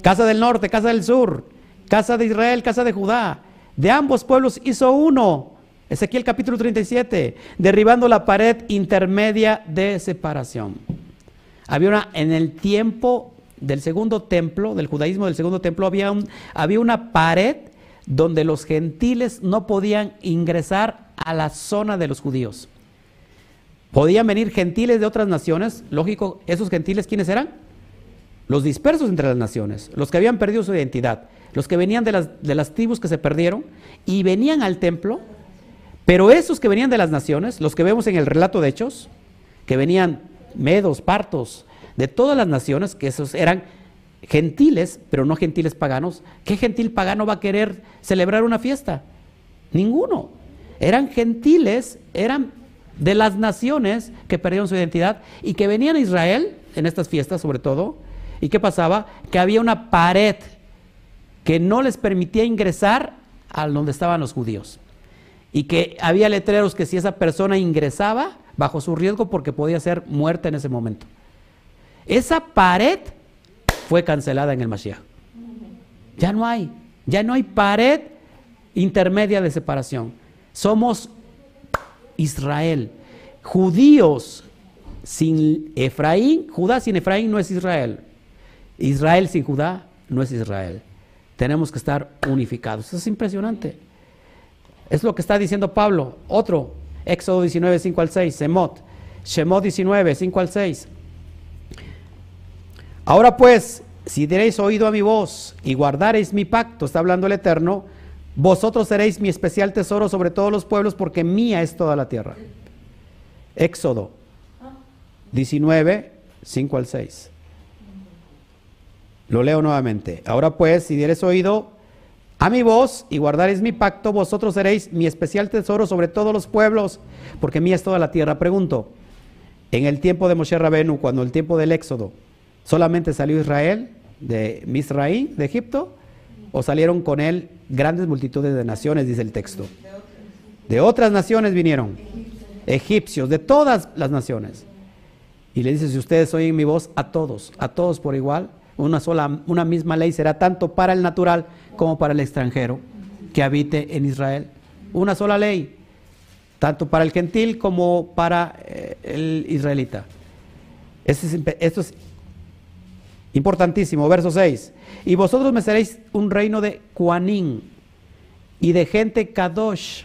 casa del norte, casa del sur, casa de Israel, casa de Judá, de ambos pueblos hizo uno. Ezequiel capítulo 37, derribando la pared intermedia de separación. Había una, en el tiempo del segundo templo, del judaísmo del segundo templo, había, un, había una pared donde los gentiles no podían ingresar a la zona de los judíos. Podían venir gentiles de otras naciones, lógico, esos gentiles ¿quiénes eran? Los dispersos entre las naciones, los que habían perdido su identidad, los que venían de las, de las tribus que se perdieron y venían al templo, pero esos que venían de las naciones, los que vemos en el relato de Hechos, que venían medos, partos, de todas las naciones, que esos eran gentiles, pero no gentiles paganos, ¿qué gentil pagano va a querer celebrar una fiesta? Ninguno. Eran gentiles, eran de las naciones que perdieron su identidad y que venían a Israel en estas fiestas sobre todo. ¿Y qué pasaba? Que había una pared que no les permitía ingresar a donde estaban los judíos. Y que había letreros que si esa persona ingresaba, bajo su riesgo porque podía ser muerta en ese momento. Esa pared fue cancelada en el Mashiach. Ya no hay, ya no hay pared intermedia de separación. Somos Israel. Judíos sin Efraín, Judá sin Efraín no es Israel. Israel sin Judá no es Israel. Tenemos que estar unificados. Eso es impresionante. Es lo que está diciendo Pablo. Otro, Éxodo 19, 5 al 6, Semot. Shemot 19, 5 al 6. Ahora pues, si diréis oído a mi voz y guardaréis mi pacto, está hablando el Eterno, vosotros seréis mi especial tesoro sobre todos los pueblos, porque mía es toda la tierra. Éxodo 19, 5 al 6. Lo leo nuevamente. Ahora pues, si dieres oído a mi voz y guardaréis mi pacto, vosotros seréis mi especial tesoro sobre todos los pueblos, porque mía es toda la tierra. Pregunto, en el tiempo de Moshe Rabenu, cuando el tiempo del Éxodo, ¿solamente salió Israel de Misraí, de Egipto? ¿O salieron con él grandes multitudes de naciones, dice el texto? De otras naciones vinieron, egipcios, de todas las naciones. Y le dice, si ustedes oyen mi voz, a todos, a todos por igual, una sola, una misma ley será tanto para el natural como para el extranjero que habite en Israel. Una sola ley, tanto para el gentil como para eh, el israelita. Esto es, esto es importantísimo, verso 6. Y vosotros me seréis un reino de Cuanín y de gente Kadosh.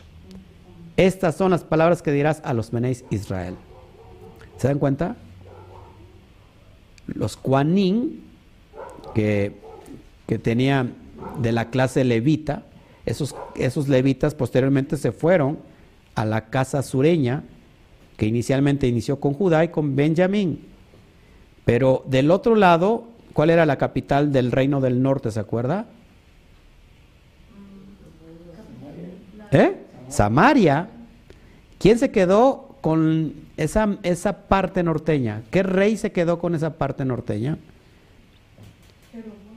Estas son las palabras que dirás a los menéis Israel. ¿Se dan cuenta? Los Cuanín que, que tenían de la clase levita, esos, esos levitas posteriormente se fueron a la casa sureña, que inicialmente inició con Judá y con Benjamín. Pero del otro lado, ¿cuál era la capital del reino del norte, se acuerda? ¿Eh? Samaria. ¿Quién se quedó con esa, esa parte norteña? ¿Qué rey se quedó con esa parte norteña?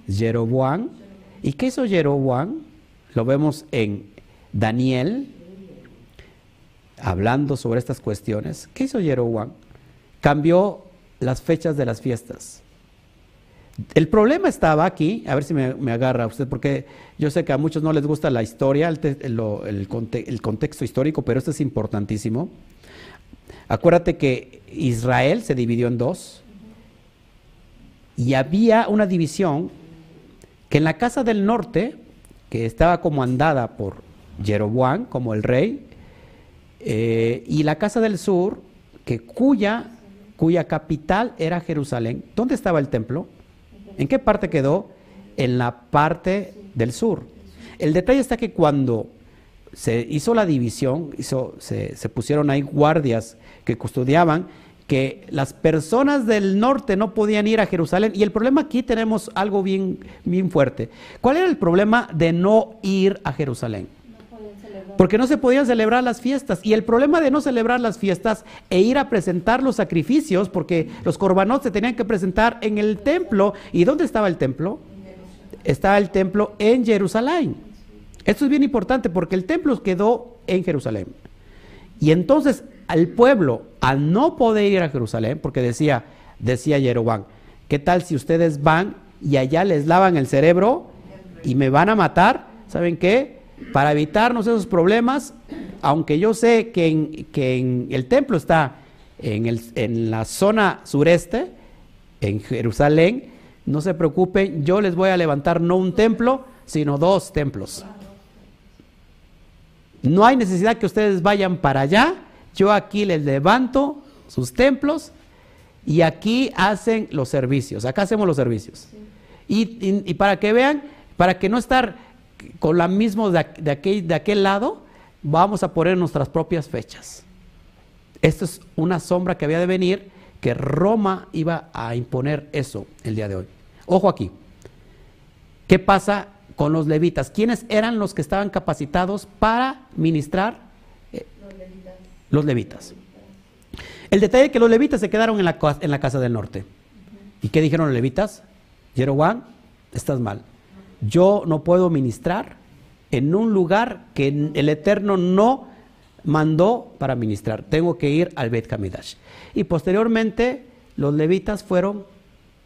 Jeroboam. ¿Y qué hizo Jeroboam? Lo vemos en Daniel, hablando sobre estas cuestiones. ¿Qué hizo Jeroboam? Cambió las fechas de las fiestas. El problema estaba aquí, a ver si me, agarra usted, porque yo sé que a muchos no les gusta la historia, el, contexto histórico, pero esto es importantísimo. Acuérdate que Israel se dividió en dos y había una división que en la casa del norte, que estaba comandada por Jeroboam como el rey, eh, y la casa del sur, que cuya, cuya capital era Jerusalén. ¿Dónde estaba el templo? ¿En qué parte quedó? En la parte del sur. El detalle está que cuando se hizo la división, se, se, pusieron ahí guardias que custodiaban que las personas del norte no podían ir a Jerusalén. Y el problema aquí tenemos algo bien, bien fuerte. ¿Cuál era el problema de no ir a Jerusalén? Porque no se podían celebrar las fiestas. Y el problema de no celebrar las fiestas e ir a presentar los sacrificios, porque los corbanos se tenían que presentar en el templo. ¿Y dónde estaba el templo? Estaba el templo en Jerusalén. Esto es bien importante porque el templo quedó en Jerusalén. Y entonces al pueblo, al no poder ir a Jerusalén, porque decía, decía Jeroboam, ¿qué tal si ustedes van y allá les lavan el cerebro y me van a matar? ¿Saben qué? Para evitarnos esos problemas, aunque yo sé que en, que en el templo está en, el, en la zona sureste, en Jerusalén, no se preocupen, yo les voy a levantar no un templo, sino dos templos. No hay necesidad que ustedes vayan para allá, yo aquí les levanto sus templos y aquí hacen los servicios, acá hacemos los servicios. Y, para que vean, para que no estar con la misma de, aquel, de aquel lado, vamos a poner nuestras propias fechas. Esto es una sombra que había de venir, que Roma iba a imponer eso el día de hoy. Ojo aquí. ¿Qué pasa con los levitas? ¿Quiénes eran los que estaban capacitados para ministrar? Los levitas. El detalle es que los levitas se quedaron en la, casa del norte. ¿Y qué dijeron los levitas? Jeroboam, estás mal. Yo no puedo ministrar en un lugar que el Eterno no mandó para ministrar. Tengo que ir al Beit Hamidash. Y posteriormente los levitas fueron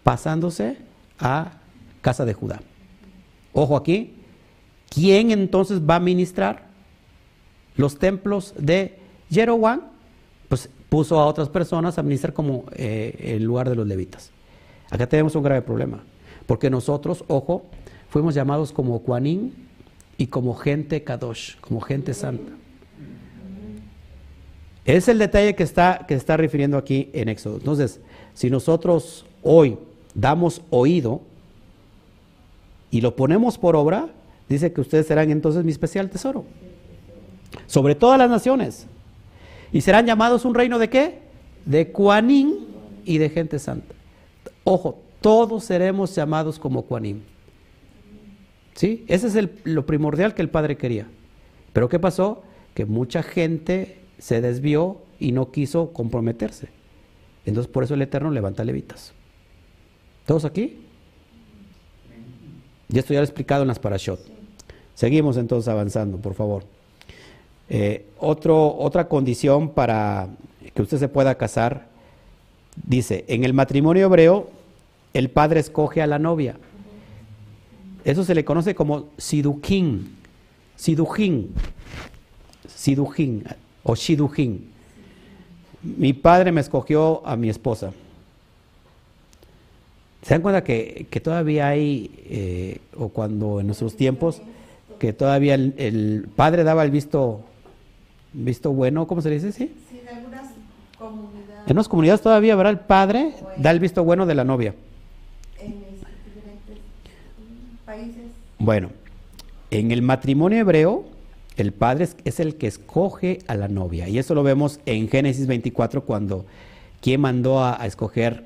pasándose a casa de Judá. Ojo aquí, ¿quién entonces va a ministrar? Los templos de Jeroboam, pues puso a otras personas a ministrar como eh, el lugar de los levitas. Acá tenemos un grave problema, porque nosotros, ojo, fuimos llamados como Juanín y como gente Kadosh, como gente santa. Es el detalle que está, que está refiriendo aquí en Éxodo. Entonces, si nosotros hoy damos oído y lo ponemos por obra, dice que ustedes serán entonces mi especial tesoro. Sobre todas las naciones. Y serán llamados un reino de qué? De Cuanín y de gente santa. Ojo, todos seremos llamados como Cuanín. ¿Sí? Ese es el- lo primordial que el Padre quería. Pero ¿qué pasó? Que mucha gente se desvió y no quiso comprometerse. Entonces por eso el Eterno levanta levitas. ¿Todos aquí? Y esto ya lo he explicado en las parashot. Seguimos entonces avanzando, por favor. Eh, otro, otra condición para que usted se pueda casar, dice, en el matrimonio hebreo, el padre escoge a la novia. Eso se le conoce como siduquín, sidujín, sidujín o shidujín. Mi padre me escogió a mi esposa. ¿Se dan cuenta que, que todavía hay, eh, o cuando en nuestros tiempos, que todavía el padre daba el visto, visto bueno, ¿cómo se dice? ¿Sí? Sí, en algunas comunidades, En unas comunidades todavía, ¿verdad? El padre da el visto bueno de la novia. en este, diferentes países, Bueno, en el matrimonio hebreo, el padre es, el que escoge a la novia. Y eso lo vemos en Génesis 24 cuando quien mandó a, a escoger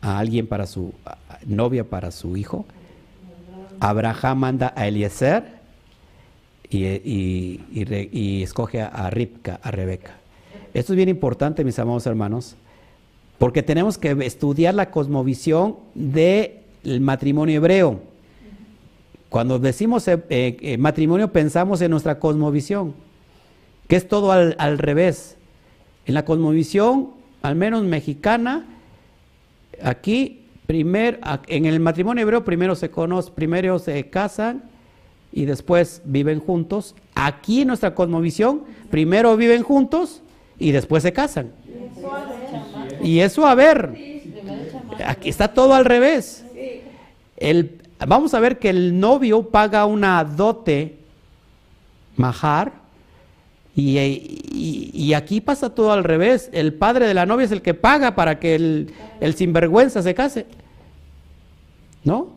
a alguien para su a- novia para su hijo. Abraham manda a Eliezer y, y- y y escoge a, a Ribca, a Rebeca. Esto es bien importante, mis amados hermanos, porque tenemos que estudiar la cosmovisión del matrimonio hebreo. Cuando decimos eh, eh, matrimonio pensamos en nuestra cosmovisión, que es todo al, al revés. En la cosmovisión, al menos mexicana, aquí primer, en el matrimonio hebreo primero se conocen, primero se casan y después viven juntos. Aquí en nuestra cosmovisión, primero viven juntos y después se casan. Y eso a ver, aquí está todo al revés. El, vamos a ver que el novio paga una dote, majar, y, y- y aquí pasa todo al revés. El padre de la novia es el que paga para que el, el sinvergüenza se case. ¿No?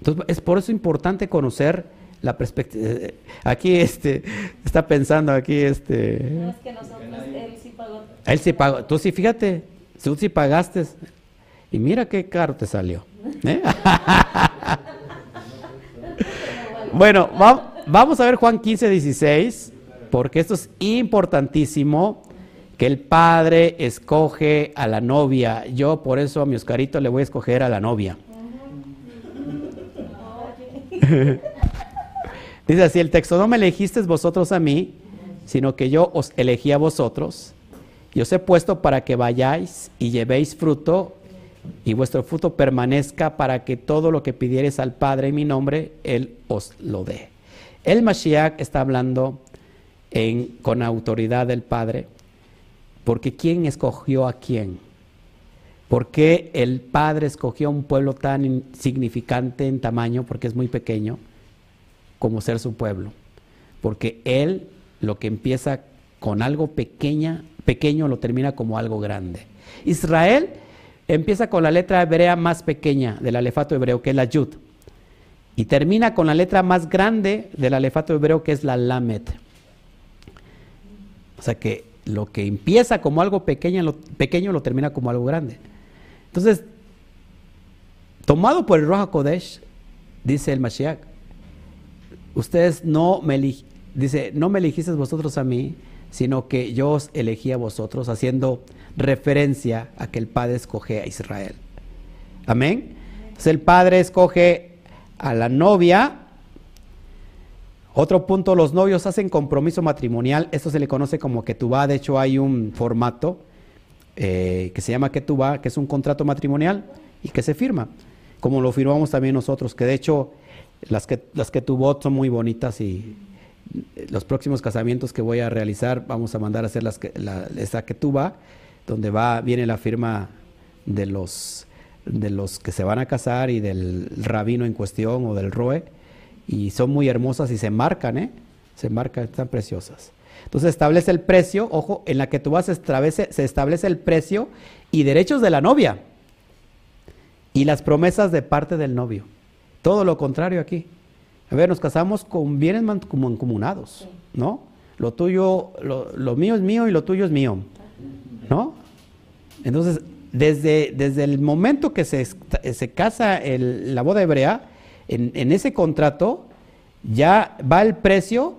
Entonces, es por eso importante conocer la perspectiva. Aquí este, está pensando, aquí este... No es que nosotros, él sí pagó. Él sí pagó. Tú sí, fíjate, tú sí pagaste. Y mira qué caro te salió. ¿eh? bueno, va- vamos a ver Juan 15, 16, porque esto es importantísimo, que el padre escoge a la novia. Yo por eso a mi Oscarito le voy a escoger a la novia. Dice así el texto, no me elegisteis vosotros a mí, sino que yo os elegí a vosotros, y os he puesto para que vayáis y llevéis fruto, y vuestro fruto permanezca para que todo lo que pidiereis al Padre en mi nombre, Él os lo dé. El Mashiach está hablando con autoridad del Padre, porque ¿quién escogió a quién? ¿Por qué el Padre escogió a un pueblo tan insignificante en tamaño, porque es muy pequeño, como ser su pueblo? Porque Él lo que empieza con algo pequeña, pequeño lo termina como algo grande. Israel empieza con la letra hebrea más pequeña del alefato hebreo, que es la Yud, y termina con la letra más grande del alefato hebreo, que es la Lamed. O sea que lo que empieza como algo pequeño lo, pequeño lo termina como algo grande. Entonces, tomado por el Roja Kodesh, dice el Mashiach, ustedes no me dice, no me elegisteis vosotros a mí, sino que yo os elegí a vosotros, haciendo referencia a que el Padre escoge a Israel. Amén. Entonces el Padre escoge a la novia. Otro punto, los novios hacen compromiso matrimonial. Esto se le conoce como ketubá. De hecho, hay un formato eh, que se llama ketubá, que es un contrato matrimonial y que se firma, como lo firmamos también nosotros, que de hecho las, que, las ketubot son muy bonitas y los próximos casamientos que voy a realizar vamos a mandar a hacer las, que- la, esa ketubá, donde va, viene la firma de los, de los que se van a casar y del rabino en cuestión o del roe, y son muy hermosas y se marcan, ¿eh? Se marcan, están preciosas. Entonces establece el precio, ojo, en la que tú vas se establece, se establece el precio y derechos de la novia y las promesas de parte del novio. Todo lo contrario aquí. A ver, nos casamos con bienes mancomunados, ¿no? Lo tuyo, lo, lo, mío es mío y lo tuyo es mío, ¿no? Entonces, desde, desde el momento que se, se casa el, la boda hebrea, en, en ese contrato ya va el precio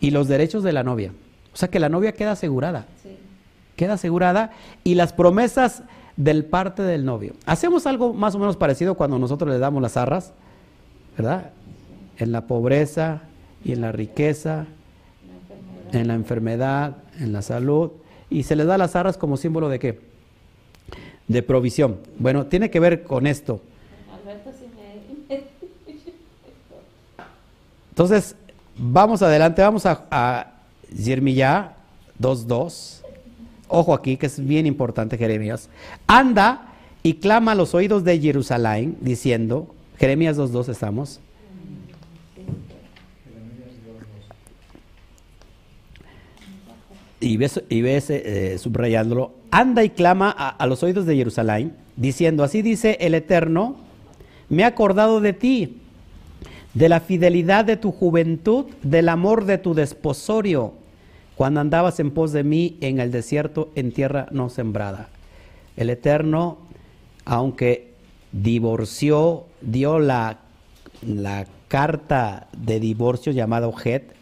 y los derechos de la novia. O sea que la novia queda asegurada. Sí. Queda asegurada y las promesas del parte del novio. Hacemos algo más o menos parecido cuando nosotros le damos las arras, ¿verdad? En la pobreza y en la riqueza, en la enfermedad, en la salud. Y se les da las arras como símbolo de qué? De provisión. Bueno, tiene que ver con esto. Entonces, vamos adelante, vamos a, a Jeremías 2.2. Ojo aquí, que es bien importante, Jeremías. Anda y clama a los oídos de Jerusalén, diciendo, Jeremías 2.2 estamos. Y ves, y ves eh, subrayándolo, anda y clama a, a los oídos de Jerusalén, diciendo, así dice el Eterno, me he acordado de ti, de la fidelidad de tu juventud, del amor de tu desposorio, cuando andabas en pos de mí en el desierto, en tierra no sembrada. El Eterno, aunque divorció, dio la, la carta de divorcio llamado Get,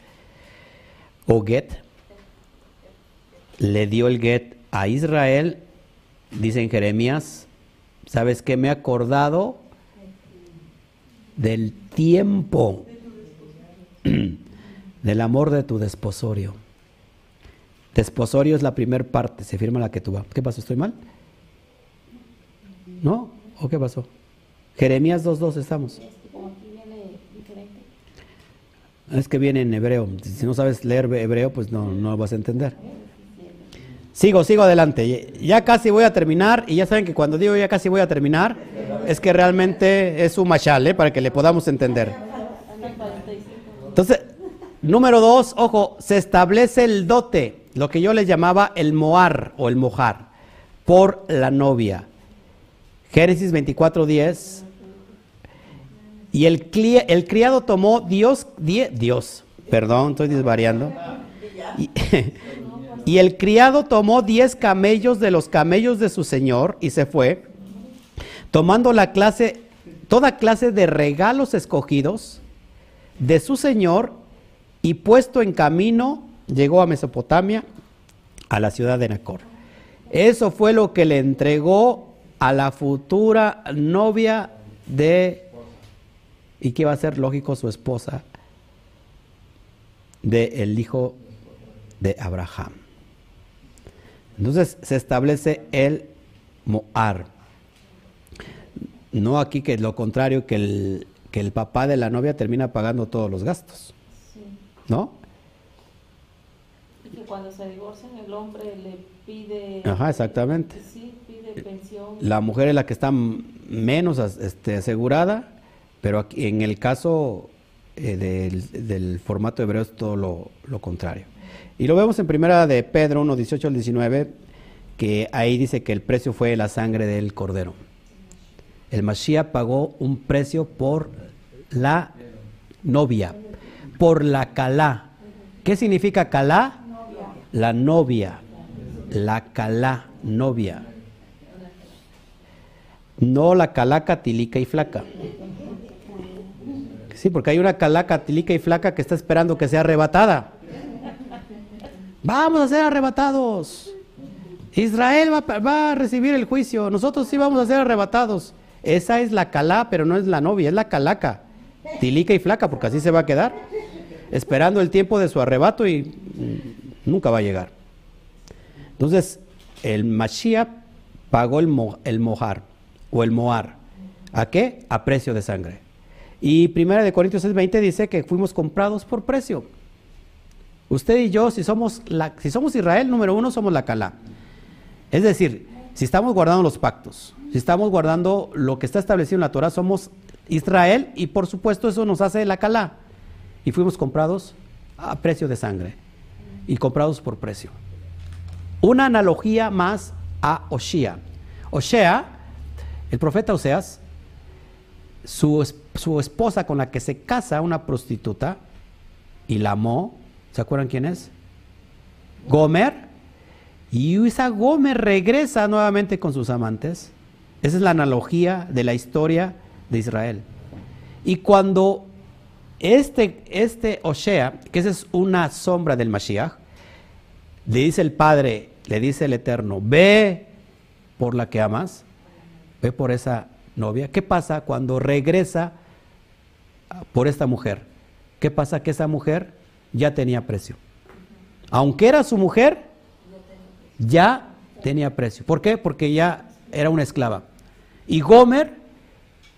o Get, le dio el Get a Israel, dice en Jeremías, ¿sabes qué? Me he acordado del tiempo del amor de tu desposorio. Desposorio es la primera parte, se firma la que tú vas. ¿Qué pasó? ¿Estoy mal? ¿No? ¿O qué pasó? Jeremías 2.2 estamos. Es que viene en hebreo. Si no sabes leer hebreo, pues no, no lo vas a entender. Sigo, sigo adelante. Ya casi voy a terminar. Y ya saben que cuando digo ya casi voy a terminar, es que realmente es un machal, ¿eh? para que le podamos entender. Hasta el 45. Entonces, número dos, ojo, se establece el dote, lo que yo les llamaba el moar o el mojar, por la novia. Génesis 24:10. Y el, el criado tomó Dios, Dios, perdón, estoy desvariando. Y el criado tomó diez camellos de los camellos de su señor y se fue, tomando la clase, toda clase de regalos escogidos de su señor y puesto en camino llegó a Mesopotamia, a la ciudad de Nacor. Eso fue lo que le entregó a la futura novia de, y que iba a ser lógico su esposa, de el hijo de Abraham. Entonces se establece el Moar. No aquí que lo contrario, que el, que el papá de la novia termina pagando todos los gastos, Sí. ¿no? Y que cuando se divorcian el hombre le pide... Ajá, exactamente. Sí. La mujer es la que está menos este, asegurada, pero aquí, en el caso eh, del, del formato hebreo es todo lo, lo contrario. Y lo vemos en primera de Pedro 1, 18 al 19, que ahí dice que el precio fue la sangre del cordero. El Mashiach pagó un precio por la novia, por la calá. ¿Qué significa calá? La novia, la calá, novia. No la calaca tilica y flaca. Sí, porque hay una calaca tilica y flaca que está esperando que sea arrebatada. Vamos a ser arrebatados. Israel va, a- recibir el juicio. Nosotros sí vamos a ser arrebatados. Esa es la calá, pero no es la novia, es la calaca. Tilica y flaca, porque así se va a quedar. Esperando el tiempo de su arrebato y mm, nunca va a llegar. Entonces, el Mashiach pagó el, mo- el mojar o el moar. ¿A qué? A precio de sangre. Y primera de Corintios 6:20 dice que fuimos comprados por precio. Usted y yo, si somos, la, si somos Israel, número uno, somos la Calá. Es decir, si estamos guardando los pactos, si estamos guardando lo que está establecido en la Torah, somos Israel y por supuesto eso nos hace la Calá. Y fuimos comprados a precio de sangre y comprados por precio. Una analogía más a Oshea. Oshea, el profeta Oseas, su, su esposa con la que se casa, una prostituta, y la amó, ¿se acuerdan quién es? Gomer. Y esa Gomer regresa nuevamente con sus amantes. Esa es la analogía de la historia de Israel. Y cuando este, este Osea, que esa es una sombra del Mashiach, le dice el Padre, le dice el Eterno, ve por la que amas, ve por esa novia. ¿Qué pasa cuando regresa por esta mujer? ¿Qué pasa? Que esa mujer ya tenía precio. Aunque era su mujer, ya tenía precio. ¿Por qué? Porque ya era una esclava. Y Gomer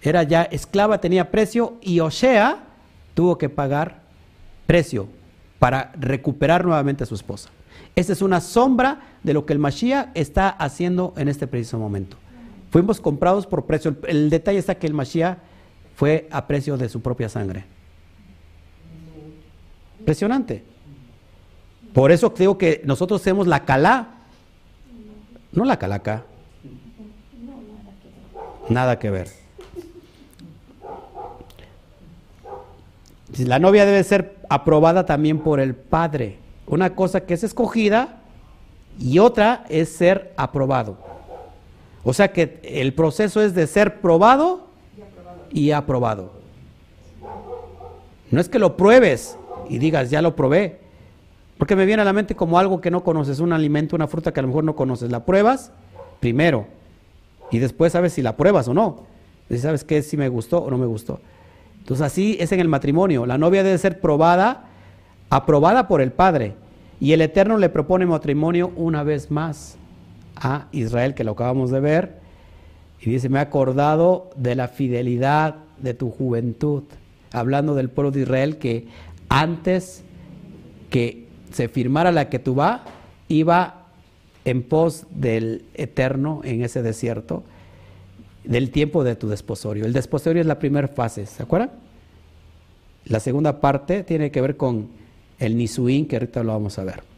era ya esclava, tenía precio, y Osea tuvo que pagar precio para recuperar nuevamente a su esposa. Esta es una sombra de lo que el Mashiach está haciendo en este preciso momento. Fuimos comprados por precio. El, detalle está que el Mashiach fue a precio de su propia sangre. Impresionante. Por eso creo que nosotros hacemos la calá, no la calaca. Nada que ver. La novia debe ser aprobada también por el padre. Una cosa que es escogida y otra es ser aprobado. O sea que el proceso es de ser probado y aprobado. No es que lo pruebes y digas, ya lo probé. Porque me viene a la mente como algo que no conoces, un alimento, una fruta que a lo mejor no conoces. La pruebas primero y después sabes si la pruebas o no. Si sabes qué, si me gustó o no me gustó. Entonces así es en el matrimonio. La novia debe ser probada, aprobada por el Padre. Y el Eterno le propone matrimonio una vez más a Israel, que lo acabamos de ver. Y dice, me he acordado de la fidelidad de tu juventud. Hablando del pueblo de Israel que antes que se firmara la que tú va, iba en pos del Eterno en ese desierto del tiempo de tu desposorio. El desposorio es la primera fase, ¿se acuerdan? La segunda parte tiene que ver con el Nisuín, que ahorita lo vamos a ver.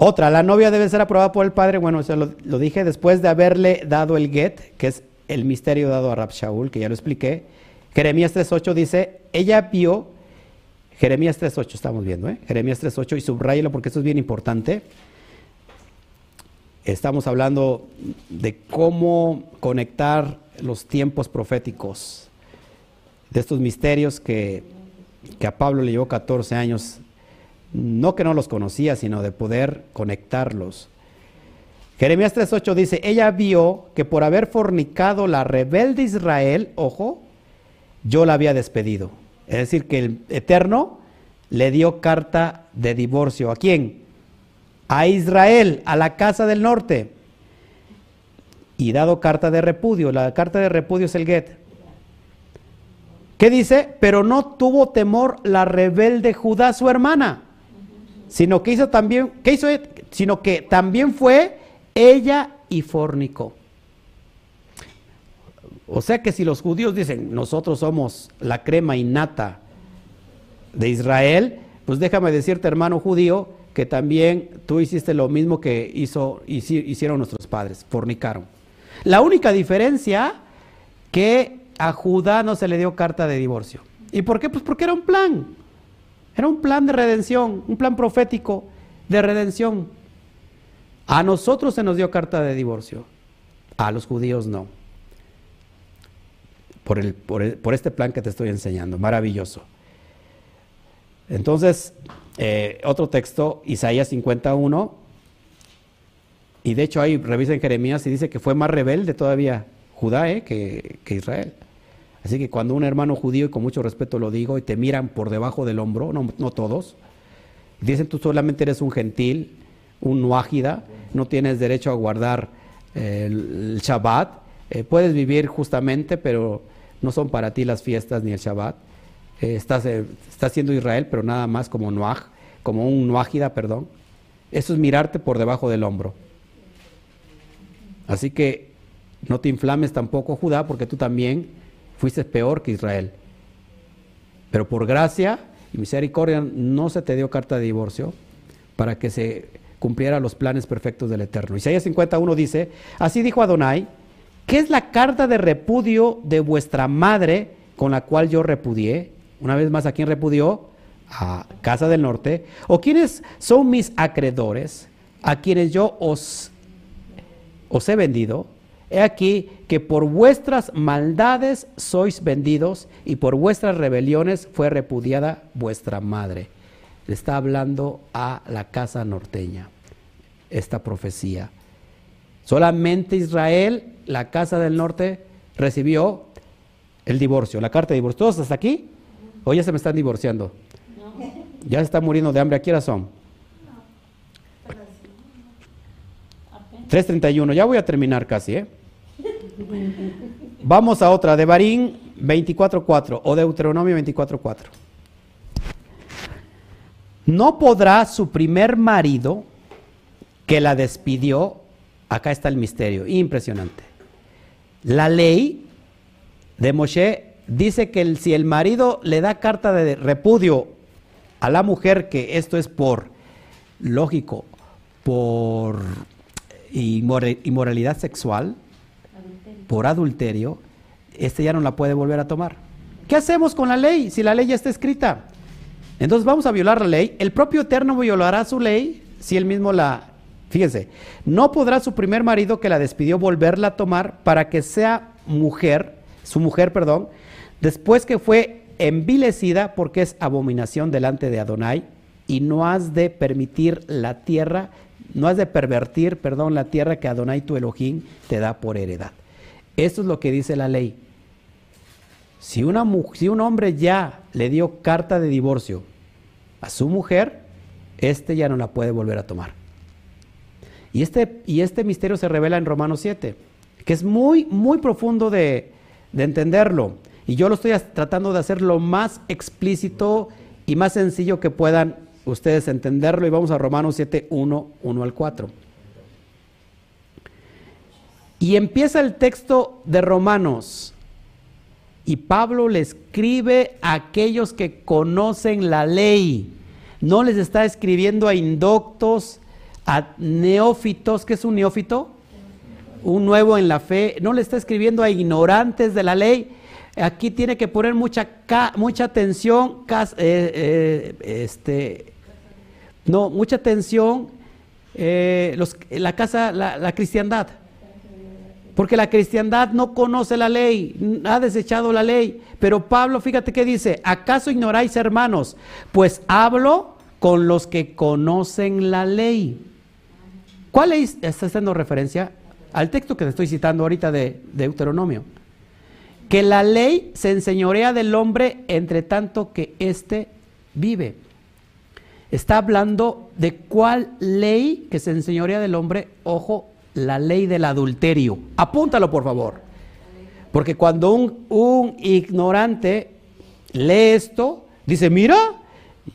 Otra, la novia debe ser aprobada por el padre, bueno, eso lo, dije, después de haberle dado el get, que es el misterio dado a Rab Shaul, que ya lo expliqué. Jeremías 3.8 dice, ella vio, Jeremías 3.8 estamos viendo, ¿eh? Jeremías 3.8, y subrayelo porque esto es bien importante estamos hablando de cómo conectar los tiempos proféticos, de estos misterios que, que, a Pablo le llevó 14 años, no que no los conocía, sino de poder conectarlos. Jeremías 3.8 dice, ella vio que por haber fornicado la rebelde Israel, ojo, yo la había despedido. Es decir, que el Eterno le dio carta de divorcio. ¿A quién? a Israel, a la casa del norte, y dado carta de repudio. La carta de repudio es el get. ¿Qué dice? Pero no tuvo temor la rebelde Judá, su hermana, sino que hizo también, ¿qué hizo? Sino que también fue ella y fornicó. O sea que si los judíos dicen, nosotros somos la crema innata de Israel, pues déjame decirte, hermano judío, que también tú hiciste lo mismo que hizo, hicieron nuestros padres, fornicaron. La única diferencia que a Judá no se le dio carta de divorcio. ¿Y por qué? Pues porque era un plan. Era un plan de redención, un plan profético de redención. A nosotros se nos dio carta de divorcio, a los judíos no. Por, el, por, este plan que te estoy enseñando, maravilloso. Entonces, eh, otro texto, Isaías 51, y de hecho ahí revisen Jeremías y dice que fue más rebelde todavía Judá eh, que, que, Israel. Así que cuando un hermano judío, y con mucho respeto lo digo, y te miran por debajo del hombro, no, no todos, dicen tú solamente eres un gentil, un nuágida, no tienes derecho a guardar eh, el, Shabbat, eh, puedes vivir justamente, pero no son para ti las fiestas ni el Shabbat. Eh, estás, estás siendo Israel, pero nada más como Noaj, como un Noágida, perdón. Eso es mirarte por debajo del hombro. Así que no te inflames tampoco, Judá, porque tú también fuiste peor que Israel. Pero por gracia y misericordia no se te dio carta de divorcio para que se cumpliera los planes perfectos del Eterno. Isaías 51 dice, así dijo Adonai, ¿Qué es la carta de repudio de vuestra madre con la cual yo repudié? Una vez más, ¿a quién repudió? A Casa del Norte. ¿O quiénes son mis acreedores? A quienes yo os, os he vendido. He aquí que por vuestras maldades sois vendidos y por vuestras rebeliones fue repudiada vuestra madre. Le está hablando a la casa norteña esta profecía. Solamente Israel, la casa del norte, recibió el divorcio, la carta de divorcio. ¿Todos hasta aquí? ¿O ya se me están divorciando? Ya se están muriendo de hambre. ¿A qué hora son? 3.31. Ya voy a terminar casi, ¿eh? Vamos a otra, de Barín 24.4 o Deuteronomio 24.4. No podrá su primer marido que la despidió, acá está el misterio, impresionante. La ley de Moshe dice que si el marido le da carta de repudio a la mujer, que esto es por, lógico, por inmoralidad sexual, por adulterio, este ya no la puede volver a tomar. ¿Qué hacemos con la ley si la ley ya está escrita? Entonces vamos a violar la ley. El propio Eterno violará su ley si él mismo la Fíjense, no podrá su primer marido que la despidió volverla a tomar para que sea mujer, su mujer, perdón, después que fue envilecida porque es abominación delante de Adonai y no has de permitir la tierra, no has de pervertir, perdón, la tierra que Adonai tu Elohim te da por heredad. Esto es lo que dice la ley. Si, una, si un hombre ya le dio carta de divorcio a su mujer, este ya no la puede volver a tomar. Y este, y este misterio se revela en Romanos 7, que es muy, muy profundo de, de entenderlo. Y yo lo estoy tratando de hacer lo más explícito y más sencillo que puedan ustedes entenderlo. Y vamos a Romanos 7, 1, 1 al 4. Y empieza el texto de Romanos. Y Pablo le escribe a aquellos que conocen la ley. No les está escribiendo a indoctos, a neófitos, ¿qué es un neófito? Un nuevo en la fe, no le está escribiendo a ignorantes de la ley. Aquí tiene que poner mucha, mucha atención, eh, eh, este, no, mucha atención eh, la casa, la, la cristiandad. Porque la cristiandad no conoce la ley, ha desechado la ley. Pero Pablo, fíjate que dice, ¿acaso ignoráis hermanos? Pues hablo con los que conocen la ley. ¿Cuál ley está haciendo referencia? Al texto que te estoy citando ahorita de, Deuteronomio. Que la ley se enseñorea del hombre entre tanto que éste vive. Está hablando de cuál ley que se enseñorea del hombre, ojo, la ley del adulterio. Apúntalo, por favor. Porque cuando un, un ignorante lee esto, dice, mira,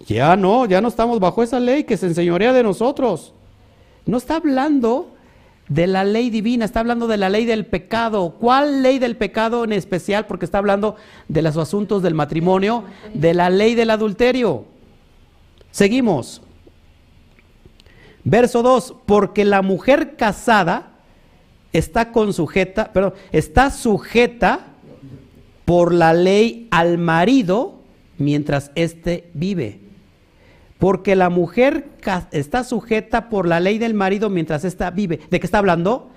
ya no, ya no estamos bajo esa ley que se enseñorea de nosotros. No está hablando de la ley divina, está hablando de la ley del pecado. ¿Cuál ley del pecado en especial? Porque está hablando de los asuntos del matrimonio, de la ley del adulterio. Seguimos. Verso 2, porque la mujer casada está con sujeta, perdón, está sujeta por la ley al marido mientras éste vive. Porque la mujer está sujeta por la ley del marido mientras ésta vive. ¿De qué está hablando?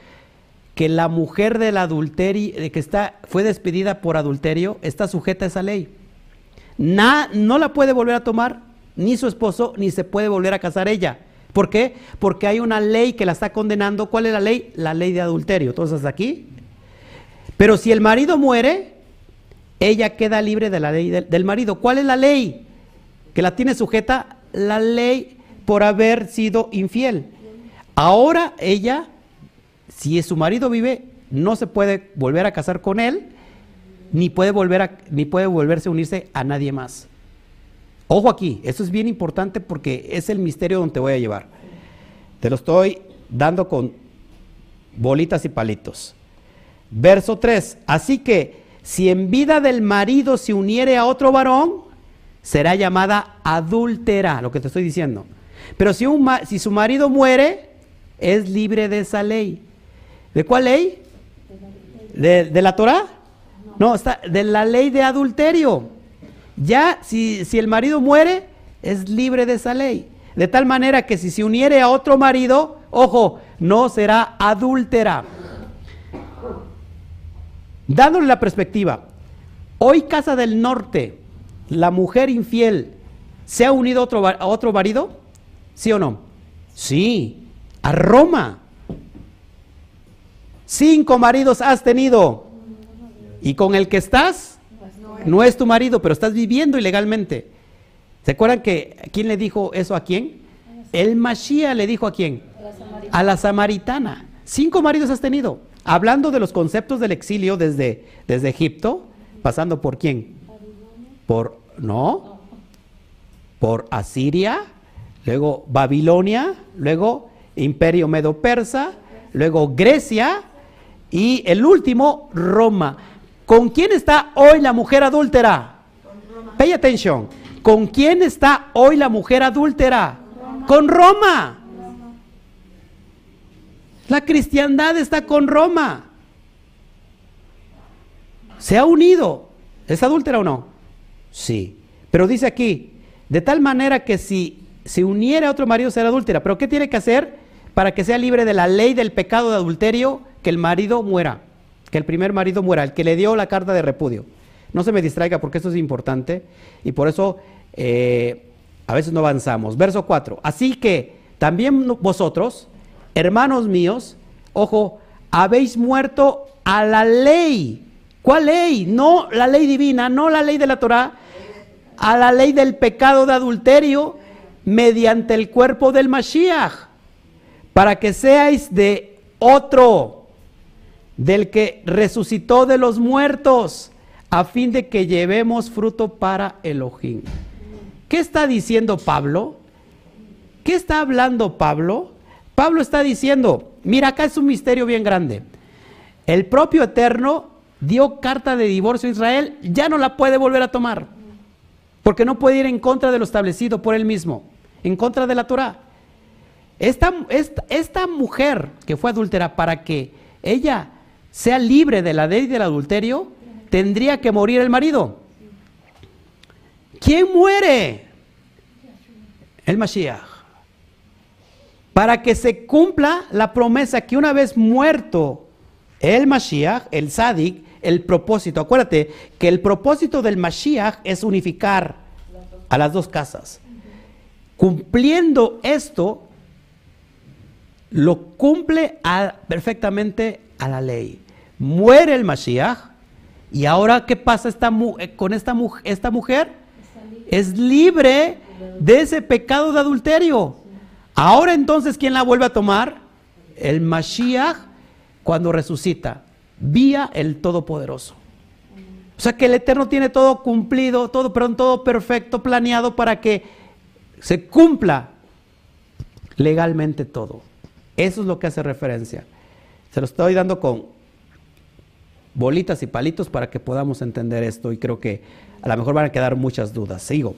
Que la mujer del adulterio, de que está, fue despedida por adulterio, está sujeta a esa ley. no la puede volver a tomar ni su esposo, ni se puede volver a casar ella. ¿Por qué? Porque hay una ley que la está condenando. ¿Cuál es la ley? La ley de adulterio. Entonces aquí. Pero si el marido muere, ella queda libre de la ley del, del marido. ¿Cuál es la ley? Que la tiene sujeta la ley por haber sido infiel. Ahora ella, si su marido vive, no se puede volver a casar con él, ni puede, volver a, ni puede volverse a unirse a nadie más. Ojo aquí, esto es bien importante porque es el misterio donde te voy a llevar. Te lo estoy dando con bolitas y palitos. Verso 3. Así que si en vida del marido se uniere a otro varón, será llamada adúltera, lo que te estoy diciendo. Pero si, un, si su marido muere, es libre de esa ley. ¿De cuál ley? ¿De, de la Torah? No, está de la ley de adulterio. Ya, si, si el marido muere, es libre de esa ley. De tal manera que si se uniere a otro marido, ojo, no será adúltera. Dándole la perspectiva, hoy Casa del Norte, la mujer infiel, ¿se ha unido otro, a otro marido? ¿Sí o no? Sí, a Roma. Cinco maridos has tenido. Y con el que estás, no es tu marido, pero estás viviendo ilegalmente. ¿Se acuerdan que quién le dijo eso a quién? El Mashiach le dijo a quién? A la samaritana. Cinco maridos has tenido. Hablando de los conceptos del exilio desde, desde Egipto, pasando por quién? Por, no, por Asiria, luego Babilonia, luego Imperio Medo-Persa, luego Grecia y el último, Roma. ¿Con quién está hoy la mujer adúltera? Pay attention. ¿Con quién está hoy la mujer adúltera? Con Roma. La cristiandad está con Roma. Se ha unido. ¿Es adúltera o no? Sí. Pero dice aquí, de tal manera que si se uniera a otro marido será adúltera. Pero ¿qué tiene que hacer para que sea libre de la ley del pecado de adulterio? Que el marido muera. Que el primer marido muera, el que le dio la carta de repudio. No se me distraiga porque esto es importante y por eso eh, a veces no avanzamos. Verso 4. Así que también vosotros, hermanos míos, ojo, habéis muerto a la ley. ¿Cuál ley? No la ley divina, no la ley de la Torah, a la ley del pecado de adulterio mediante el cuerpo del Mashiach, para que seáis de otro, del que resucitó de los muertos, a fin de que llevemos fruto para Elohim. ¿Qué está diciendo Pablo? ¿Qué está hablando Pablo? Pablo está diciendo, mira, acá es un misterio bien grande. El propio Eterno dio carta de divorcio a Israel, ya no la puede volver a tomar, porque no puede ir en contra de lo establecido por él mismo, en contra de la Torah. Esta, esta, esta mujer que fue adúltera, para que ella sea libre de la ley del adulterio, tendría que morir el marido. ¿Quién muere? El Mashiach. Para que se cumpla la promesa que una vez muerto el Mashiach, el Sadik, el propósito, acuérdate que el propósito del Mashiach es unificar a las dos casas. Cumpliendo esto, lo cumple perfectamente a la ley. Muere el Mashiach y ahora ¿qué pasa esta eh, con esta, esta mujer? Es libre de ese pecado de adulterio. Ahora entonces, ¿quién la vuelve a tomar? El Mashiach cuando resucita, vía el Todopoderoso. O sea que el Eterno tiene todo cumplido, todo, perdón, todo perfecto, planeado para que se cumpla legalmente todo. Eso es lo que hace referencia. Se lo estoy dando con bolitas y palitos para que podamos entender esto y creo que a lo mejor van a quedar muchas dudas. Sigo.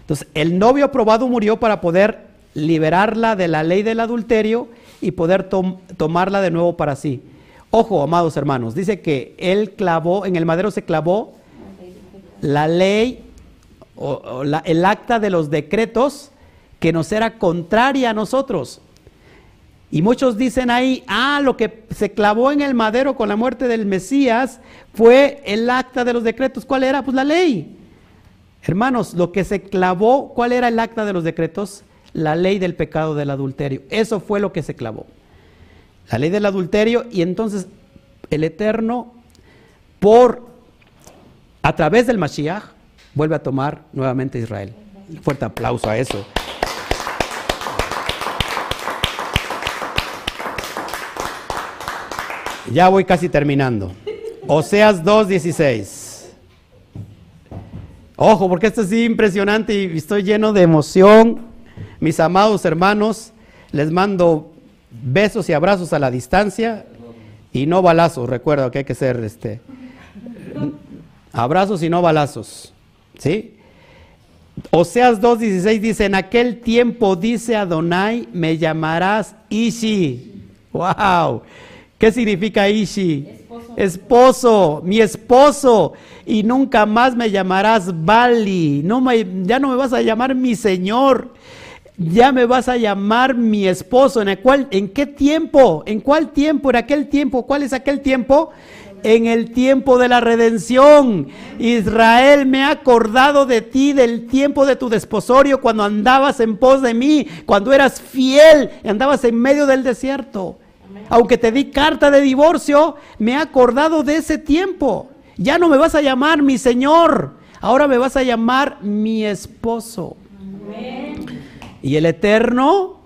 Entonces, el novio aprobado murió para poder liberarla de la ley del adulterio y poder tom- tomarla de nuevo para sí. Ojo, amados hermanos, dice que él clavó, en el madero se clavó la ley, o, o la- el acta de los decretos que nos era contraria a nosotros. Y muchos dicen ahí, ah, lo que se clavó en el madero con la muerte del Mesías fue el acta de los decretos. ¿Cuál era? Pues la ley. Hermanos, lo que se clavó, ¿cuál era el acta de los decretos? La ley del pecado del adulterio. Eso fue lo que se clavó. La ley del adulterio y entonces el Eterno, por, a través del Mashiach, vuelve a tomar nuevamente Israel. Fuerte aplauso a eso. Ya voy casi terminando. Oseas 2.16. Ojo, porque esto es impresionante y estoy lleno de emoción. Mis amados hermanos, les mando besos y abrazos a la distancia y no balazos. Recuerda que hay que ser este abrazos y no balazos. ¿Sí? Oseas 2.16 dice, en aquel tiempo dice Adonai, me llamarás Ishi. ¡Wow! ¿Qué significa Ishi? Esposo esposo, mi esposo, y nunca más me llamarás Bali, no me- ya no me vas a llamar mi Señor, ya me vas a llamar mi esposo. ¿En, el cual, ¿En qué tiempo? ¿En cuál tiempo? ¿En aquel tiempo? ¿Cuál es aquel tiempo? En el tiempo de la redención. Israel me ha acordado de ti, del tiempo de tu desposorio, cuando andabas en pos de mí, cuando eras fiel, y andabas en medio del desierto. Aunque te di carta de divorcio, me he acordado de ese tiempo. Ya no me vas a llamar mi Señor, ahora me vas a llamar mi esposo. Y el Eterno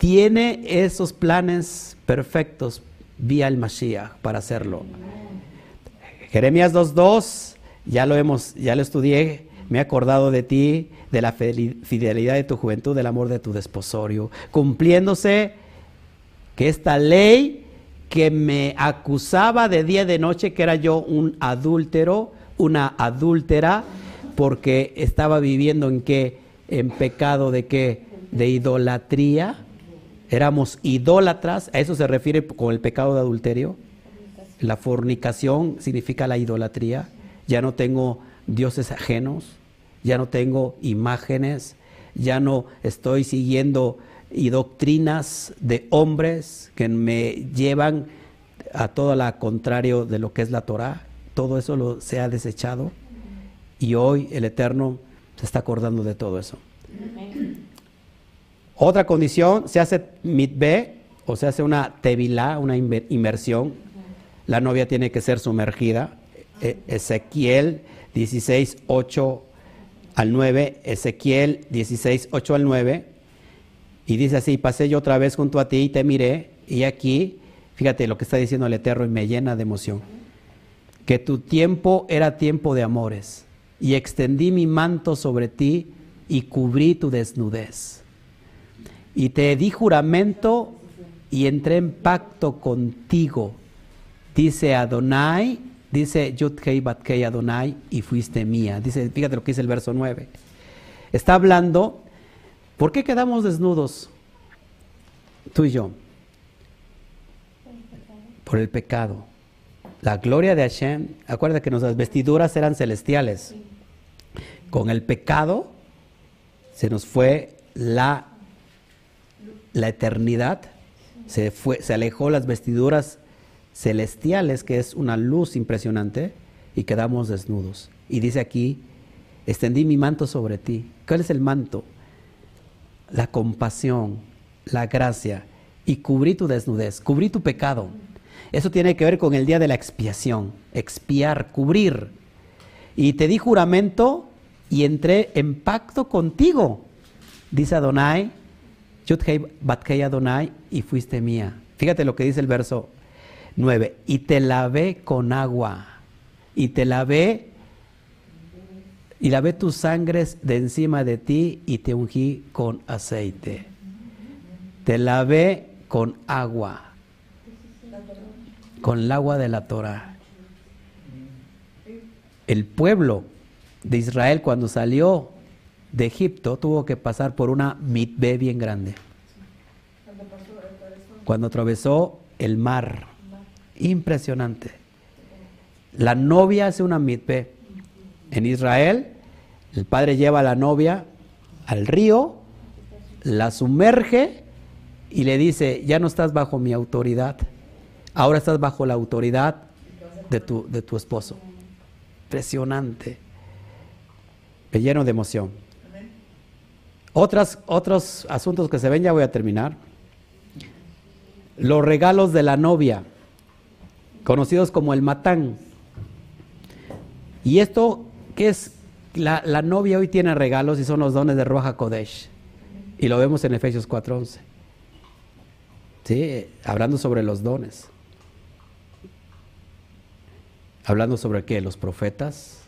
tiene esos planes perfectos vía el Mashiach para hacerlo. Jeremías 2.2, ya lo hemos, ya lo estudié, me he acordado de ti, de la fidelidad de tu juventud, del amor de tu desposorio, cumpliéndose que esta ley que me acusaba de día y de noche que era yo un adúltero, una adúltera, porque estaba viviendo en qué, en pecado de qué, de idolatría, éramos idólatras, a eso se refiere con el pecado de adulterio. La fornicación significa la idolatría. Ya no tengo dioses ajenos, ya no tengo imágenes, ya no estoy siguiendo y doctrinas de hombres que me llevan a todo lo contrario de lo que es la Torah. Todo eso lo, se ha desechado y hoy el Eterno se está acordando de todo eso. Otra condición, se hace mitbe o se hace una tevilá, una inmersión. La novia tiene que ser sumergida. E- Ezequiel 16, 8 al 9. Ezequiel 16, 8 al 9. Y dice así, pasé yo otra vez junto a ti y te miré. Y aquí, fíjate lo que está diciendo el Eterno y me llena de emoción. Que tu tiempo era tiempo de amores. Y extendí mi manto sobre ti y cubrí tu desnudez. Y te di juramento y entré en pacto contigo. Dice Adonai, dice Yudhei Batkei Adonai, y fuiste mía. Dice, fíjate lo que dice el verso 9. Está hablando, ¿por qué quedamos desnudos? Tú y yo. Por el pecado. La gloria de Hashem, acuérdate que nuestras vestiduras eran celestiales. Con el pecado se nos fue la la eternidad, se, fue, se alejó las vestiduras celestiales, que es una luz impresionante, y quedamos desnudos. Y dice aquí, extendí mi manto sobre ti. ¿Cuál es el manto? La compasión, la gracia, y cubrí tu desnudez, cubrí tu pecado. Eso tiene que ver con el día de la expiación, expiar, cubrir. Y te di juramento y entré en pacto contigo, dice Adonai, Batkei Adonai, y fuiste mía. Fíjate lo que dice el verso 9. Y te lavé con agua. Y te lavé. Y lavé tus sangres de encima de ti y te ungí con aceite. Te lavé con agua. Con el agua de la Torah. El pueblo de Israel cuando salió de Egipto tuvo que pasar por una mitbe bien grande. Cuando atravesó el mar. Impresionante. La novia hace una mitbe. En Israel, el padre lleva a la novia al río, la sumerge y le dice, ya no estás bajo mi autoridad, ahora estás bajo la autoridad de tu, de tu esposo. Impresionante. Lleno de emoción. Otros asuntos que se ven, ya voy a terminar. Los regalos de la novia, conocidos como el matán. Y esto, ¿qué es? La, la novia hoy tiene regalos y son los dones de Roja Kodesh. Y lo vemos en Efesios 4:11. Sí, hablando sobre los dones. Hablando sobre qué? Los profetas,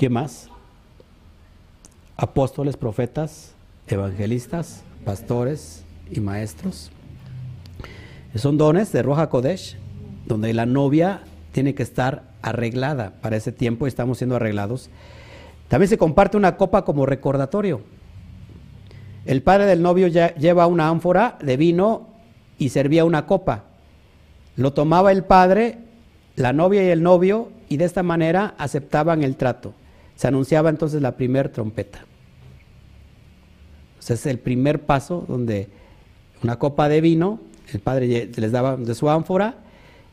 ¿Qué más? Apóstoles, profetas, evangelistas, pastores y maestros. Son dones de Roja Kodesh, donde la novia tiene que estar arreglada para ese tiempo y estamos siendo arreglados. También se comparte una copa como recordatorio. El padre del novio ya lleva una ánfora de vino y servía una copa. Lo tomaba el padre, la novia y el novio y de esta manera aceptaban el trato. Se anunciaba entonces la primer trompeta. Es el primer paso donde una copa de vino, el padre les daba de su ánfora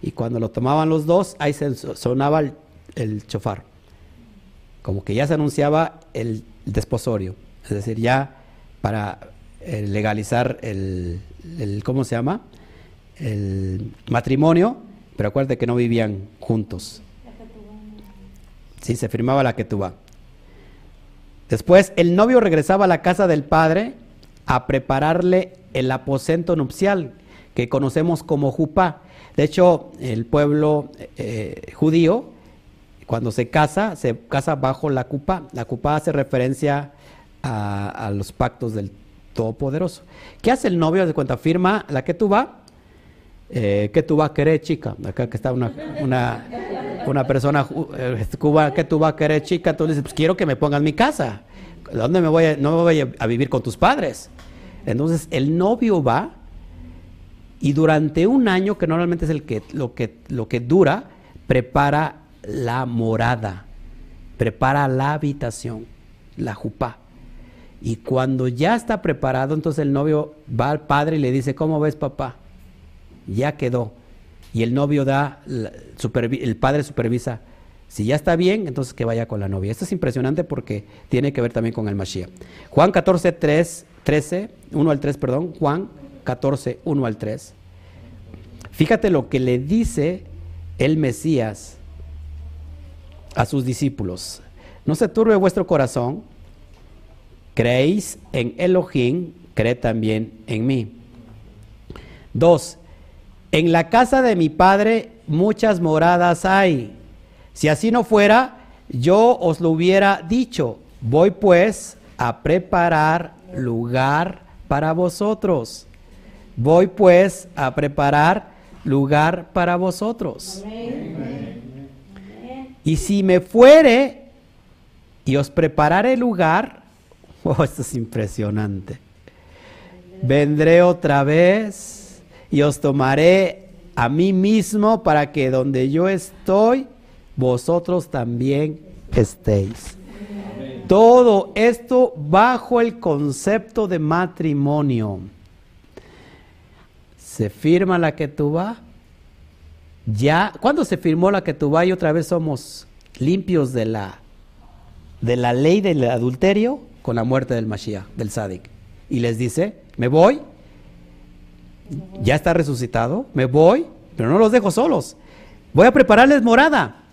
y cuando lo tomaban los dos, ahí se sonaba el, el chofar. Como que ya se anunciaba el desposorio, es decir, ya para eh, legalizar el, ¿cómo se llama? El matrimonio, pero acuérdate que no vivían juntos. Sí, se firmaba la va. Después, el novio regresaba a la casa del padre a prepararle el aposento nupcial, que conocemos como jupá. De hecho, el pueblo eh, judío, cuando se casa, se casa bajo la cupa. La cupa hace referencia a, los pactos del Todopoderoso. ¿Qué hace el novio? De cuenta, firma la que tú va, eh, que tú vas a querer, chica. Acá que está una, una, persona eh, cuba, que tú vas a querer, chica. Le dices, pues quiero que me pongan mi casa. ¿Dónde me voy a, no me voy a vivir con tus padres? Entonces el novio va y durante un año, que normalmente es el que, lo, que, lo que dura, prepara la morada, prepara la habitación, la jupá. Y cuando ya está preparado, entonces el novio va al padre y le dice, ¿cómo ves papá? Ya quedó. Y el novio da, el padre supervisa, si ya está bien, entonces que vaya con la novia. Esto es impresionante porque tiene que ver también con el Mashiach. Juan 14, 3, 13, 1 al 3, perdón, Juan 14, 1 al 3. Fíjate lo que le dice el Mesías a sus discípulos. No se turbe vuestro corazón, creéis en Elohim, cree también en mí. Dos, en la casa de mi padre muchas moradas hay. Si así no fuera, yo os lo hubiera dicho. Voy pues a preparar lugar para vosotros. Voy pues a preparar lugar para vosotros. Y si me fuere y os prepararé lugar, oh, esto es impresionante. Vendré otra vez y os tomaré a mí mismo para que donde yo estoy, vosotros también estéis. Todo esto bajo el concepto de matrimonio se firma la que tú vas. Ya, cuando se firmó la que tú vas y otra vez somos limpios de la, de la ley del adulterio con la muerte del Mashiach, del Sadik. Y les dice, me voy, ya está resucitado, me voy, pero no los dejo solos. Voy a prepararles morada.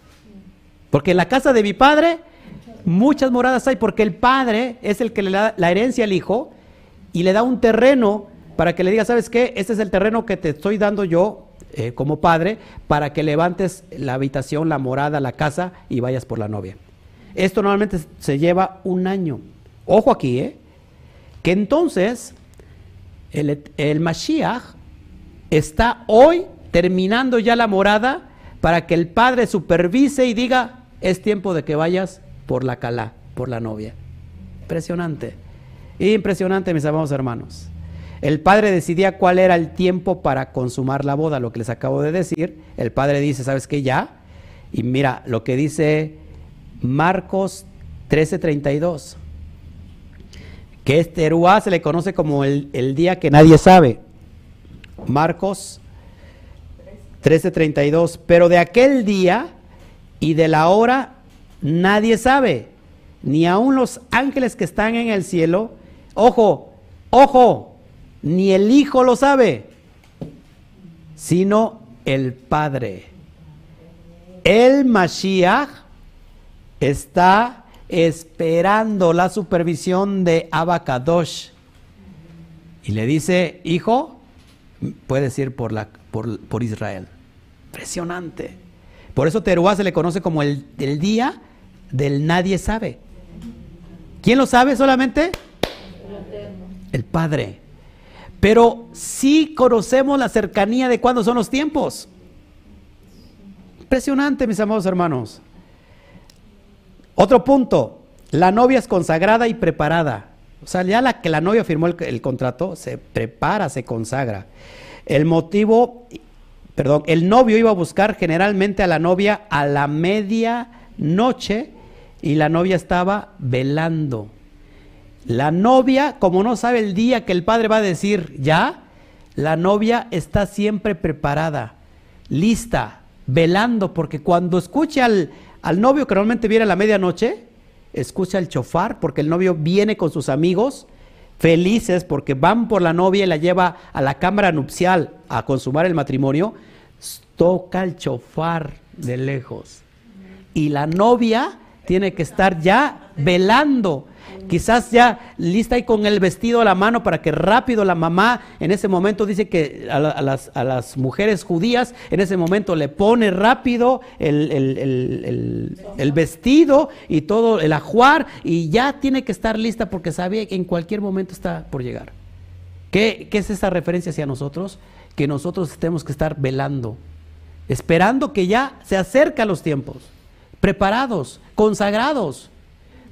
Porque en la casa de mi padre muchas moradas hay, porque el padre es el que le da la herencia al hijo y le da un terreno para que le diga, ¿sabes qué? Este es el terreno que te estoy dando yo eh, como padre para que levantes la habitación, la morada, la casa y vayas por la novia. Esto normalmente se lleva un año. Ojo aquí, ¿eh? Que entonces el, el Mashiach está hoy terminando ya la morada para que el padre supervise y diga, es tiempo de que vayas por la calá, por la novia. Impresionante. Impresionante, mis amados hermanos. El padre decidía cuál era el tiempo para consumar la boda, lo que les acabo de decir. El padre dice, ¿sabes qué? Ya. Y mira lo que dice Marcos 13:32. Que este Eruá se le conoce como el, el día que nadie sabe. Marcos 13:32. Pero de aquel día y de la hora nadie sabe, ni aun los ángeles que están en el cielo. Ojo, ojo, ni el Hijo lo sabe, sino el Padre. El Mashiach está esperando la supervisión de Abacadosh. Y le dice, hijo, puedes ir por, la, por, Israel. Impresionante. Por eso Teruá se le conoce como el, el día del nadie sabe. ¿Quién lo sabe solamente? El Padre. Pero sí conocemos la cercanía de cuándo son los tiempos. Impresionante, mis amados hermanos. Otro punto, la novia es consagrada y preparada. O sea, ya la que la novia firmó el, contrato, se prepara, se consagra. El motivo, perdón, el novio iba a buscar generalmente a la novia a la medianoche y la novia estaba velando. La novia, como no sabe el día que el padre va a decir ya, la novia está siempre preparada, lista, velando, porque cuando escucha al, al novio que normalmente viene a la medianoche, escucha el chofar, porque el novio viene con sus amigos felices porque van por la novia y la lleva a la cámara nupcial a consumar el matrimonio, toca el chofar de lejos. Y la novia tiene que estar ya velando quizás ya lista ahí con el vestido a la mano para que rápido la mamá en ese momento dice que a, las, mujeres judías en ese momento le pone rápido el, vestido y todo el ajuar y ya tiene que estar lista porque sabe que en cualquier momento está por llegar. ¿Qué, ¿Qué es esa referencia hacia nosotros? Que nosotros tenemos que estar velando, esperando que ya se acerca los tiempos, preparados, consagrados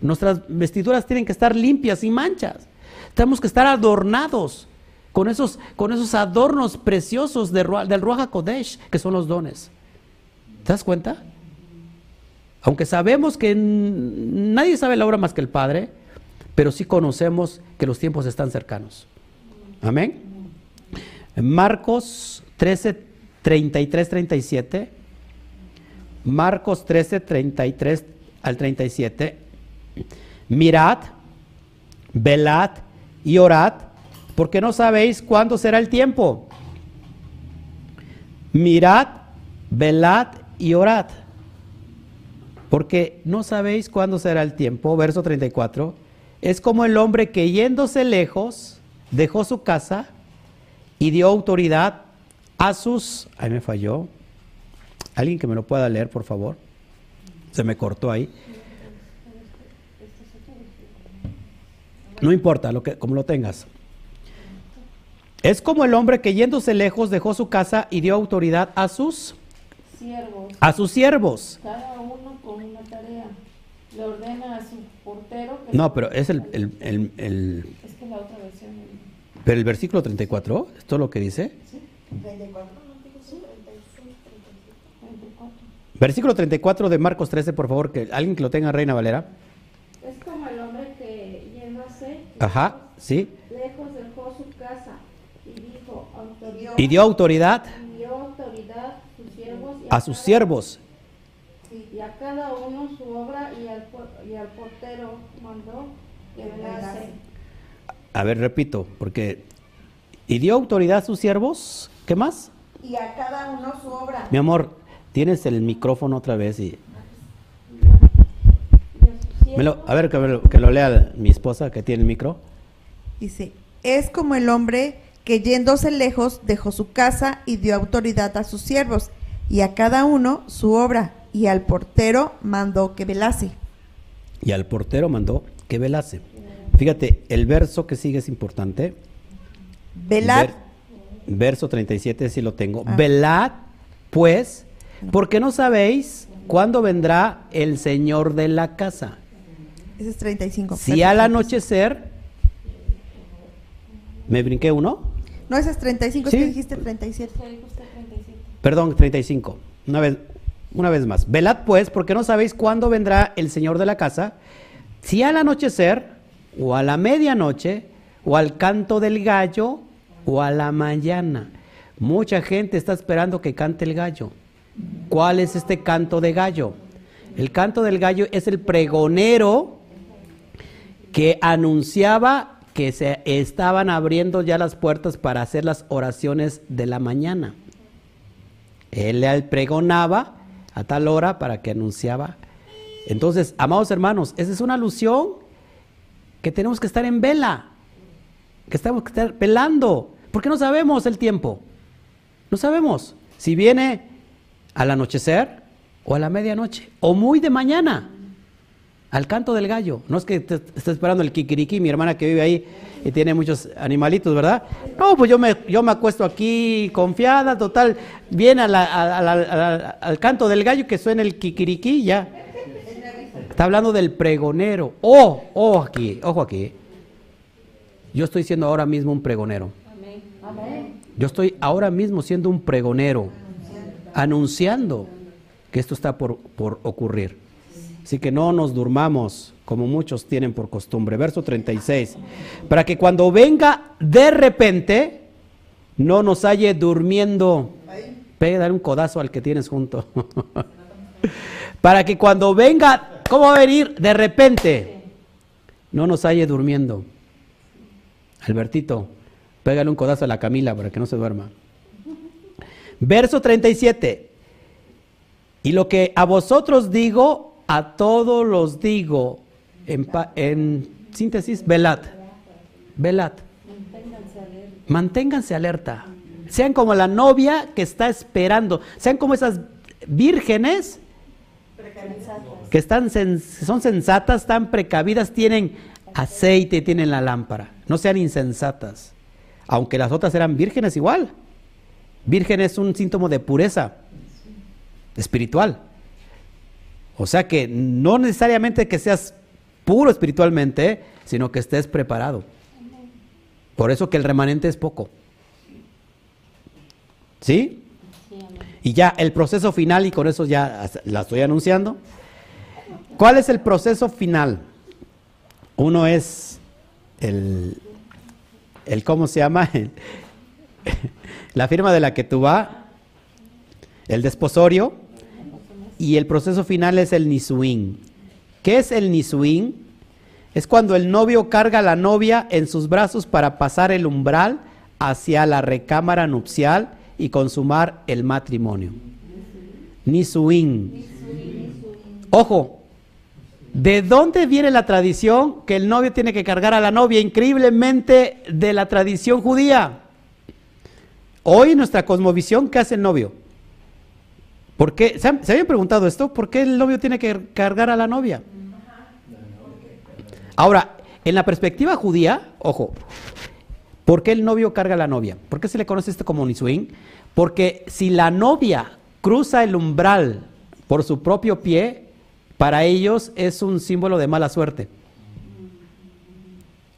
Nuestras vestiduras tienen que estar limpias, sin manchas. Tenemos que estar adornados con esos, con esos adornos preciosos del Ruach Kodesh, que son los dones. ¿Te das cuenta? Aunque sabemos que nadie sabe la obra más que el Padre, pero sí conocemos que los tiempos están cercanos. Amén. Marcos 13, 33, 37. Marcos 13, 33 al 37 mirad, velad y orad, porque no sabéis cuándo será el tiempo. Mirad, velad y orad, porque no sabéis cuándo será el tiempo. Verso 34. Es como el hombre que yéndose lejos dejó su casa y dio autoridad a sus... Ahí me falló. Alguien que me lo pueda leer, por favor. Se me cortó ahí. No importa, lo que, como lo tengas. Es como el hombre que yéndose lejos dejó su casa y dio autoridad a sus siervos. A sus siervos. Cada uno con una tarea. Le ordena a su portero. no, pero es el, el, el, Es que la otra versión. Pero el versículo 34, ¿esto es lo que dice? Sí. 34. Versículo 34 de Marcos 13, por favor, que alguien que lo tenga, Reina Valera. Ajá, sí. Lejos dejó su casa y dijo autoridad. Y dio autoridad. Y dio autoridad sus siervos a, sus siervos. Y a cada uno su obra y al, y al portero mandó que velase. A ver, repito, porque y dio autoridad a sus siervos. ¿Qué más? Y a cada uno su obra. Mi amor, tienes el micrófono otra vez y a ver, que, lo lea mi esposa que tiene el micro. Dice, es como el hombre que yéndose lejos dejó su casa y dio autoridad a sus siervos, y a cada uno su obra, y al portero mandó que velase. Y al portero mandó que velase. Fíjate, el verso que sigue es importante. Velad. verso 37, si lo tengo. Ah. Velad, pues, porque no sabéis cuándo vendrá el Señor de la casa. Ese es 35. Si al anochecer, ¿me brinqué uno? No, ese es 35, ¿Sí? es que dijiste 37. Perdón, 35. Una vez, una vez más. Velad pues, porque no sabéis cuándo vendrá el Señor de la casa, si al anochecer, o a la medianoche, o al canto del gallo, o a la mañana. Mucha gente está esperando que cante el gallo. ¿Cuál es este canto de gallo? El canto del gallo es el pregonero que anunciaba que se estaban abriendo ya las puertas para hacer las oraciones de la mañana. Él le pregonaba a tal hora para que anunciaba. Entonces, amados hermanos, esa es una alusión que tenemos que estar en vela, que estamos que estar velando, porque no sabemos el tiempo. No sabemos si viene al anochecer o a la medianoche o muy de mañana al canto del gallo. No es que te, esté esperando el kikiriki, mi hermana que vive ahí y tiene muchos animalitos, ¿verdad? No, pues yo me, yo me acuesto aquí confiada, total, viene al canto del gallo que suena el kikiriki, ya. Está hablando del pregonero. Oh, oh aquí, ojo aquí. Yo estoy siendo ahora mismo un pregonero. Yo estoy ahora mismo siendo un pregonero, anunciando que esto está por, por ocurrir. Así que no nos durmamos como muchos tienen por costumbre. Verso 36. Para que cuando venga de repente, no nos halle durmiendo. Pega, dale un codazo al que tienes junto. Para que cuando venga, ¿cómo va a venir? De repente, no nos halle durmiendo. Albertito, pégale un codazo a la Camila para que no se duerma. Verso 37. Y lo que a vosotros digo, a todos los digo, en, en síntesis, velad. Velad. Manténganse alerta. Manténganse alerta. Sean como la novia que está esperando. Sean como esas vírgenes que están son sensatas, están precavidas, tienen aceite, tienen la lámpara. No sean insensatas. Aunque las otras eran vírgenes igual. Virgen es un síntoma de pureza espiritual. O sea que no necesariamente que seas puro espiritualmente, sino que estés preparado. Por eso que el remanente es poco. ¿Sí? Y ya el proceso final, y con eso ya la estoy anunciando. ¿Cuál es el proceso final? Uno es el, el ¿cómo se llama? La firma de la que tú vas, el desposorio, y el proceso final es el nisuín. ¿Qué es el nisuín? Es cuando el novio carga a la novia en sus brazos para pasar el umbral hacia la recámara nupcial y consumar el matrimonio. Nisuín. Ojo, ¿de dónde viene la tradición que el novio tiene que cargar a la novia? Increíblemente de la tradición judía. Hoy en nuestra cosmovisión, ¿qué hace el novio? ¿Por qué? ¿Se, habían preguntado esto? ¿Por qué el novio tiene que cargar a la novia? Ahora, en la perspectiva judía, ojo, ¿por qué el novio carga a la novia? ¿Por qué se le conoce esto como nisuín? Porque si la novia cruza el umbral por su propio pie, para ellos es un símbolo de mala suerte.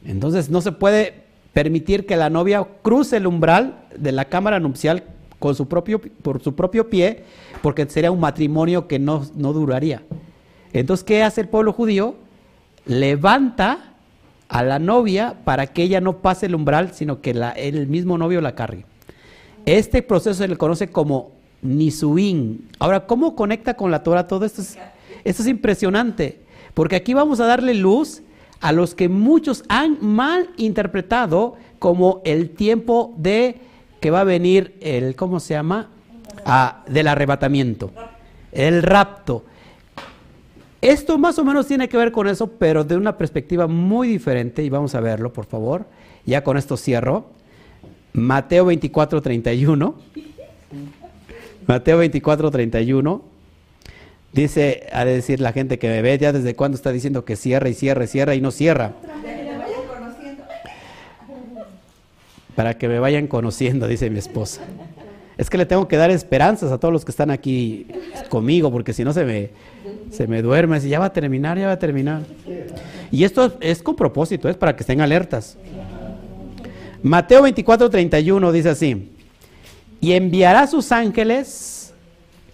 Entonces no se puede permitir que la novia cruce el umbral de la cámara nupcial con su propio, por su propio pie, porque sería un matrimonio que no, no duraría. Entonces, ¿qué hace el pueblo judío? Levanta a la novia para que ella no pase el umbral, sino que la- el mismo novio la cargue. Este proceso se le conoce como nisuín. Ahora, ¿cómo conecta con la Torah todo esto? Es, esto es impresionante, porque aquí vamos a darle luz a los que muchos han mal interpretado como el tiempo de va a venir el, ¿cómo se llama? Ah, del arrebatamiento, el rapto. Esto más o menos tiene que ver con eso, pero de una perspectiva muy diferente, y vamos a verlo, por favor. Ya con esto cierro. Mateo 24, 31. Mateo 24, 31. Dice, ha de decir la gente que me ve, ya desde cuándo está diciendo que cierra y cierra y cierra y no cierra. Para que me vayan conociendo, dice mi esposa. Es que le tengo que dar esperanzas a todos los que están aquí conmigo, porque si no se me, se me duerme, ya va a terminar, ya va a terminar. Y esto es con propósito, es para que estén alertas. Mateo 24, 31 dice así, y enviará sus ángeles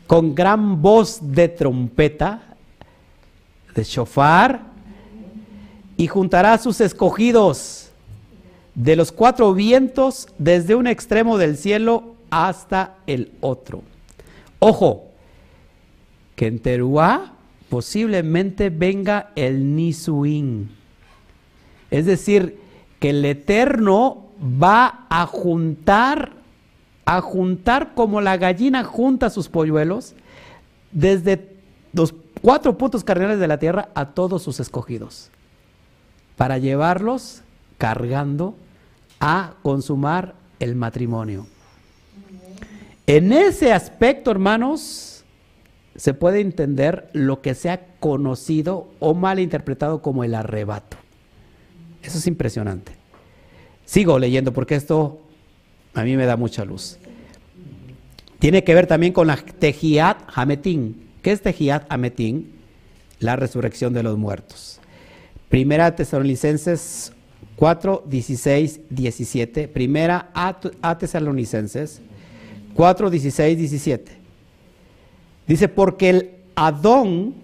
con gran voz de trompeta, de shofar, y juntará a sus escogidos de los cuatro vientos desde un extremo del cielo hasta el otro. Ojo, que en Teruá posiblemente venga el Nisuín. Es decir, que el Eterno va a juntar, a juntar como la gallina junta sus polluelos, desde los cuatro puntos cardinales de la tierra a todos sus escogidos, para llevarlos cargando a consumar el matrimonio. En ese aspecto, hermanos, se puede entender lo que se ha conocido o mal interpretado como el arrebato. Eso es impresionante. Sigo leyendo porque esto a mí me da mucha luz. Tiene que ver también con la Tejiat Hametín. ¿Qué es Tejiat Hametín? La resurrección de los muertos. Primera Tesalonicenses 4, 16, 17. Primera a, a Tesalonicenses 4, 16, 17. Dice, porque el Adón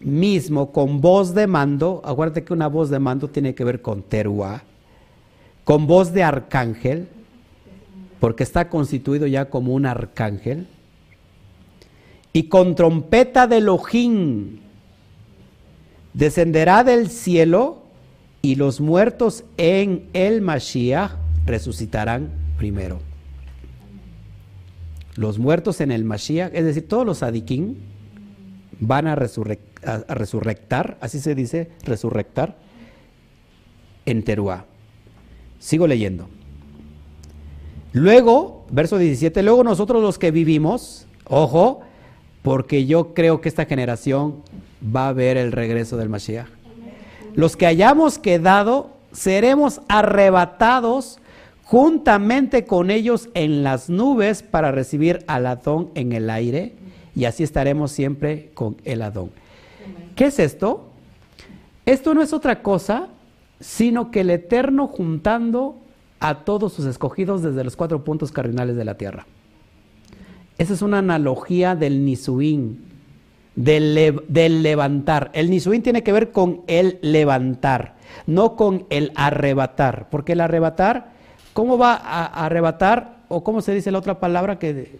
mismo con voz de mando, acuérdate que una voz de mando tiene que ver con teruá, con voz de arcángel, porque está constituido ya como un arcángel, y con trompeta de Elohim descenderá del cielo y los muertos en el Mashiach resucitarán primero. Los muertos en el Mashiach, es decir, todos los adikim van a, resurrectar, así se dice, resurrectar en Teruá. Sigo leyendo. Luego, verso 17, luego nosotros los que vivimos, ojo, porque yo creo que esta generación va a ver el regreso del Mashiach. Los que hayamos quedado, seremos arrebatados juntamente con ellos en las nubes para recibir al Adón en el aire y así estaremos siempre con el Adón. ¿Qué es esto? Esto no es otra cosa sino que el Eterno juntando a todos sus escogidos desde los cuatro puntos cardinales de la tierra. Esa es una analogía del Nisuín, del, del levantar. El Nisuín tiene que ver con el levantar, no con el arrebatar, porque el arrebatar ¿Cómo va a, arrebatar? ¿O cómo se dice la otra palabra? que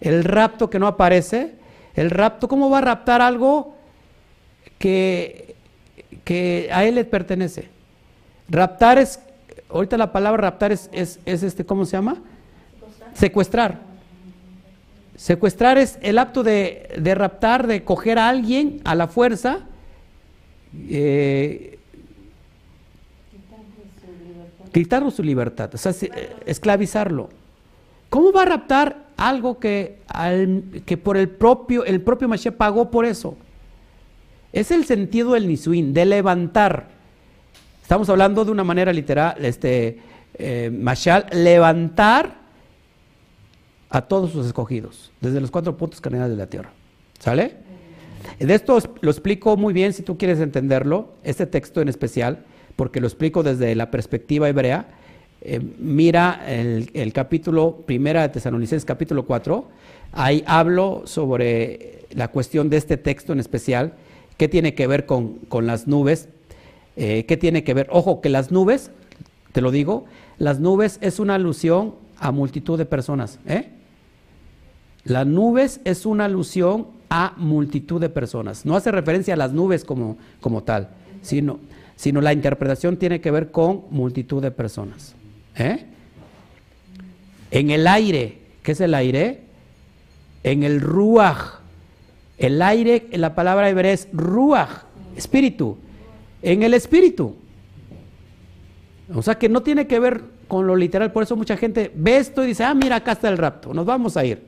El rapto que no aparece. El rapto, ¿cómo va a raptar algo que, que a él le pertenece? Raptar es, ahorita la palabra raptar es, es, este, ¿cómo se llama? Secuestrar. Secuestrar es el acto de, de raptar, de coger a alguien a la fuerza. Eh, quitarlo su libertad, o sea, eh, esclavizarlo. ¿Cómo va a raptar algo que, que por el propio, el propio Mashiach pagó por eso? Es el sentido del Nisuin, de levantar. Estamos hablando de una manera literal, este, eh, Mashal, levantar a todos sus escogidos, desde los cuatro puntos cardinales de la tierra. ¿Sale? De esto lo explico muy bien si tú quieres entenderlo, este texto en especial porque lo explico desde la perspectiva hebrea. Eh, mira el, capítulo primera de Tesalonicenses, capítulo 4. Ahí hablo sobre la cuestión de este texto en especial, qué tiene que ver con, las nubes, eh, qué tiene que ver, ojo, que las nubes, te lo digo, las nubes es una alusión a multitud de personas. ¿eh? Las nubes es una alusión a multitud de personas. No hace referencia a las nubes como, como tal, sino sino la interpretación tiene que ver con multitud de personas. ¿eh? En el aire, ¿qué es el aire? En el ruach. El aire, la palabra hebrea es ruach, espíritu. En el espíritu. O sea que no tiene que ver con lo literal, por eso mucha gente ve esto y dice, ah, mira, acá está el rapto, nos vamos a ir.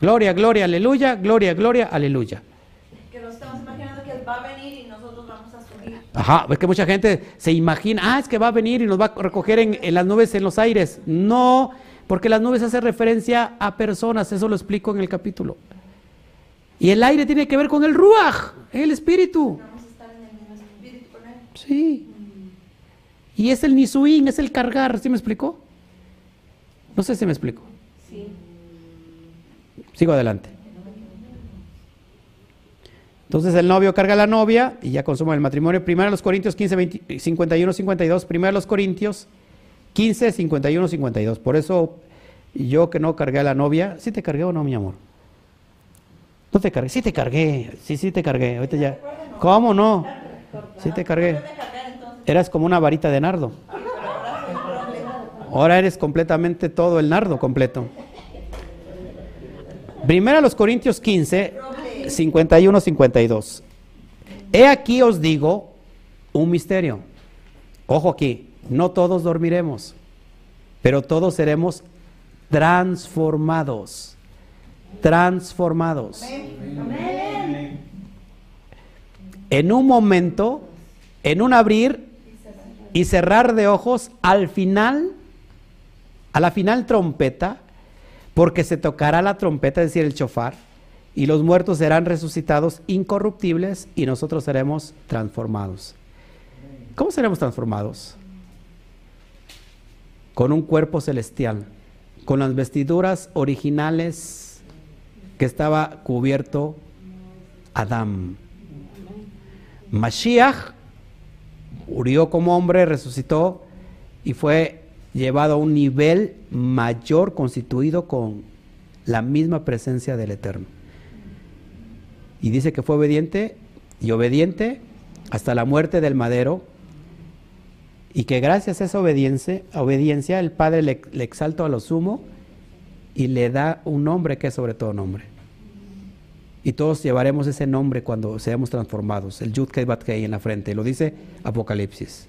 Gloria, gloria, aleluya, gloria, gloria, aleluya. Que nos estamos imaginando que él va a venir Ajá, es que mucha gente se imagina, ah, es que va a venir y nos va a recoger en, las nubes en los aires. No, porque las nubes hacen referencia a personas, eso lo explico en el capítulo. Y el aire tiene que ver con el ruaj, el espíritu. Vamos a estar en el espíritu con él. Sí. Y es el nisuín, es el cargar, ¿sí me explicó? No sé si me explico. Sí. Sigo adelante. Entonces el novio carga a la novia y ya consuma el matrimonio. Primero los Corintios 15, 51, 52. Primero los Corintios 15, 51, 52. Por eso yo que no cargué a la novia, ¿sí te cargué o no, mi amor? No te cargué, sí te cargué, sí, sí te cargué. Ahorita ya. ¿Cómo no? Sí te cargué. Eras como una varita de nardo. Ahora eres completamente todo el nardo completo. Primero los Corintios 15. 51-52. He aquí os digo un misterio. Ojo aquí, no todos dormiremos, pero todos seremos transformados. Transformados. En un momento, en un abrir y cerrar de ojos, al final, a la final trompeta, porque se tocará la trompeta, es decir, el chofar, y los muertos serán resucitados incorruptibles y nosotros seremos transformados. ¿Cómo seremos transformados? Con un cuerpo celestial, con las vestiduras originales que estaba cubierto Adán. Mashiach murió como hombre, resucitó y fue llevado a un nivel mayor constituido con la misma presencia del Eterno. Y dice que fue obediente y obediente hasta la muerte del madero y que gracias a esa obediencia, obediencia el Padre le, exalta a lo sumo y le da un nombre que es sobre todo nombre. Y todos llevaremos ese nombre cuando seamos transformados, el Yud Kei en la frente, lo dice Apocalipsis.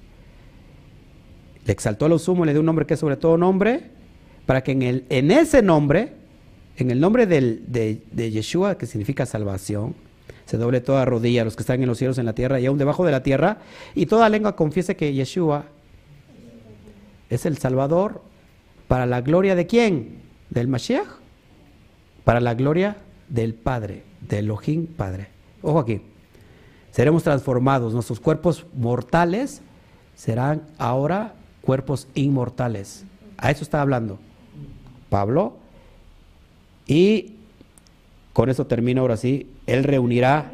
Le exaltó a lo sumo, le dio un nombre que es sobre todo nombre, para que en, el, en ese nombre, en el nombre del, de, Yeshua, que significa salvación, se doble toda rodilla, los que están en los cielos, en la tierra y aún debajo de la tierra, y toda lengua confiese que Yeshua es el Salvador para la gloria de quién? Del Mashiach, para la gloria del Padre, del Elohim Padre. Ojo aquí, seremos transformados, nuestros cuerpos mortales serán ahora cuerpos inmortales. A eso está hablando Pablo. Y con eso termino ahora sí. Él reunirá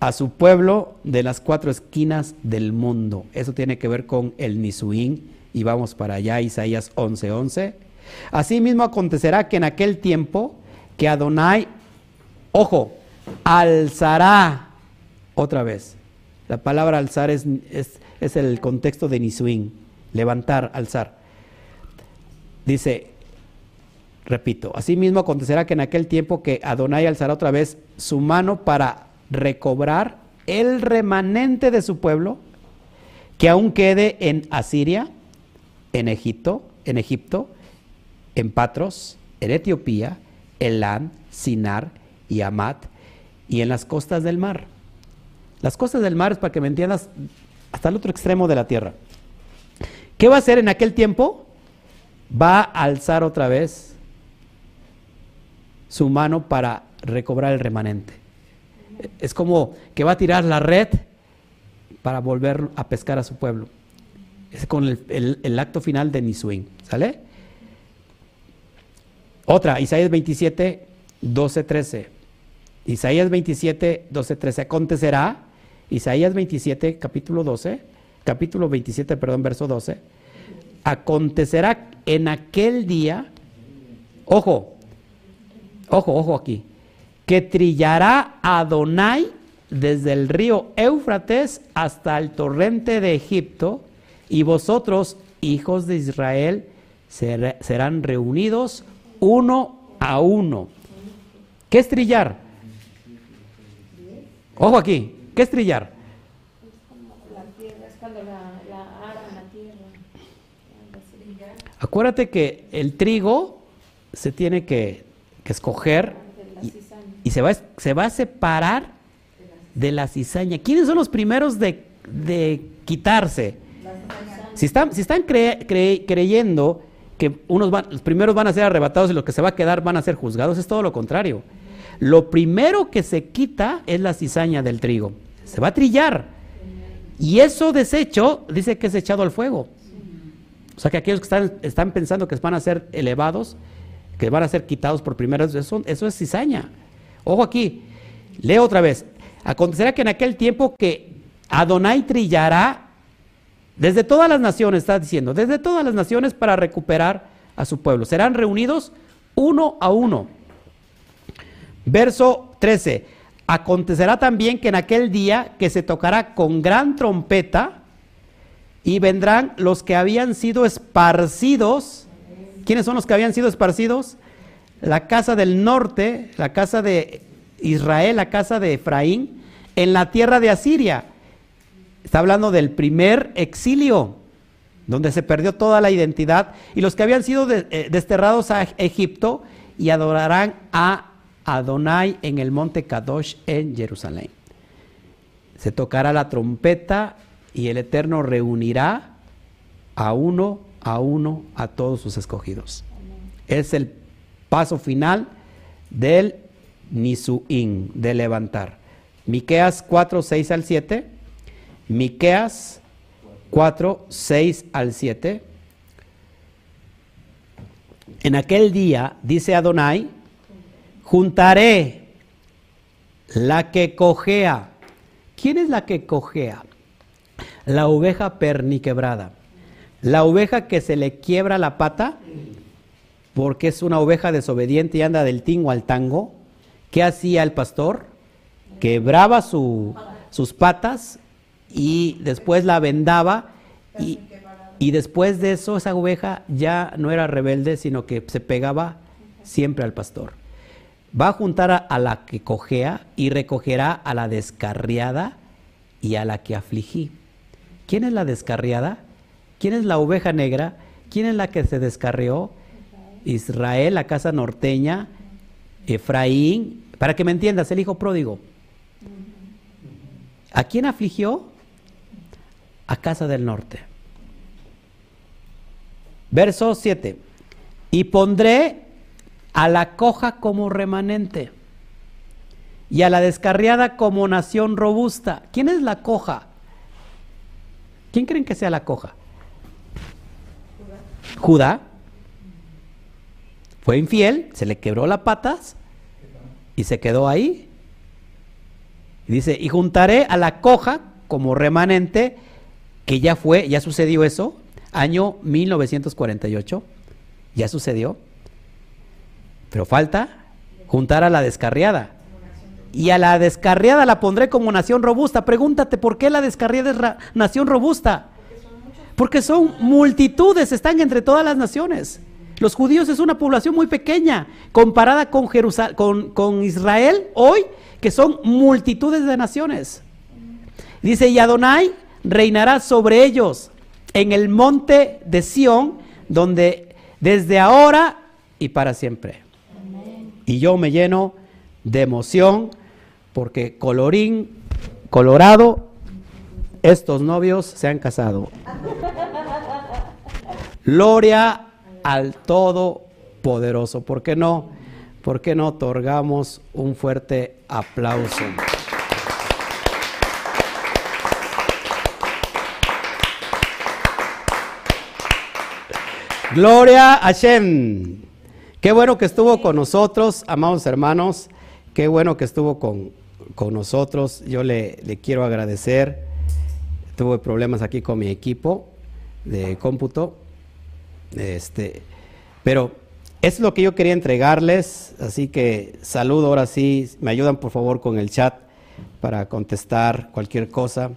a su pueblo de las cuatro esquinas del mundo. Eso tiene que ver con el Nisuín. Y vamos para allá, Isaías 11:11. 11. Asimismo acontecerá que en aquel tiempo que Adonai, ojo, alzará otra vez. La palabra alzar es, es, el contexto de Nisuín, levantar, alzar. Dice, repito, asimismo acontecerá que en aquel tiempo que Adonai alzará otra vez su mano para recobrar el remanente de su pueblo que aún quede en Asiria, en Egipto, en Egipto, en Patros, en Etiopía, Elán, Sinar y Amat y en las costas del mar. Las costas del mar es para que me entiendas hasta el otro extremo de la tierra. ¿Qué va a hacer en aquel tiempo? Va a alzar otra vez su mano para recobrar el remanente. Es como que va a tirar la red para volver a pescar a su pueblo. Es con el, acto final de Nisuin. ¿Sale? Otra, Isaías 27, 12, 13. Isaías 27, 12, 13. Acontecerá, Isaías 27, capítulo 12, capítulo 27, perdón, verso 12. Acontecerá en aquel día, ojo, ojo, ojo aquí, que trillará Adonai desde el río Éufrates hasta el torrente de Egipto y vosotros, hijos de Israel, serán reunidos uno a uno. ¿Qué es trillar? Ojo aquí, ¿qué es trillar? Acuérdate que el trigo se tiene que, escoger y, se, va, se va a separar de la cizaña. ¿Quiénes son los primeros de, de quitarse? Si están, si están creyendo que unos van, los primeros van a ser arrebatados y los que se va a quedar van a ser juzgados, es todo lo contrario. Lo primero que se quita es la cizaña del trigo. Se va a trillar. Y eso desecho dice que es echado al fuego. O sea que aquellos que están, están pensando que van a ser elevados, que van a ser quitados por primera vez, eso, eso es cizaña. Ojo aquí, leo otra vez. Acontecerá que en aquel tiempo que Adonai trillará desde todas las naciones, está diciendo, desde todas las naciones para recuperar a su pueblo. Serán reunidos uno a uno. Verso 13. Acontecerá también que en aquel día que se tocará con gran trompeta y vendrán los que habían sido esparcidos. ¿Quiénes son los que habían sido esparcidos? La casa del norte, la casa de Israel, la casa de Efraín, en la tierra de Asiria Está hablando del primer exilio, donde se perdió toda la identidad, y los que habían sido eh, desterrados a Egipto y adorarán a Adonai en el monte Kadosh en Jerusalén. Se tocará la trompeta y el Eterno reunirá a uno a uno a todos sus escogidos. Es el paso final del Nisuín, de levantar. Miqueas 4, 6 al 7 Miqueas 4, 6 al 7. En aquel día, dice Adonai, juntaré la que cojea. ¿Quién es la que cojea? La oveja perniquebrada. La oveja que se le quiebra la pata porque es una oveja desobediente y anda del tingo al tango. ¿Qué hacía el pastor? Quebraba su, sus patas y después la vendaba y, y después de eso esa oveja ya no era rebelde, sino que se pegaba siempre al pastor. Va a juntar a, a la que cojea y recogerá a la descarriada y a la que afligí. ¿Quién es la descarriada? ¿Quién es la oveja negra? ¿Quién es la que se descarrió? Israel, la casa norteña, Efraín, para que me entiendas, el hijo pródigo. ¿A quién afligió? A casa del norte. Verso 7. Y pondré a la coja como remanente y a la descarriada como nación robusta. ¿Quién es la coja? ¿Quién creen que sea la coja? Judá. Fue infiel, se le quebró las patas y se quedó ahí. Y dice, y juntaré a la coja como remanente, que ya fue, ya sucedió eso, año 1948, ya sucedió. Pero falta juntar a la descarriada. Y a la descarriada la pondré como nación robusta. Pregúntate, ¿por qué la descarriada es nación robusta? Porque son multitudes, están entre todas las naciones. Los judíos es una población muy pequeña comparada con, con, Israel hoy, que son multitudes de naciones. Dice, y Adonai reinará sobre ellos en el monte de Sión, donde desde ahora y para siempre. Y yo me lleno de emoción porque colorín, colorado, estos novios se han casado. Gloria al Todopoderoso. ¿Por qué no? ¿Por qué no otorgamos un fuerte aplauso? Gloria a Shem. Qué bueno que estuvo con nosotros, amados hermanos. Qué bueno que estuvo con, con nosotros. Yo le, quiero agradecer. Tuve problemas aquí con mi equipo de cómputo. Este, pero es lo que yo quería entregarles, así que saludo ahora sí, me ayudan por favor con el chat para contestar cualquier cosa.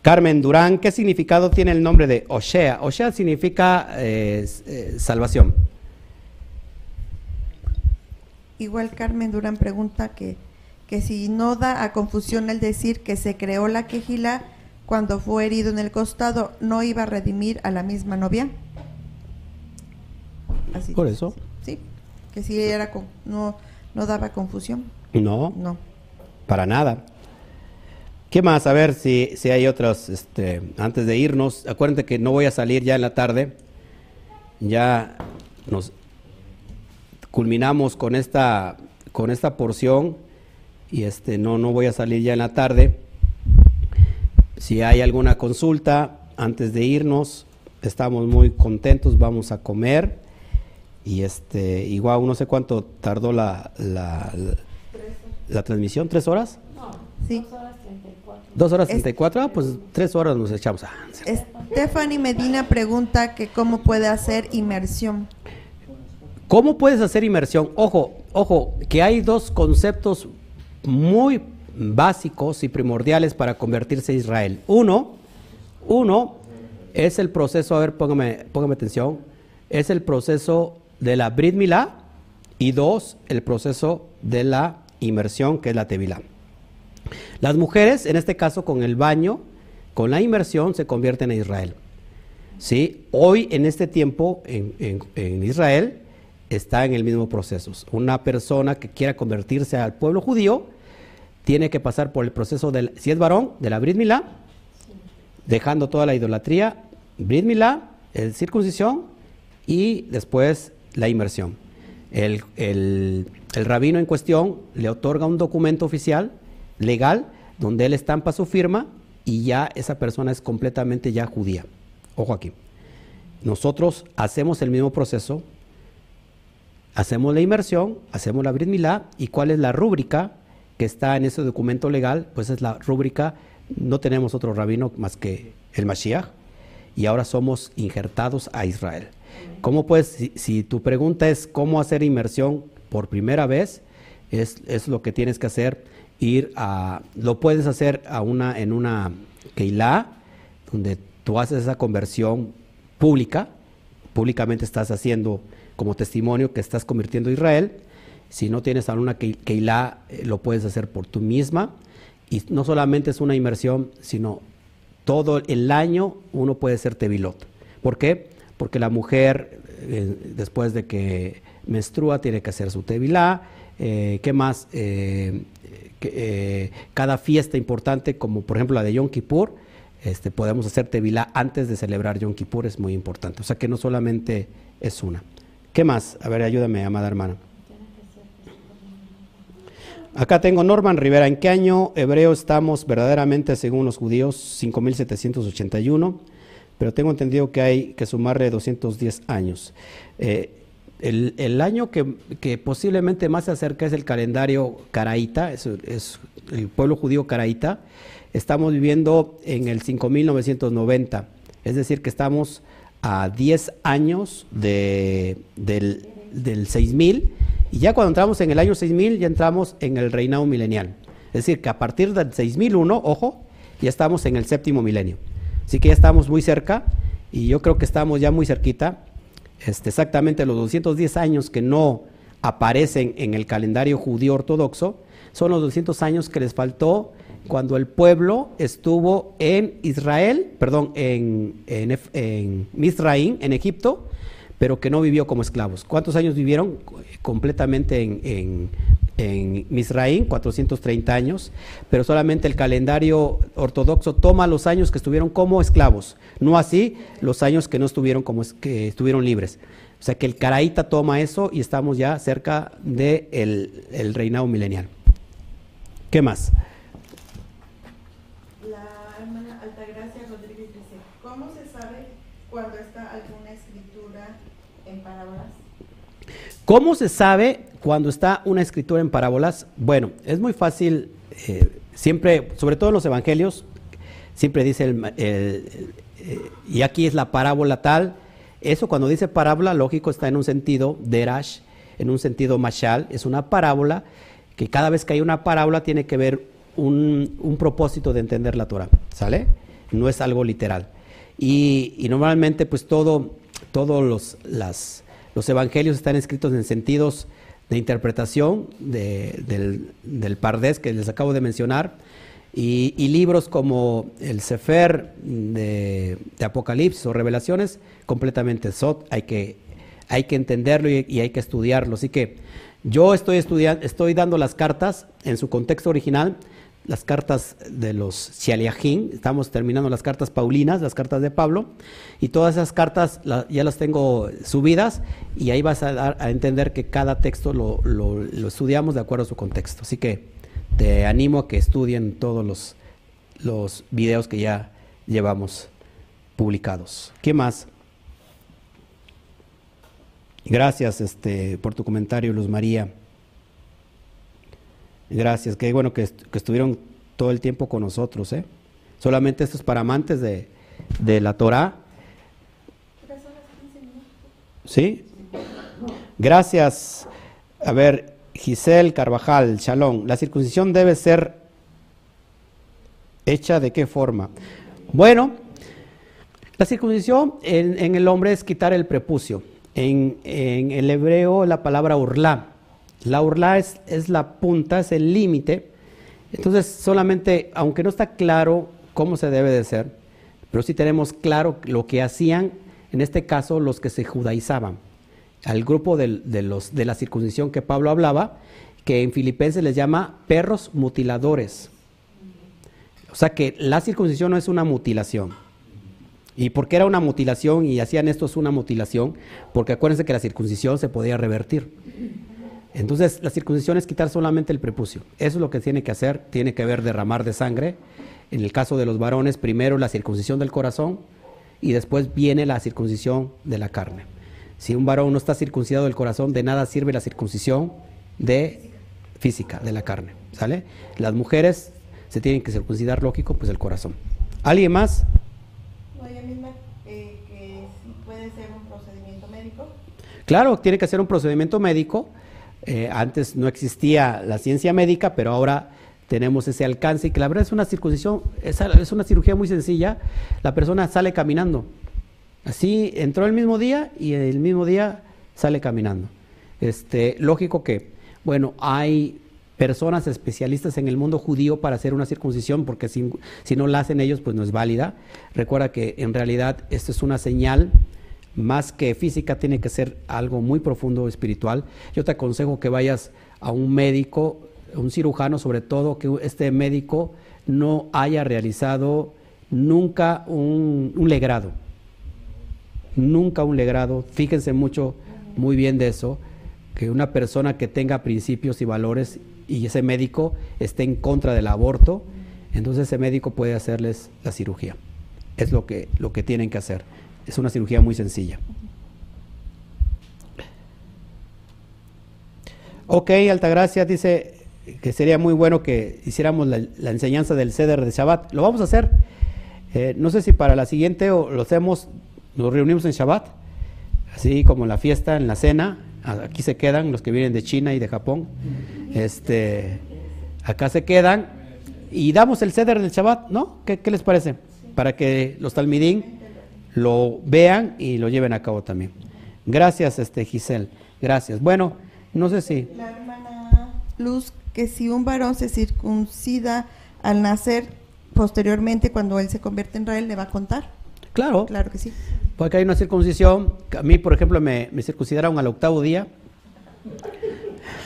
Carmen Durán, ¿qué significado tiene el nombre de Oshea? Oshea significa eh, eh, salvación. Igual Carmen Durán pregunta que, que si no da a confusión el decir que se creó la quejila cuando fue herido en el costado, no iba a redimir a la misma novia. Así Por eso. Sí, que si era con, no, no daba confusión. No. No. Para nada. ¿Qué más? A ver si, si hay otros, este, antes de irnos, acuérdense que no voy a salir ya en la tarde, ya nos culminamos con esta, con esta porción y este, no, no voy a salir ya en la tarde. Si hay alguna consulta antes de irnos, estamos muy contentos, vamos a comer. Y este, igual no sé cuánto tardó la, la, la, transmisión, ¿tres horas? No, sí. dos horas treinta y cuatro. ¿Dos horas treinta y cuatro? Ah, pues tres horas nos echamos. Ah, Stephanie Medina pregunta que cómo puede hacer inmersión. ¿Cómo puedes hacer inmersión? Ojo, ojo, que hay dos conceptos muy básicos y primordiales para convertirse a Israel. Uno, uno es el proceso, a ver, póngame, póngame atención, es el proceso de la Brit Milá y dos, el proceso de la inmersión, que es la Tevilá. Las mujeres, en este caso con el baño, con la inmersión, se convierten en Israel. ¿Sí? Hoy, en este tiempo, en, en, en Israel, está en el mismo proceso. Una persona que quiera convertirse al pueblo judío, tiene que pasar por el proceso del, si es varón, de la Brit Milá, dejando toda la idolatría, Brit Milá, el circuncisión y después la inmersión. El, el, el, rabino en cuestión le otorga un documento oficial, legal, donde él estampa su firma y ya esa persona es completamente ya judía. Ojo aquí. Nosotros hacemos el mismo proceso, hacemos la inmersión, hacemos la Brit Milá, y cuál es la rúbrica que está en ese documento legal, pues es la rúbrica, no tenemos otro rabino más que el Mashiach, y ahora somos injertados a Israel. ¿Cómo puedes, si, si tu pregunta es cómo hacer inmersión por primera vez, es, es lo que tienes que hacer, ir a, lo puedes hacer a una, en una Keilah, donde tú haces esa conversión pública, públicamente estás haciendo como testimonio que estás convirtiendo a Israel. Si no tienes alguna Keilah, eh, lo puedes hacer por tú misma. Y no solamente es una inmersión, sino todo el año uno puede ser tevilot. ¿Por qué? Porque la mujer, eh, después de que menstrua, tiene que hacer su tevilá. Eh, ¿Qué más? Cada fiesta importante, como por ejemplo la de Yom Kippur, este, podemos hacer tevilá antes de celebrar Yom Kippur, es muy importante. O sea que no solamente es una. ¿Qué más? A ver, ayúdame, amada hermana. Acá tengo Norman Rivera. ¿En qué año hebreo estamos verdaderamente según los judíos? 5781. Pero tengo entendido que hay que sumarle 210 años. Eh, el, año que, que, posiblemente más se acerca es el calendario caraíta, es, es, el pueblo judío caraíta. Estamos viviendo en el 5990, es decir, que estamos a 10 años de, del, del 6000 y ya cuando entramos en el año 6000 ya entramos en el reinado milenial. Es decir, que a partir del 6001, ojo, ya estamos en el séptimo milenio. Así que ya estamos muy cerca y yo creo que estamos ya muy cerquita este, exactamente los 210 años que no aparecen en el calendario judío ortodoxo, son los 200 años que les faltó cuando el pueblo estuvo en Israel, perdón, en, en, en Misraín, en Egipto, pero que no vivió como esclavos. ¿Cuántos años vivieron completamente en, en, en Misraín? 430 años, pero solamente el calendario ortodoxo toma los años que estuvieron como esclavos, no así los años que no estuvieron como que estuvieron libres. O sea que el caraíta toma eso y estamos ya cerca del de el reinado milenial. ¿Qué más? La hermana Altagracia Rodríguez dice, ¿cómo se sabe cuando está alguna escritura en parábolas? ¿Cómo se sabe cuando está una escritura en parábolas? Bueno, es muy fácil, eh, siempre, sobre todo en los evangelios, siempre dice el, el, y aquí es la parábola tal. Eso cuando dice parábola, lógico, está en un sentido derash, en un sentido mashal, es una parábola que cada vez que hay una parábola tiene que ver un, un propósito de entender la Torah, ¿sale? No es algo literal. Y, y normalmente pues todo, todos los, las, los evangelios están escritos en sentidos de interpretación de, del, del Pardés que les acabo de mencionar, y, libros como el Sefer de, de, Apocalipsis o Revelaciones, completamente Sot, hay que, hay que entenderlo y, y, hay que estudiarlo. Así que yo estoy, estudiando, estoy dando las cartas en su contexto original, las cartas de los Shaliachim, estamos terminando las cartas paulinas, las cartas de Pablo, y todas esas cartas ya las tengo subidas y ahí vas a, dar, a entender que cada texto lo, lo, lo estudiamos de acuerdo a su contexto. Así que te animo a que estudien todos los, los videos que ya llevamos publicados. ¿Qué más? Gracias este, por tu comentario, Luz María. Gracias, qué bueno que, que, estuvieron todo el tiempo con nosotros. ¿eh? Solamente esto es para amantes de, de la Torah. ¿Sí? Gracias. A ver, Giselle Carvajal, Shalom. La circuncisión debe ser hecha de qué forma? Bueno, la circuncisión en, en el hombre es quitar el prepucio. En, en, el hebreo la palabra urlá. La urlá es, la punta, es el límite. Entonces solamente, aunque no está claro cómo se debe de ser, pero sí tenemos claro lo que hacían, en este caso, los que se judaizaban al grupo de, de, los, de la circuncisión que Pablo hablaba, que en Filipenses les llama perros mutiladores. O sea que la circuncisión no es una mutilación. ¿Y por qué era una mutilación y hacían esto es una mutilación? Porque acuérdense que la circuncisión se podía revertir. Entonces, la circuncisión es quitar solamente el prepucio. Eso es lo que tiene que hacer, tiene que ver derramar de sangre. En el caso de los varones, primero la circuncisión del corazón y después viene la circuncisión de la carne. Si un varón no está circuncidado del corazón, de nada sirve la circuncisión de física, de la carne. ¿Sale? Las mujeres se tienen que circuncidar, lógico, pues el corazón. ¿Alguien más? No, ella misma, eh, que sí puede ser un procedimiento médico. Claro, tiene que ser un procedimiento médico. Eh, antes no existía la ciencia médica, pero ahora tenemos ese alcance y que la verdad es una circuncisión, es, una cirugía muy sencilla. La persona sale caminando. Así entró el mismo día y el mismo día sale caminando. Este, lógico que, bueno, hay personas especialistas en el mundo judío para hacer una circuncisión, porque si, si, no la hacen ellos, pues no es válida. Recuerda que en realidad esto es una señal más que física, tiene que ser algo muy profundo espiritual. Yo te aconsejo que vayas a un médico, un cirujano, sobre todo que este médico no haya realizado nunca un, legrado. Nunca un legrado. Fíjense mucho, muy bien de eso, que una persona que tenga principios y valores y ese médico esté en contra del aborto, entonces ese médico puede hacerles la cirugía. Es lo que, lo que tienen que hacer. Es una cirugía muy sencilla. Ok, Altagracia dice que sería muy bueno que hiciéramos la, la enseñanza del ceder de Shabbat. Lo vamos a hacer. Eh, no sé si para la siguiente o lo hacemos, nos reunimos en Shabbat, así como en la fiesta, en la cena. Aquí se quedan los que vienen de China y de Japón. Este, acá se quedan y damos el ceder del Shabbat, ¿no? ¿Qué, qué les parece? Para que los talmidín lo vean y lo lleven a cabo también. Gracias, este Giselle. Gracias. Bueno, no sé si. La hermana Luz, que si un varón se circuncida al nacer, posteriormente, cuando él se convierte en Israel, ¿le va a contar? Claro. Claro que sí. Porque hay una circuncisión. A mí, por ejemplo, me, me circuncidaron al octavo día.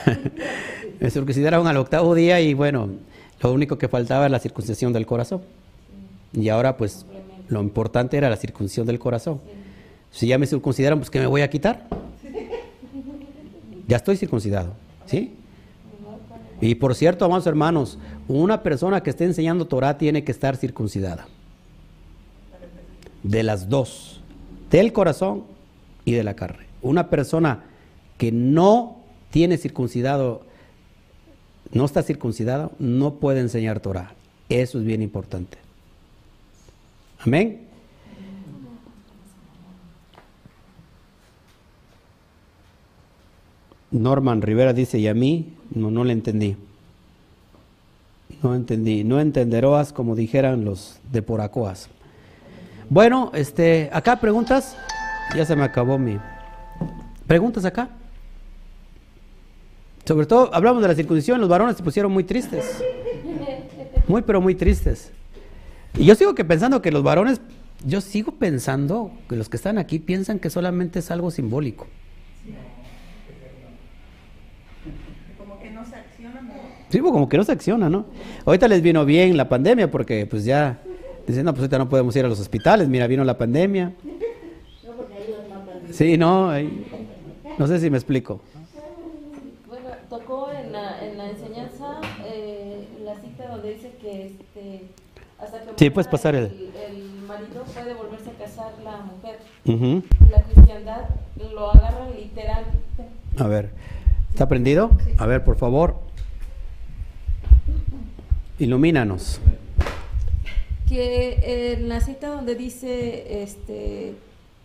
me circuncidaron al octavo día y bueno, lo único que faltaba era la circuncisión del corazón. Y ahora, pues, lo importante era la circuncisión del corazón. Si ya me circuncidaron, pues ¿qué me voy a quitar? Ya estoy circuncidado, ¿sí? Y por cierto, amados hermanos, una persona que esté enseñando Torah tiene que estar circuncidada. De las dos, del corazón y de la carne. Una persona que no tiene circuncidado, no está circuncidado, no puede enseñar Torah. Eso es bien importante. Amén. Norman Rivera dice, y a mí no, no le entendí. No entendí. No entenderás como dijeran los de Poracoas. Bueno, este, acá preguntas. Ya se me acabó mi. ¿Preguntas acá? Sobre todo, hablamos de la circuncisión, los varones se pusieron muy tristes. Muy, pero muy tristes. Y yo sigo que pensando que los varones, yo sigo pensando que los que están aquí piensan que solamente es algo simbólico. Como que no se acciona. Sí, pues como que no se acciona, ¿no? Ahorita les vino bien la pandemia porque pues ya dicen, no, pues ahorita no podemos ir a los hospitales, mira, vino la pandemia. Sí, no, ahí- no sé si me explico. Bueno, tocó en la, en la enseñanza eh, la cita donde dice que hasta que Sí, puedes pasar el- el marido puede volverse a casar la mujer. Ujú. La cristiandad lo agarra literal. A ver, ¿está prendido? A ver, por favor. Ilumínanos. que en la cita donde dice este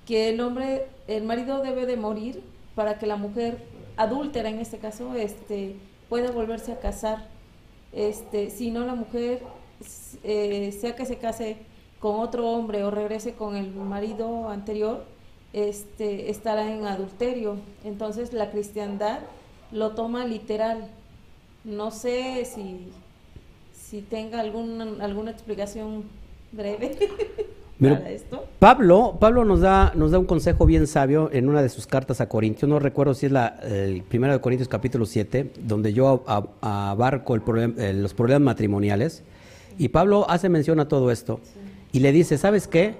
que el hombre el marido debe de morir para que la mujer adúltera en este caso este pueda volverse a casar este si no la mujer eh, sea que se case con otro hombre o regrese con el marido anterior este estará en adulterio entonces la cristiandad lo toma literal no sé si si tenga alguna, alguna explicación breve Mira, para esto. Pablo, Pablo nos da, nos da un consejo bien sabio en una de sus cartas a Corintios. No recuerdo si es la el primero de Corintios capítulo 7, donde yo a- a- abarco el problem- eh, los problemas matrimoniales. Y Pablo hace mención a todo esto y le dice, ¿sabes qué?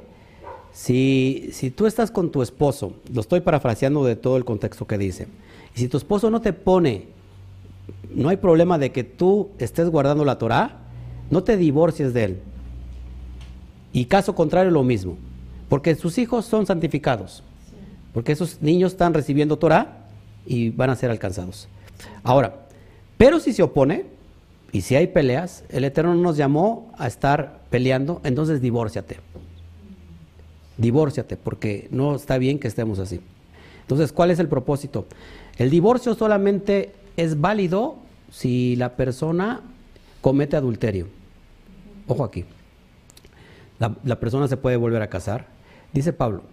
Si, si tú estás con tu esposo, lo estoy parafraseando de todo el contexto que dice, y si tu esposo no te pone, no hay problema de que tú estés guardando la Torah, no te divorcies de él. Y caso contrario, lo mismo. Porque sus hijos son santificados. Porque esos niños están recibiendo Torah y van a ser alcanzados. Ahora, pero si se opone y si hay peleas, el Eterno nos llamó a estar peleando, entonces divórciate. Divórciate, porque no está bien que estemos así. Entonces, ¿cuál es el propósito? El divorcio solamente es válido si la persona comete adulterio. Ojo aquí. La, persona se puede volver a casar. Dice Pablo,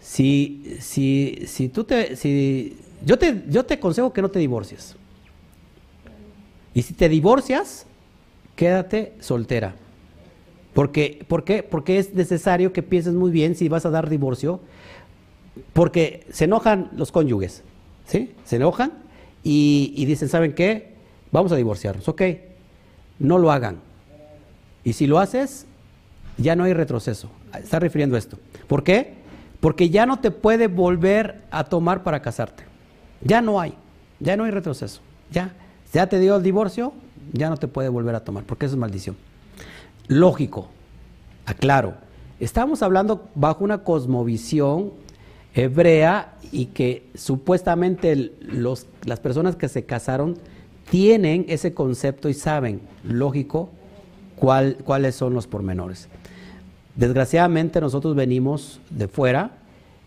si, si, si tú te, si, yo te, yo te aconsejo que no te divorcies. Y si te divorcias, quédate soltera. Porque, ¿Por qué? Porque es necesario que pienses muy bien si vas a dar divorcio, porque se enojan los cónyuges, ¿sí? Se enojan y, dicen, ¿saben qué? Vamos a divorciarnos, ok. No lo hagan. Y si lo haces, ya no hay retroceso. Está refiriendo esto. ¿Por qué? Porque ya no te puede volver a tomar para casarte. Ya no hay. Ya no hay retroceso. Ya. Ya te dio el divorcio, ya no te puede volver a tomar, porque eso es maldición. Lógico. Aclaro. Estamos hablando bajo una cosmovisión hebrea y que supuestamente los, las personas que se casaron tienen ese concepto y saben, lógico, cuál, cuáles son los pormenores. Desgraciadamente nosotros venimos de fuera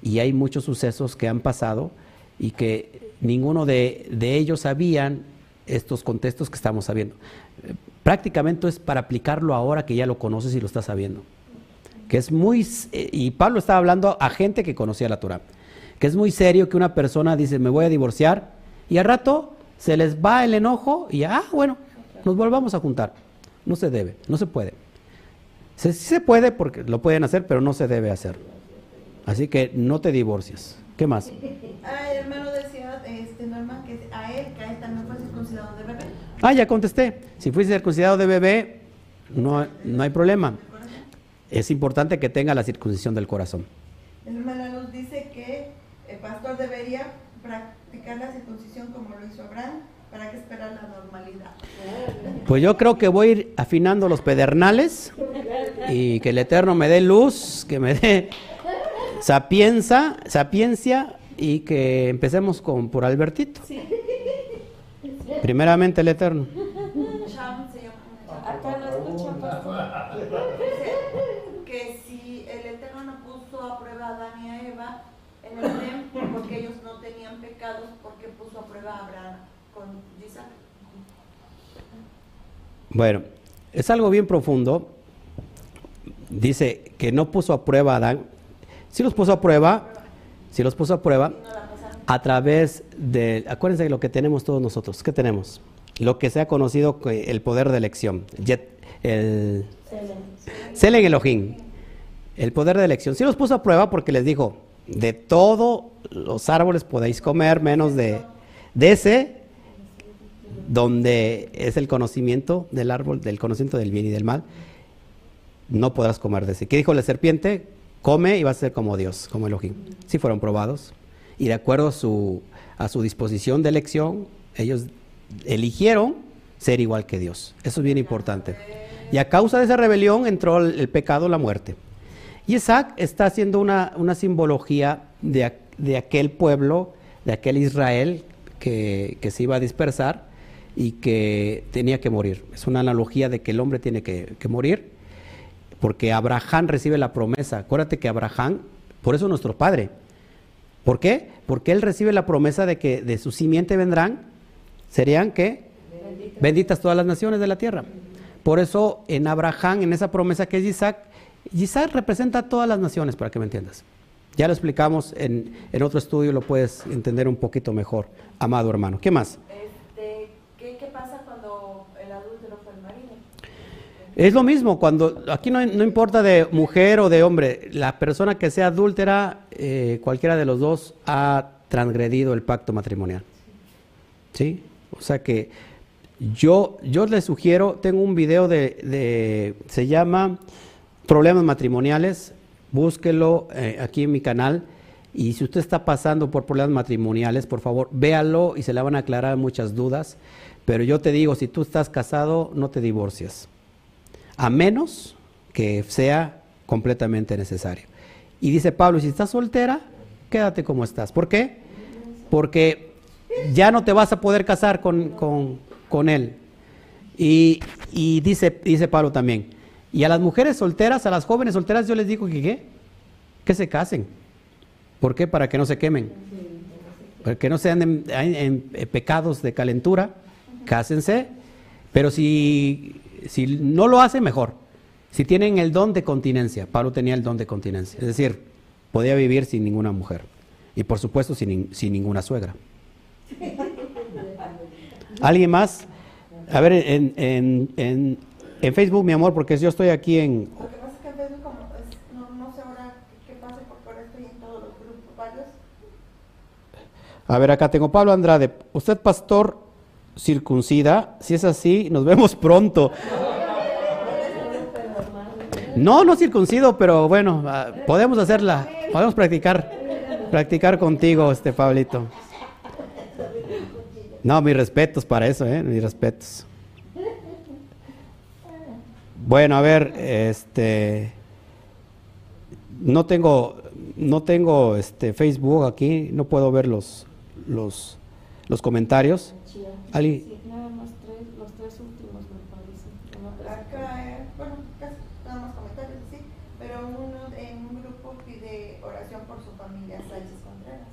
y hay muchos sucesos que han pasado y que ninguno de, de ellos sabían estos contextos que estamos sabiendo. Prácticamente es para aplicarlo ahora que ya lo conoces y lo estás sabiendo que es muy, eh, y Pablo estaba hablando a gente que conocía la Torah, que es muy serio que una persona dice, me voy a divorciar, y al rato se les va el enojo y, ah, bueno, nos volvamos a juntar. No se debe, no se puede. sí se puede porque lo pueden hacer, pero no se debe hacer. Así que no te divorcies. ¿Qué más? Decía, este, que a él, que a él también fue circuncidado de bebé. Ah, ya contesté. Si fuiste circuncidado de bebé, no, no hay problema es importante que tenga la circuncisión del corazón. El hermano nos dice que el pastor debería practicar la circuncisión como lo hizo Abraham, para que esperar la normalidad. Pues yo creo que voy a ir afinando los pedernales y que el Eterno me dé luz, que me dé sapiencia, sapiencia y que empecemos con por Albertito. Primeramente el Eterno. porque ellos no tenían pecados porque puso a prueba a Abraham con Isaac. Bueno, es algo bien profundo. Dice que no puso a prueba a Adán. Sí los puso a prueba, sí los puso a prueba a través de, acuérdense de lo que tenemos todos nosotros. ¿Qué tenemos? Lo que se ha conocido el poder de elección. El Selen Elohim. El poder de elección. Sí los puso a prueba porque les dijo, de todos los árboles podéis comer, menos de, de ese, donde es el conocimiento del árbol, del conocimiento del bien y del mal, no podrás comer de ese. ¿Qué dijo la serpiente? Come y vas a ser como Dios, como Elohim. Sí fueron probados. Y de acuerdo a su, a su disposición de elección, ellos eligieron ser igual que Dios. Eso es bien importante. Y a causa de esa rebelión entró el pecado, la muerte. Y Isaac está haciendo una, simbología de, aquel pueblo, de aquel Israel que, se iba a dispersar y que tenía que morir. Es una analogía de que el hombre tiene que, morir, porque Abraham recibe la promesa. Acuérdate que Abraham, por eso nuestro padre. ¿Por qué? Porque él recibe la promesa de que de su simiente vendrán, serían que benditas todas las naciones de la tierra. Por eso en Abraham, en esa promesa que es Isaac, Isaac representa a todas las naciones, para que me entiendas. Ya lo explicamos en, otro estudio, lo puedes entender un poquito mejor, amado hermano. ¿Qué más? Este, ¿qué, pasa cuando el adúltero fue el marido? Es lo mismo, cuando aquí no, importa de mujer o de hombre, la persona que sea adúltera, eh, cualquiera de los dos ha transgredido el pacto matrimonial. ¿Sí? O sea que yo, yo les sugiero, tengo un video de, de se llama problemas matrimoniales, búsquelo eh, aquí en mi canal. Y si usted está pasando por problemas matrimoniales, por favor, véalo y se le van a aclarar muchas dudas. Pero yo te digo, si tú estás casado, no te divorcies. A menos, que sea completamente necesario. Y dice Pablo, si estás soltera, quédate como estás. ¿Por qué? Porque ya no te vas a poder casar con, con- con él. Y, y dice, dice Pablo también, y a las mujeres solteras, a las jóvenes solteras, yo les digo que qué, que se casen. ¿Por qué? Para que no se quemen. Para que no sean en, pecados de calentura, cásense. Pero si, si no lo hacen, mejor. Si tienen el don de continencia, Pablo tenía el don de continencia. Es decir, podía vivir sin ninguna mujer. Y por supuesto sin, sin ninguna suegra. ¿Alguien más? A ver, en, en, en, en Facebook, mi amor, porque yo estoy aquí en... Lo que pasa es que en Facebook como es- no, no sé ahora qué pasa porque ahora estoy en todos los grupos varios. A ver, acá tengo Pablo Andrade. Usted, pastor circuncida, si es así, nos vemos pronto. No, no circuncido, pero bueno, ah, podemos hacerla, podemos practicar, practicar contigo, este Pablito. No, mis respetos para eso, ¿eh? Mis respetos. Bueno, a ver, este, no tengo, no tengo este Facebook aquí, no puedo ver los, los, los comentarios. Ali- Sí, nada más tres, los tres últimos me parece. Acá, eh, bueno, casi nada más comentarios así, pero uno en un grupo pide oración por su familia Sánchez Contreras.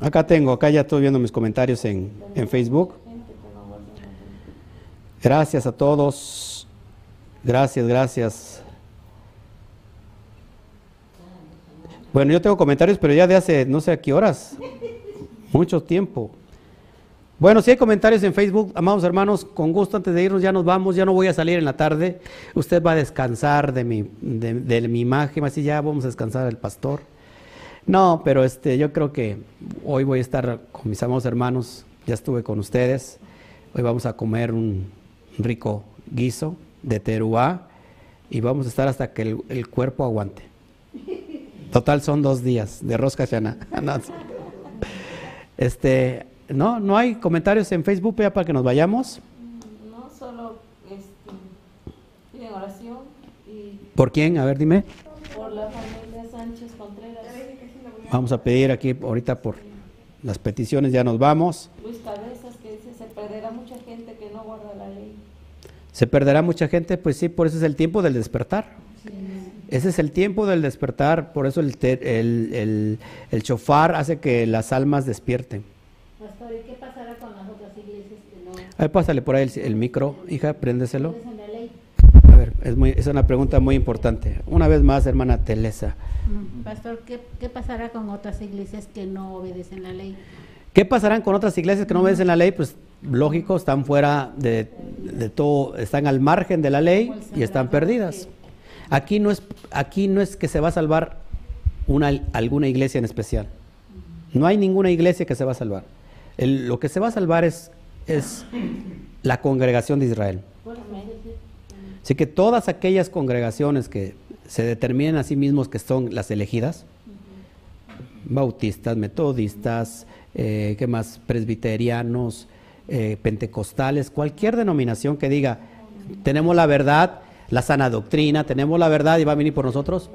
Acá tengo, acá ya estoy viendo mis comentarios en, en Facebook. Gracias a todos. Gracias, gracias. Bueno, yo tengo comentarios, pero ya de hace no sé a qué horas. Mucho tiempo. Bueno, si hay comentarios en Facebook, amados hermanos, con gusto antes de irnos ya nos vamos, ya no voy a salir en la tarde. Usted va a descansar de mi, de, de mi imagen, así ya vamos a descansar el pastor. No, pero este, yo creo que hoy voy a estar con mis amados hermanos, ya estuve con ustedes. Hoy vamos a comer un rico guiso de teruá y vamos a estar hasta que el, cuerpo aguante. Total son dos días de rosca chana. Este, no, no hay comentarios en Facebook ya para que nos vayamos. No solo este, piden oración y ¿Por quién? A ver, dime. por la familia Sánchez Contreras. Vamos a pedir aquí ahorita por las peticiones, ya nos vamos. Luis Cabezas que dice se perderá mucha gente que no guarda la ley. ¿Se perderá mucha gente? Pues sí, por eso es el tiempo del despertar. Ese es el tiempo del despertar, por eso el, el, el, el shofar hace que las almas despierten. Pastor, ¿y qué pasará con las otras iglesias que no A ver, pásale por ahí el, el micro, hija, préndeselo. A ver, es, muy, es una pregunta muy importante. Una vez más, hermana Telesa. Mm, Pastor, ¿qué, ¿qué pasará con otras iglesias que no obedecen la ley? ¿Qué pasarán con otras iglesias que no obedecen la ley? Pues lógico, están fuera de, de todo, están al margen de la ley y están perdidas. Aquí no es, aquí no es que se va a salvar una, alguna iglesia en especial. No hay ninguna iglesia que se va a salvar. Lo que se va a salvar es, es la congregación de Israel. Así que todas aquellas congregaciones que se determinen a sí mismos que son las elegidas, bautistas, metodistas, eh, ¿qué más? Presbiterianos, eh, pentecostales, cualquier denominación que diga, tenemos la verdad, la sana doctrina, tenemos la verdad y va a venir por nosotros.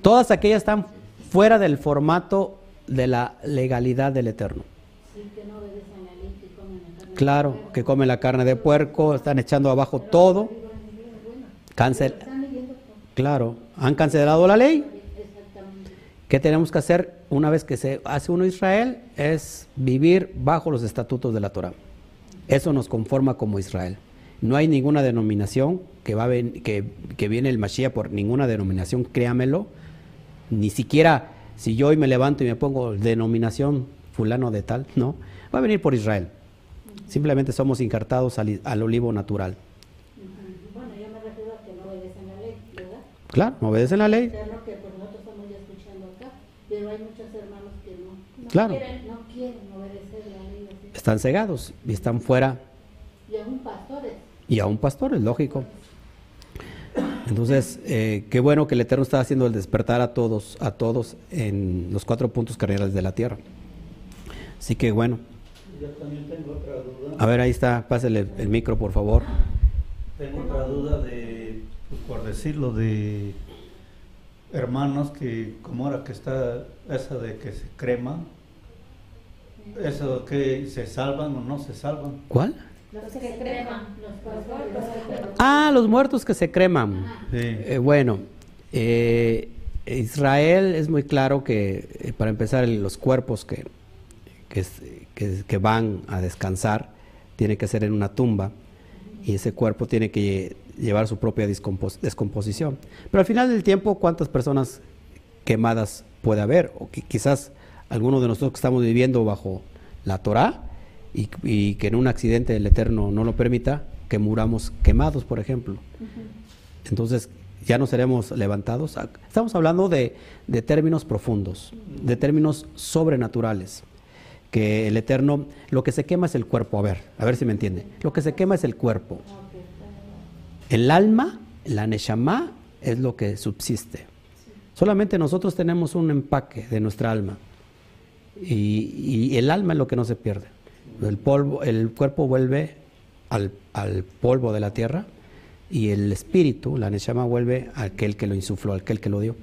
Todas aquellas están fuera del formato de la legalidad del Eterno. Claro, que comen la carne de puerco, están echando abajo todo. Cancel. Claro, han cancelado la ley. ¿Qué tenemos que hacer una vez que se hace uno Israel? Es vivir bajo los estatutos de la Torah. Eso nos conforma como Israel. No hay ninguna denominación que, va a ven- que, que viene el Mashiach por ninguna denominación, créamelo. Ni siquiera si yo hoy me levanto y me pongo denominación fulano de tal, no. Va a venir por Israel. Simplemente somos incartados al, al olivo natural. Bueno, yo me refiero a que no obedecen la ley, ¿verdad? Claro, no obedecen la ley. Eterno que pues nosotros estamos ya escuchando acá, pero hay muchos hermanos que no, no Claro. quieren, no quieren obedecer la ley. Están cegados y están fuera Y aún pastores. y a un pastor, es lógico. Entonces, eh, qué bueno que el Eterno está haciendo el despertar a todos, a todos en los cuatro puntos cardinales de la tierra. Así que bueno, Yo también tengo otra duda. a ver ahí está, pásale el micro por favor. Tengo otra duda de pues, por decirlo, de hermanos que, como ahora que está esa de que se creman, eso que se salvan o no se salvan. ¿Cuál? Los que se creman, Ah, los muertos que se creman. Sí. Eh, bueno, eh, Israel es muy claro que, eh, para empezar, el- los cuerpos que, que, es- que- que van a descansar tiene que ser en una tumba y ese cuerpo tiene que llevar su propia descomposición. Pero al final del tiempo, ¿cuántas personas quemadas puede haber? O que quizás algunos de nosotros que estamos viviendo bajo la Torah y, y que en un accidente el Eterno no lo permita, que muramos quemados, por ejemplo. Entonces, ya no seremos levantados. Estamos hablando de, de términos profundos, de términos sobrenaturales. Que el Eterno, lo que se quema es el cuerpo. A ver, a ver si me entiende. Lo que se quema es el cuerpo. El alma, la neshama, es lo que subsiste. Solamente nosotros tenemos un empaque de nuestra alma. Y, el alma es lo que no se pierde. El, polvo, el cuerpo vuelve al, al polvo de la tierra y el espíritu, la neshama, vuelve a aquel que lo insufló, a aquel que lo dio.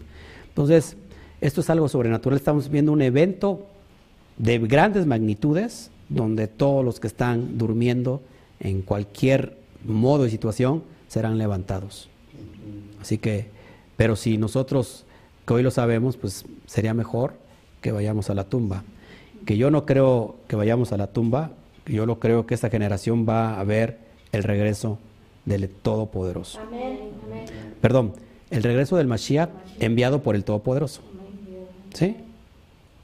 Entonces, esto es algo sobrenatural. Estamos viendo un evento de grandes magnitudes donde todos los que están durmiendo en cualquier modo y situación serán levantados. Así que, pero si nosotros que hoy lo sabemos, pues sería mejor que vayamos a la tumba. Que yo no creo que vayamos a la tumba, yo lo creo que esta generación va a ver el regreso del Todopoderoso. Amén, amén. Perdón, el regreso del Mashiach enviado por el Todopoderoso. ¿Sí?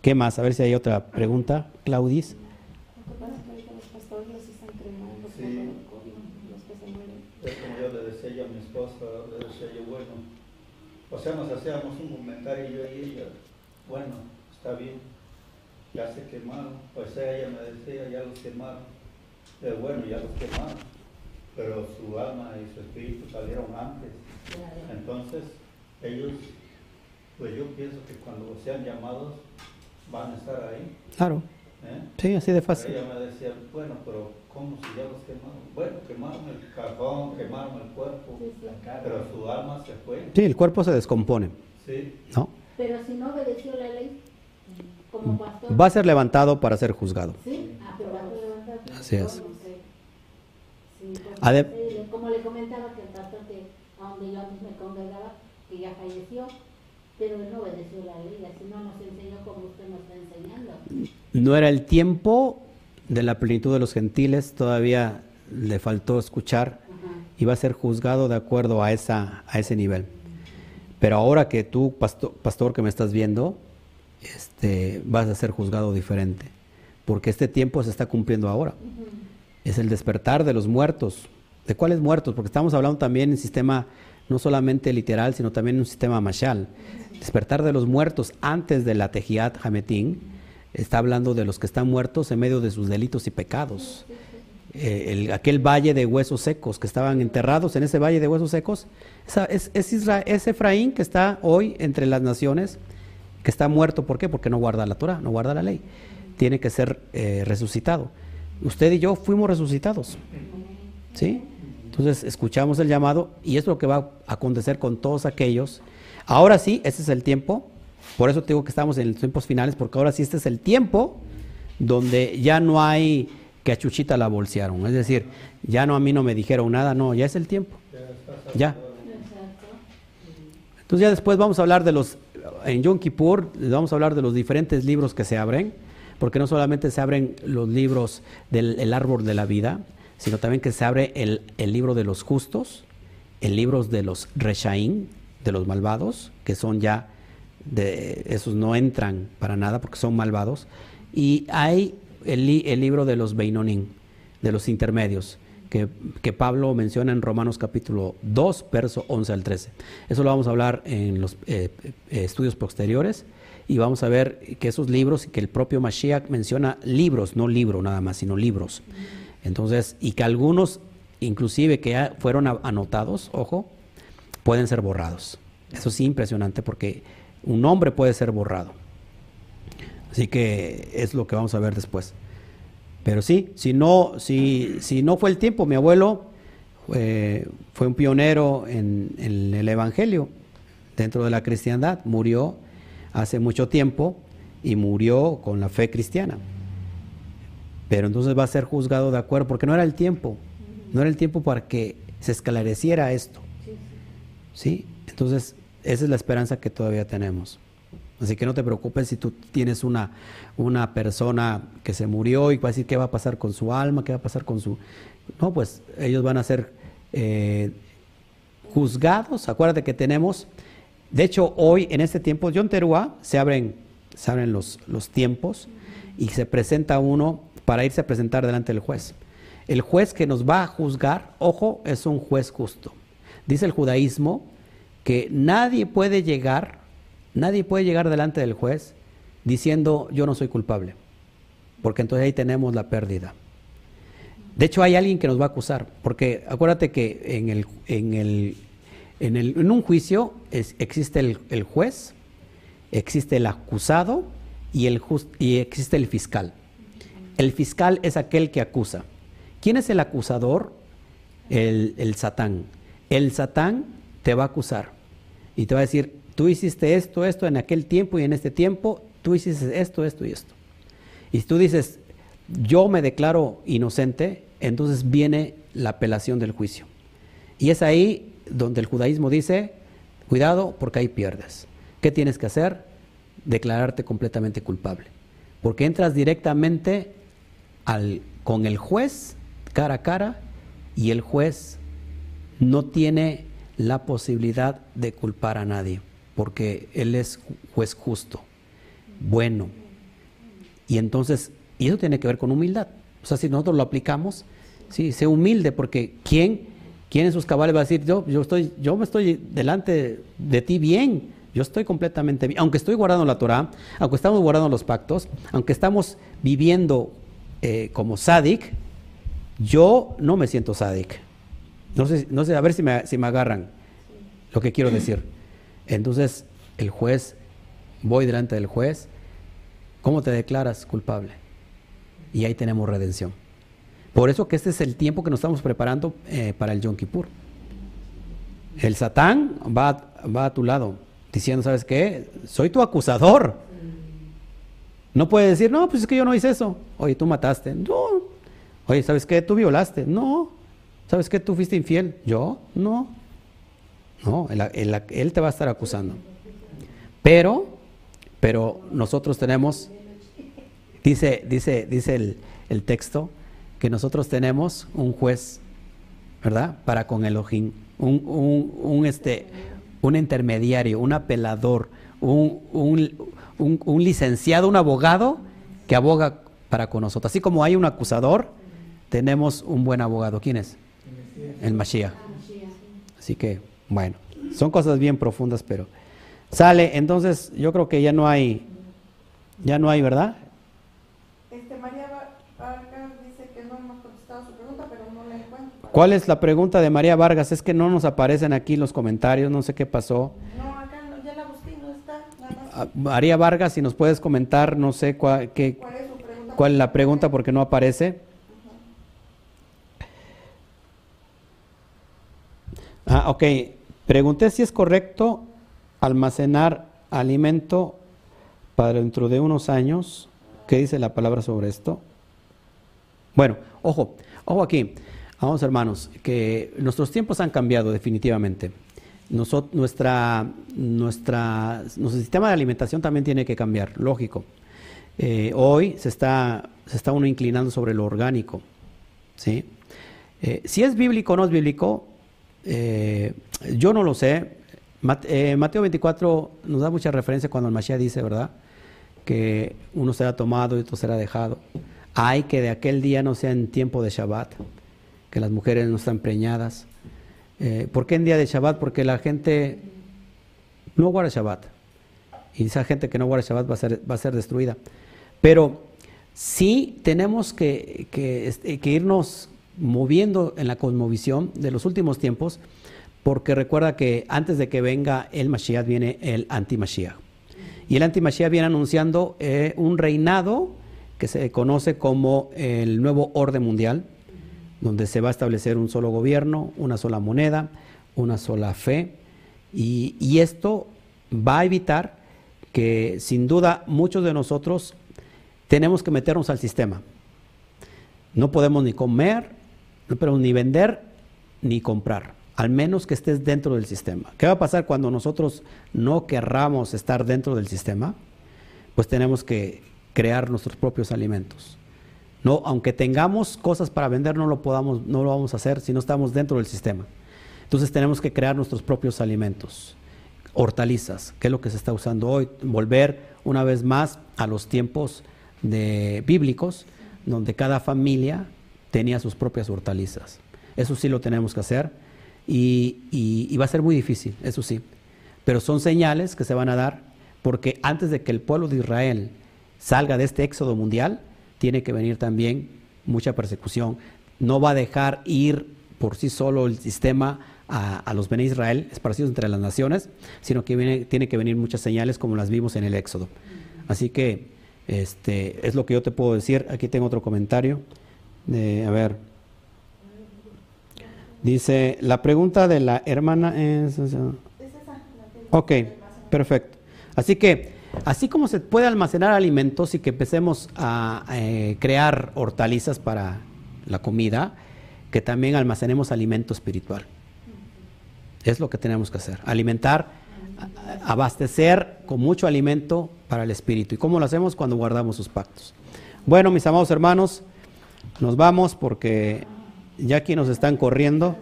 ¿Qué más? A ver si hay otra pregunta, Claudis. Lo que pasa es que ahorita los pastores los están cremando Sí. por el COVID, los que se mueren. Es como yo le decía yo a mi esposa, le decía yo, bueno, o sea, nos hacíamos un comentario yo y ella, bueno, está bien, ya se quemaron, o sea, ella me decía, ya los quemaron, Eh, bueno, ya los quemaron, pero su alma y su espíritu salieron antes, entonces ellos, pues yo pienso que cuando sean llamados van a estar ahí, Claro, ¿eh? sí, así de fácil. Ella me decía, bueno, pero ¿cómo si ya los quemaron? Bueno, quemaron el cajón, quemaron el cuerpo, pero su alma se fue. Sí, el cuerpo se descompone, Sí, ¿no? Pero si no obedeció la ley, como pastor. Va a ser levantado para ser juzgado. Sí, ah, pero va a ser levantado. Así es. No sé. Sí, porque Adem- sí, le- como le comentaba que el pastor que a donde yo antes me congregaba, que ya falleció, pero él no obedeció la ley, así no nos enseñó como usted nos está enseñando. No era el tiempo de la plenitud de los gentiles, todavía le faltó escuchar y va a ser juzgado de acuerdo a, esa, a ese nivel. Pero ahora que tú, pastor, pastor que me estás viendo, este, vas a ser juzgado diferente, porque este tiempo se está cumpliendo ahora. Es el despertar de los muertos. ¿De cuáles muertos? Porque estamos hablando también en sistema no solamente literal, sino también un sistema mashal. Despertar de los muertos antes de la Tejiat Hametín está hablando de los que están muertos en medio de sus delitos y pecados. Eh, el- aquel valle de huesos secos que estaban enterrados en ese valle de huesos secos, esa- es Efraín que está hoy entre las naciones, que está muerto. ¿Por qué? Porque no guarda la Torah, no guarda la ley. Tiene que ser eh, resucitado. Usted y yo fuimos resucitados. ¿Sí? Entonces escuchamos el llamado y es lo que va a acontecer con todos aquellos. Ahora sí, ese es el tiempo. Por eso te digo que estamos en los tiempos finales, porque ahora sí este es el tiempo donde ya no hay que a Chuchita la bolsearon. Es decir, ya no a mí no me dijeron nada, no, ya es el tiempo. Ya. Entonces ya después vamos a hablar de los, en Yom Kippur, vamos a hablar de los diferentes libros que se abren, porque no solamente se abren los libros del el árbol de la vida, sino también que se abre el, el libro de los justos, el libro de los Reshaim, de los malvados, que son ya, de, esos no entran para nada porque son malvados, y hay el, el libro de los Beinonim, de los intermedios, que, que Pablo menciona en Romanos capítulo 2, verso 11 al 13. Eso lo vamos a hablar en los eh, eh, estudios posteriores y vamos a ver que esos libros, que el propio Mashiach menciona libros, no libro nada más, sino libros. Entonces, y que algunos, inclusive que ya fueron anotados, ojo, pueden ser borrados. Eso sí, impresionante porque un nombre puede ser borrado. Así que es lo que vamos a ver después. Pero sí, si no, si, si no fue el tiempo, mi abuelo eh, fue un pionero en, en el Evangelio dentro de la cristiandad. Murió hace mucho tiempo y murió con la fe cristiana. Pero entonces va a ser juzgado de acuerdo, porque no era el tiempo, no era el tiempo para que se esclareciera esto. ¿Sí? Entonces, esa es la esperanza que todavía tenemos. Así que no te preocupes si tú tienes una, una persona que se murió y va a decir qué va a pasar con su alma, qué va a pasar con su... No, pues ellos van a ser eh, juzgados. Acuérdate que tenemos, de hecho hoy en este tiempo, John Teruá, se abren, se abren los, los tiempos y se presenta uno para irse a presentar delante del juez. El juez que nos va a juzgar, ojo, es un juez justo. Dice el judaísmo que nadie puede llegar, nadie puede llegar delante del juez diciendo yo no soy culpable, porque entonces ahí tenemos la pérdida. De hecho, hay alguien que nos va a acusar, porque acuérdate que en, el, en, el, en, el, en un juicio existe el, el, juez, existe el acusado y, el y existe el fiscal. El fiscal es aquel que acusa. ¿Quién es el acusador? El, satán. El satán te va a acusar y te va a decir, tú hiciste esto, esto en aquel tiempo y en este tiempo, tú hiciste esto, esto y esto. Y si tú dices, yo me declaro inocente, entonces viene la apelación del juicio. Y es ahí donde el judaísmo dice, cuidado porque ahí pierdes. ¿Qué tienes que hacer? Declararte completamente culpable. Porque entras directamente con el juez cara a cara y el juez no tiene la posibilidad de culpar a nadie, porque él es juez justo, bueno. Y entonces, y eso tiene que ver con humildad. O sea, si nosotros lo aplicamos, sí, sé humilde, porque ¿quién, quién en sus cabales va a decir, yo, yo, estoy, yo me estoy delante de ti bien, yo estoy completamente bien, aunque estoy guardando la Torah, aunque estamos guardando los pactos, aunque estamos viviendo eh, como sádic, yo no me siento sádic. No sé, no sé, a ver si me, si me agarran lo que quiero decir. Entonces, el juez, voy delante del juez, ¿cómo te declaras culpable? Y ahí tenemos redención. Por eso que este es el tiempo que nos estamos preparando eh, para el Yom Kippur. El Satán va, va a tu lado, diciendo, ¿sabes qué? Soy tu acusador. No puede decir, no, pues es que yo no hice eso. Oye, tú mataste. No. Oye, ¿sabes qué? Tú violaste. No. ¿Sabes qué? Tú fuiste infiel. ¿Yo? No. No, él, él, te va a estar acusando. Pero, pero nosotros tenemos, dice, dice, dice el, el texto, que nosotros tenemos un juez, ¿verdad? Para con Elohim, un, un, un, este, un intermediario, un apelador, un, un, un licenciado, un abogado que aboga para con nosotros. Así como hay un acusador, tenemos un buen abogado. ¿Quién es? El Mashiach. Así que, bueno, son cosas bien profundas, pero sale. Entonces, yo creo que ya no hay, ya no hay, ¿verdad? Este, María Vargas dice que no hemos contestado su pregunta, pero no la encuentro. ¿Cuál es la pregunta de María Vargas? Es que no nos aparecen aquí los comentarios, no sé qué pasó. No, acá no, ya la busqué y no está. Nada más. Ah, María Vargas, si nos puedes comentar, no sé cuál, qué, ¿Cuál es pregunta? cuál es la pregunta porque no aparece. Ah, ok. Pregunté si es correcto almacenar alimento para dentro de unos años. ¿Qué dice la palabra sobre esto? Bueno, ojo, ojo aquí. Vamos hermanos, que nuestros tiempos han cambiado definitivamente. Nuestra, nuestra, nuestro sistema de alimentación también tiene que cambiar, lógico. Eh, hoy se está, se está uno inclinando sobre lo orgánico. ¿sí? Eh, si es bíblico o no es bíblico, eh, yo no lo sé. Mate, Mateo 24 nos da mucha referencia cuando el Mashiach dice, ¿verdad? Que uno será tomado y otro será dejado. Hay que de aquel día no sea en tiempo de Shabbat, que las mujeres no están preñadas. Eh, ¿Por qué en día de Shabbat? Porque la gente no guarda Shabbat. Y esa gente que no guarda Shabbat va a ser, va a ser destruida. Pero sí tenemos que, que, este, irnos moviendo en la cosmovisión de los últimos tiempos, porque recuerda que antes de que venga el Mashiach viene el anti-Mashiach. Y el anti-Mashiach viene anunciando eh, un reinado que se conoce como el nuevo orden mundial, donde se va a establecer un solo gobierno, una sola moneda, una sola fe, y, esto va a evitar que sin duda muchos de nosotros tenemos que meternos al sistema. No podemos ni comer, no podemos ni vender, ni comprar, al menos que estés dentro del sistema. ¿Qué va a pasar cuando nosotros no querramos estar dentro del sistema? Pues tenemos que crear nuestros propios alimentos. No, aunque tengamos cosas para vender, no lo podamos, no lo vamos a hacer si no estamos dentro del sistema. Entonces tenemos que crear nuestros propios alimentos, hortalizas, que es lo que se está usando hoy, volver una vez más a los tiempos bíblicos, donde cada familia tenía sus propias hortalizas. Eso sí lo tenemos que hacer y, y- y va a ser muy difícil, eso sí. Pero son señales que se van a dar porque antes de que el pueblo de Israel salga de este éxodo mundial, tiene que venir también mucha persecución. No va a dejar ir por sí solo el sistema a, los Bene Israel esparcidos entre las naciones, sino que tiene que venir muchas señales como las vimos en el éxodo. Así que este, es lo que yo te puedo decir. Aquí tengo otro comentario. Eh, a ver. Dice, la pregunta de la hermana es... Ok, perfecto. Así que, así como se puede almacenar alimentos y que empecemos a eh, crear hortalizas para la comida, que también almacenemos alimento espiritual. Es lo que tenemos que hacer. Alimentar, abastecer con mucho alimento para el espíritu. ¿Y cómo lo hacemos? Cuando guardamos sus pactos. Bueno, mis amados hermanos, nos vamos porque ya aquí nos están corriendo.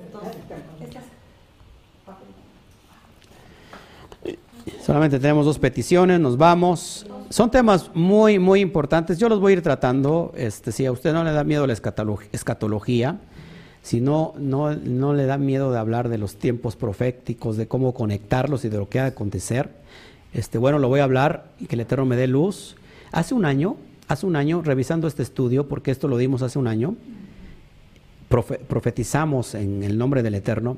Solamente tenemos dos peticiones, nos vamos. Son temas muy, muy importantes. Yo los voy a ir tratando. Este, si a usted no le da miedo la escatolog- escatología, si no, no, no le da miedo de hablar de los tiempos proféticos, de cómo conectarlos y de lo que ha de acontecer, este, bueno, lo voy a hablar y que el Eterno me dé luz. Hace un año, hace un año, revisando este estudio, porque esto lo dimos hace un año, profe- profetizamos en el nombre del Eterno,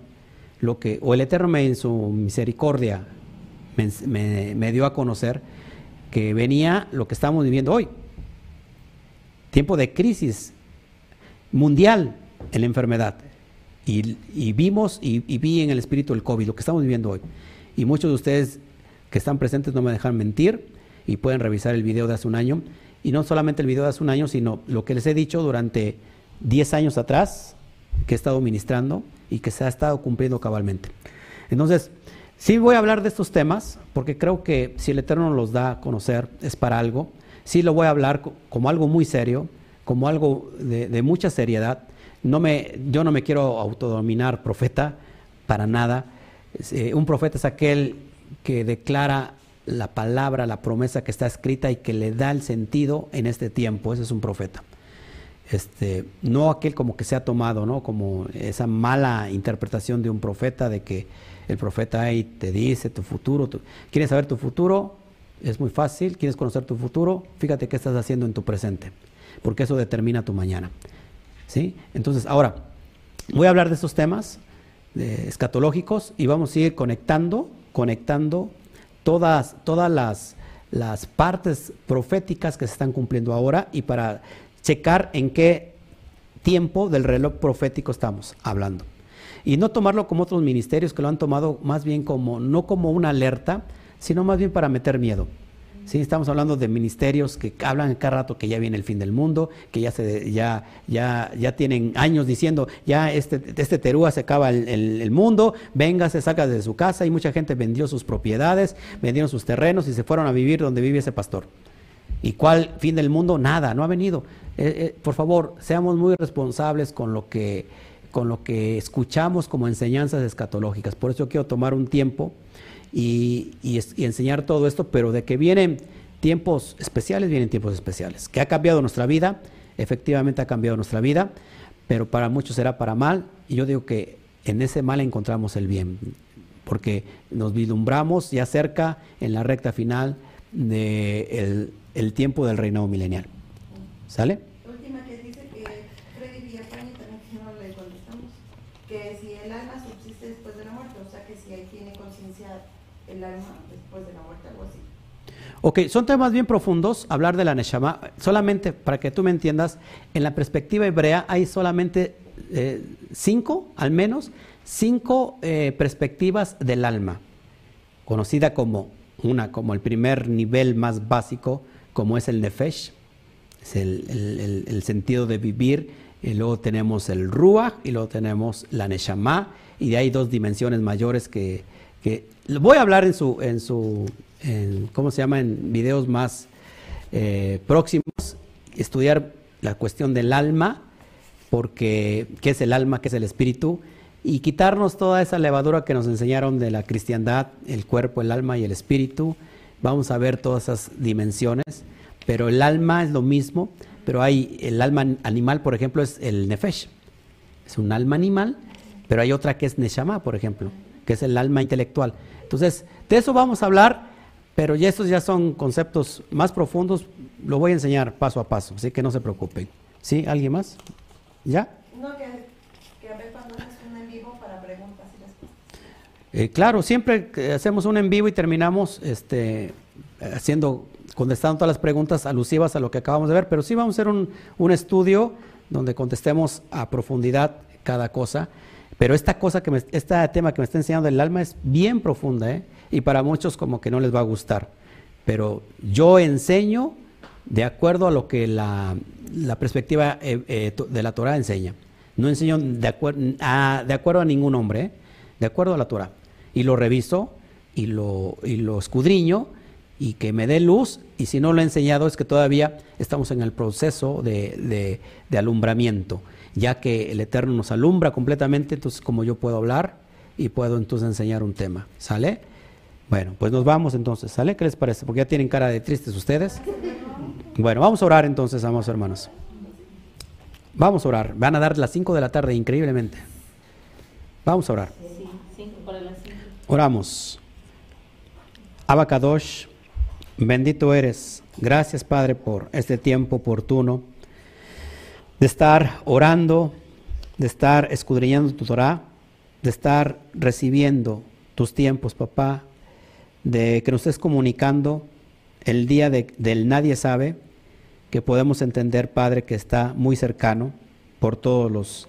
lo que, o el Eterno me, en su misericordia me, dio a conocer que venía lo que estamos viviendo hoy. Tiempo de crisis mundial en la enfermedad. Y, vimos y, y vi en el espíritu el COVID, lo que estamos viviendo hoy. Y muchos de ustedes que están presentes no me dejan mentir y pueden revisar el video de hace un año. Y no solamente el video de hace un año, sino lo que les he dicho durante 10 años atrás, que he estado ministrando y que se ha estado cumpliendo cabalmente. Entonces, sí voy a hablar de estos temas, porque creo que si el Eterno los da a conocer, es para algo. Sí lo voy a hablar co- como algo muy serio, como algo de, mucha seriedad. No me, yo no me quiero autodominar profeta para nada. Eh, un profeta es aquel que declara la palabra, la promesa que está escrita y que le da el sentido en este tiempo. Ese es un profeta. Este, no aquel como que se ha tomado, ¿no? Como esa mala interpretación de un profeta de que el profeta ahí te dice tu futuro. tu- ¿Quieres saber tu futuro? Es muy fácil. ¿Quieres conocer tu futuro? Fíjate qué estás haciendo en tu presente, porque eso determina tu mañana. ¿Sí? Entonces, ahora, voy a hablar de estos temas eh, escatológicos y vamos a ir conectando, conectando todas, todas las, las partes proféticas que se están cumpliendo ahora y para checar en qué tiempo del reloj profético estamos hablando. Y no tomarlo como otros ministerios que lo han tomado más bien como, no como una alerta, sino más bien para meter miedo. Sí, estamos hablando de ministerios que hablan cada rato que ya viene el fin del mundo, que ya se ya ya ya tienen años diciendo ya este este terúa se acaba el, el- mundo, venga se saca de su casa y mucha gente vendió sus propiedades, vendieron sus terrenos y se fueron a vivir donde vive ese pastor. ¿Y cuál fin del mundo? Nada, no ha venido. Eh, eh, por favor, seamos muy responsables con lo que con lo que escuchamos como enseñanzas escatológicas. Por eso quiero tomar un tiempo y, enseñar todo esto, pero de que vienen tiempos especiales, vienen tiempos especiales. Que ha cambiado nuestra vida, efectivamente ha cambiado nuestra vida, pero para muchos será para mal, y yo digo que en ese mal encontramos el bien, porque nos vislumbramos ya cerca en la recta final del el, el tiempo del reinado milenial. ¿Sale? Última que dice que Freddy Villafañe también que no le contestamos, que si el alma subsiste después de la muerte, o sea que si ahí tiene conciencia el alma después de la muerte, algo así. Ok, son temas bien profundos, hablar de la Neshama. Solamente para que tú me entiendas, en la perspectiva hebrea hay solamente eh, cinco, al menos, cinco eh, perspectivas del alma, conocida como una, como el primer nivel más básico, como es el nefesh, es el, sentido de vivir, y luego tenemos el ruach y luego tenemos la neshama, y de ahí dos dimensiones mayores que, que voy a hablar en su, en su, en, ¿cómo se llama? En videos más eh, próximos, estudiar la cuestión del alma, porque qué es el alma, qué es el espíritu, y quitarnos toda esa levadura que nos enseñaron de la cristiandad, el cuerpo, el alma y el espíritu. Vamos a ver todas esas dimensiones, pero el alma es lo mismo, pero hay el alma animal, por ejemplo, es el nefesh, es un alma animal, pero hay otra que es neshama, por ejemplo, que es el alma intelectual. Entonces, de eso vamos a hablar, pero ya estos ya son conceptos más profundos, lo voy a enseñar paso a paso, así que no se preocupen. ¿Sí? ¿Alguien más? ¿Ya? No, que, que a ver cuando haces un en vivo para preguntas y respuestas. Eh, claro, siempre hacemos un en vivo y terminamos este, haciendo, contestando todas las preguntas alusivas a lo que acabamos de ver, pero sí vamos a hacer un, un estudio donde contestemos a profundidad cada cosa. Pero esta cosa que me, este tema que me está enseñando el alma es bien profunda, ¿eh? y para muchos como que no les va a gustar. Pero yo enseño de acuerdo a lo que la, la perspectiva eh, eh, de la Torah enseña. No enseño de, a, de acuerdo a ningún hombre, ¿eh? de acuerdo a la Torah. Y lo reviso y lo, y lo escudriño y que me dé luz. Y si no lo he enseñado es que todavía estamos en el proceso de- de alumbramiento, ya que el Eterno nos alumbra completamente, entonces como yo puedo hablar y puedo entonces enseñar un tema. ¿Sale? Bueno, pues nos vamos entonces, ¿sale? ¿Qué les parece? Porque ya tienen cara de tristes ustedes. Bueno, vamos a orar entonces, amados hermanos. Vamos a orar. Van a dar las 5 de la tarde, increíblemente. Vamos a orar. Oramos. Abacadosh, bendito eres. Gracias, Padre, por este tiempo oportuno de estar orando, de estar escudriñando tu Torah, de estar recibiendo tus tiempos, papá, de que nos estés comunicando el día de- del nadie sabe, que podemos entender, Padre, que está muy cercano por todas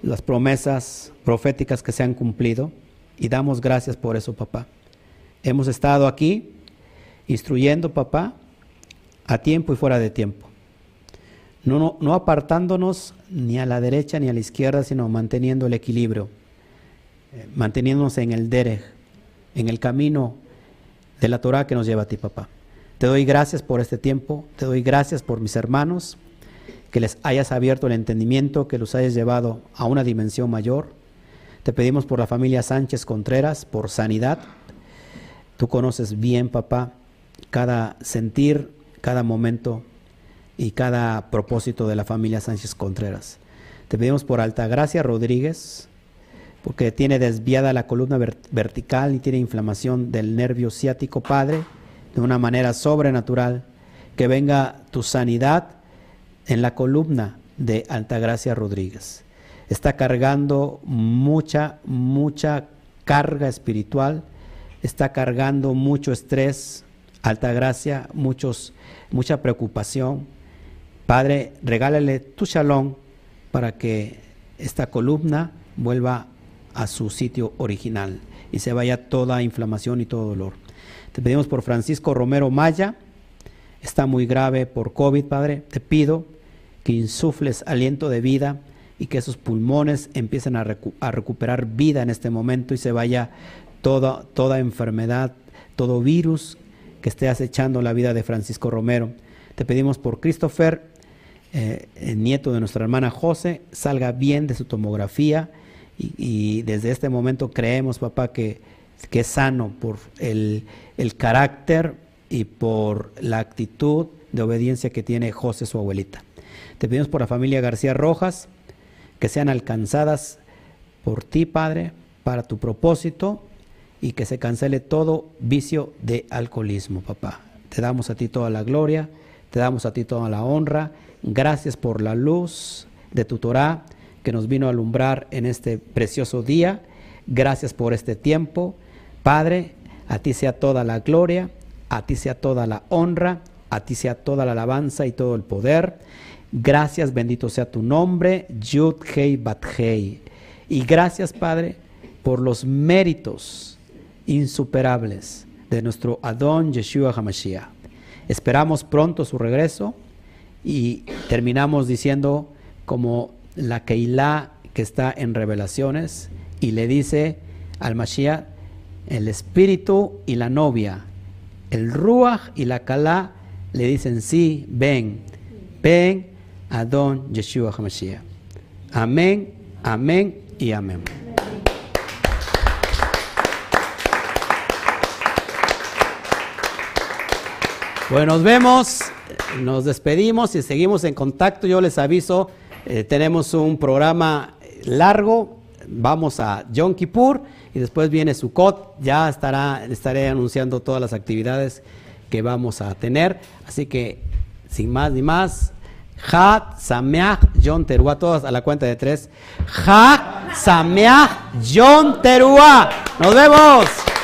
las promesas proféticas que se han cumplido y damos gracias por eso, papá. Hemos estado aquí instruyendo, papá, a tiempo y fuera de tiempo. No, no, no apartándonos ni a la derecha ni a la izquierda, sino manteniendo el equilibrio, eh, manteniéndonos en el derech, en el camino de la Torah que nos lleva a ti, papá. Te doy gracias por este tiempo, te doy gracias por mis hermanos, que les hayas abierto el entendimiento, que los hayas llevado a una dimensión mayor. Te pedimos por la familia Sánchez Contreras, por sanidad. Tú conoces bien, papá, cada sentir, cada momento y cada propósito de la familia Sánchez Contreras. Te pedimos por Altagracia Rodríguez, porque tiene desviada la columna ver- vertical y tiene inflamación del nervio ciático, Padre, de una manera sobrenatural. Que venga tu sanidad en la columna de Altagracia Rodríguez. Está cargando mucha, mucha carga espiritual, está cargando mucho estrés, Altagracia, muchos, mucha preocupación. Padre, regálale tu shalom para que esta columna vuelva a su sitio original y se vaya toda inflamación y todo dolor. Te pedimos por Francisco Romero Maya, está muy grave por COVID, Padre. Te pido que insufles aliento de vida y que esos pulmones empiecen a, a recuperar vida en este momento y se vaya toda, toda enfermedad, todo virus que esté acechando la vida de Francisco Romero. Te pedimos por Christopher, eh, el nieto de nuestra hermana José, salga bien de su tomografía y, desde este momento creemos, papá, que, que es sano por el, el carácter y por la actitud de obediencia que tiene José, su abuelita. Te pedimos por la familia García Rojas, que sean alcanzadas por ti, Padre, para tu propósito y que se cancele todo vicio de alcoholismo, papá. Te damos a ti toda la gloria, te damos a ti toda la honra. Gracias por la luz de tu Torah que nos vino a alumbrar en este precioso día. Gracias por este tiempo. Padre, a ti sea toda la gloria, a ti sea toda la honra, a ti sea toda la alabanza y todo el poder. Gracias, bendito sea tu nombre, Yud Hei Bat Hei. Y gracias, Padre, por los méritos insuperables de nuestro Adón Yeshua HaMashiach. Esperamos pronto su regreso y terminamos diciendo como la Keilah que está en Revelaciones y le dice al Mashiach, el espíritu y la novia, el Ruach y la Kalá le dicen sí, ven, ven Adón Yeshua HaMashiach. Amén, amén y amén. Bueno, nos vemos, nos despedimos y seguimos en contacto. Yo les aviso, eh, tenemos un programa largo, vamos a Yom Kippur y después viene Sukkot, ya estará, estaré anunciando todas las actividades que vamos a tener. Así que, sin más ni más, Hat Sameach John Teruah, todas a la cuenta de tres. Hat Sameach John Teruah. Nos vemos.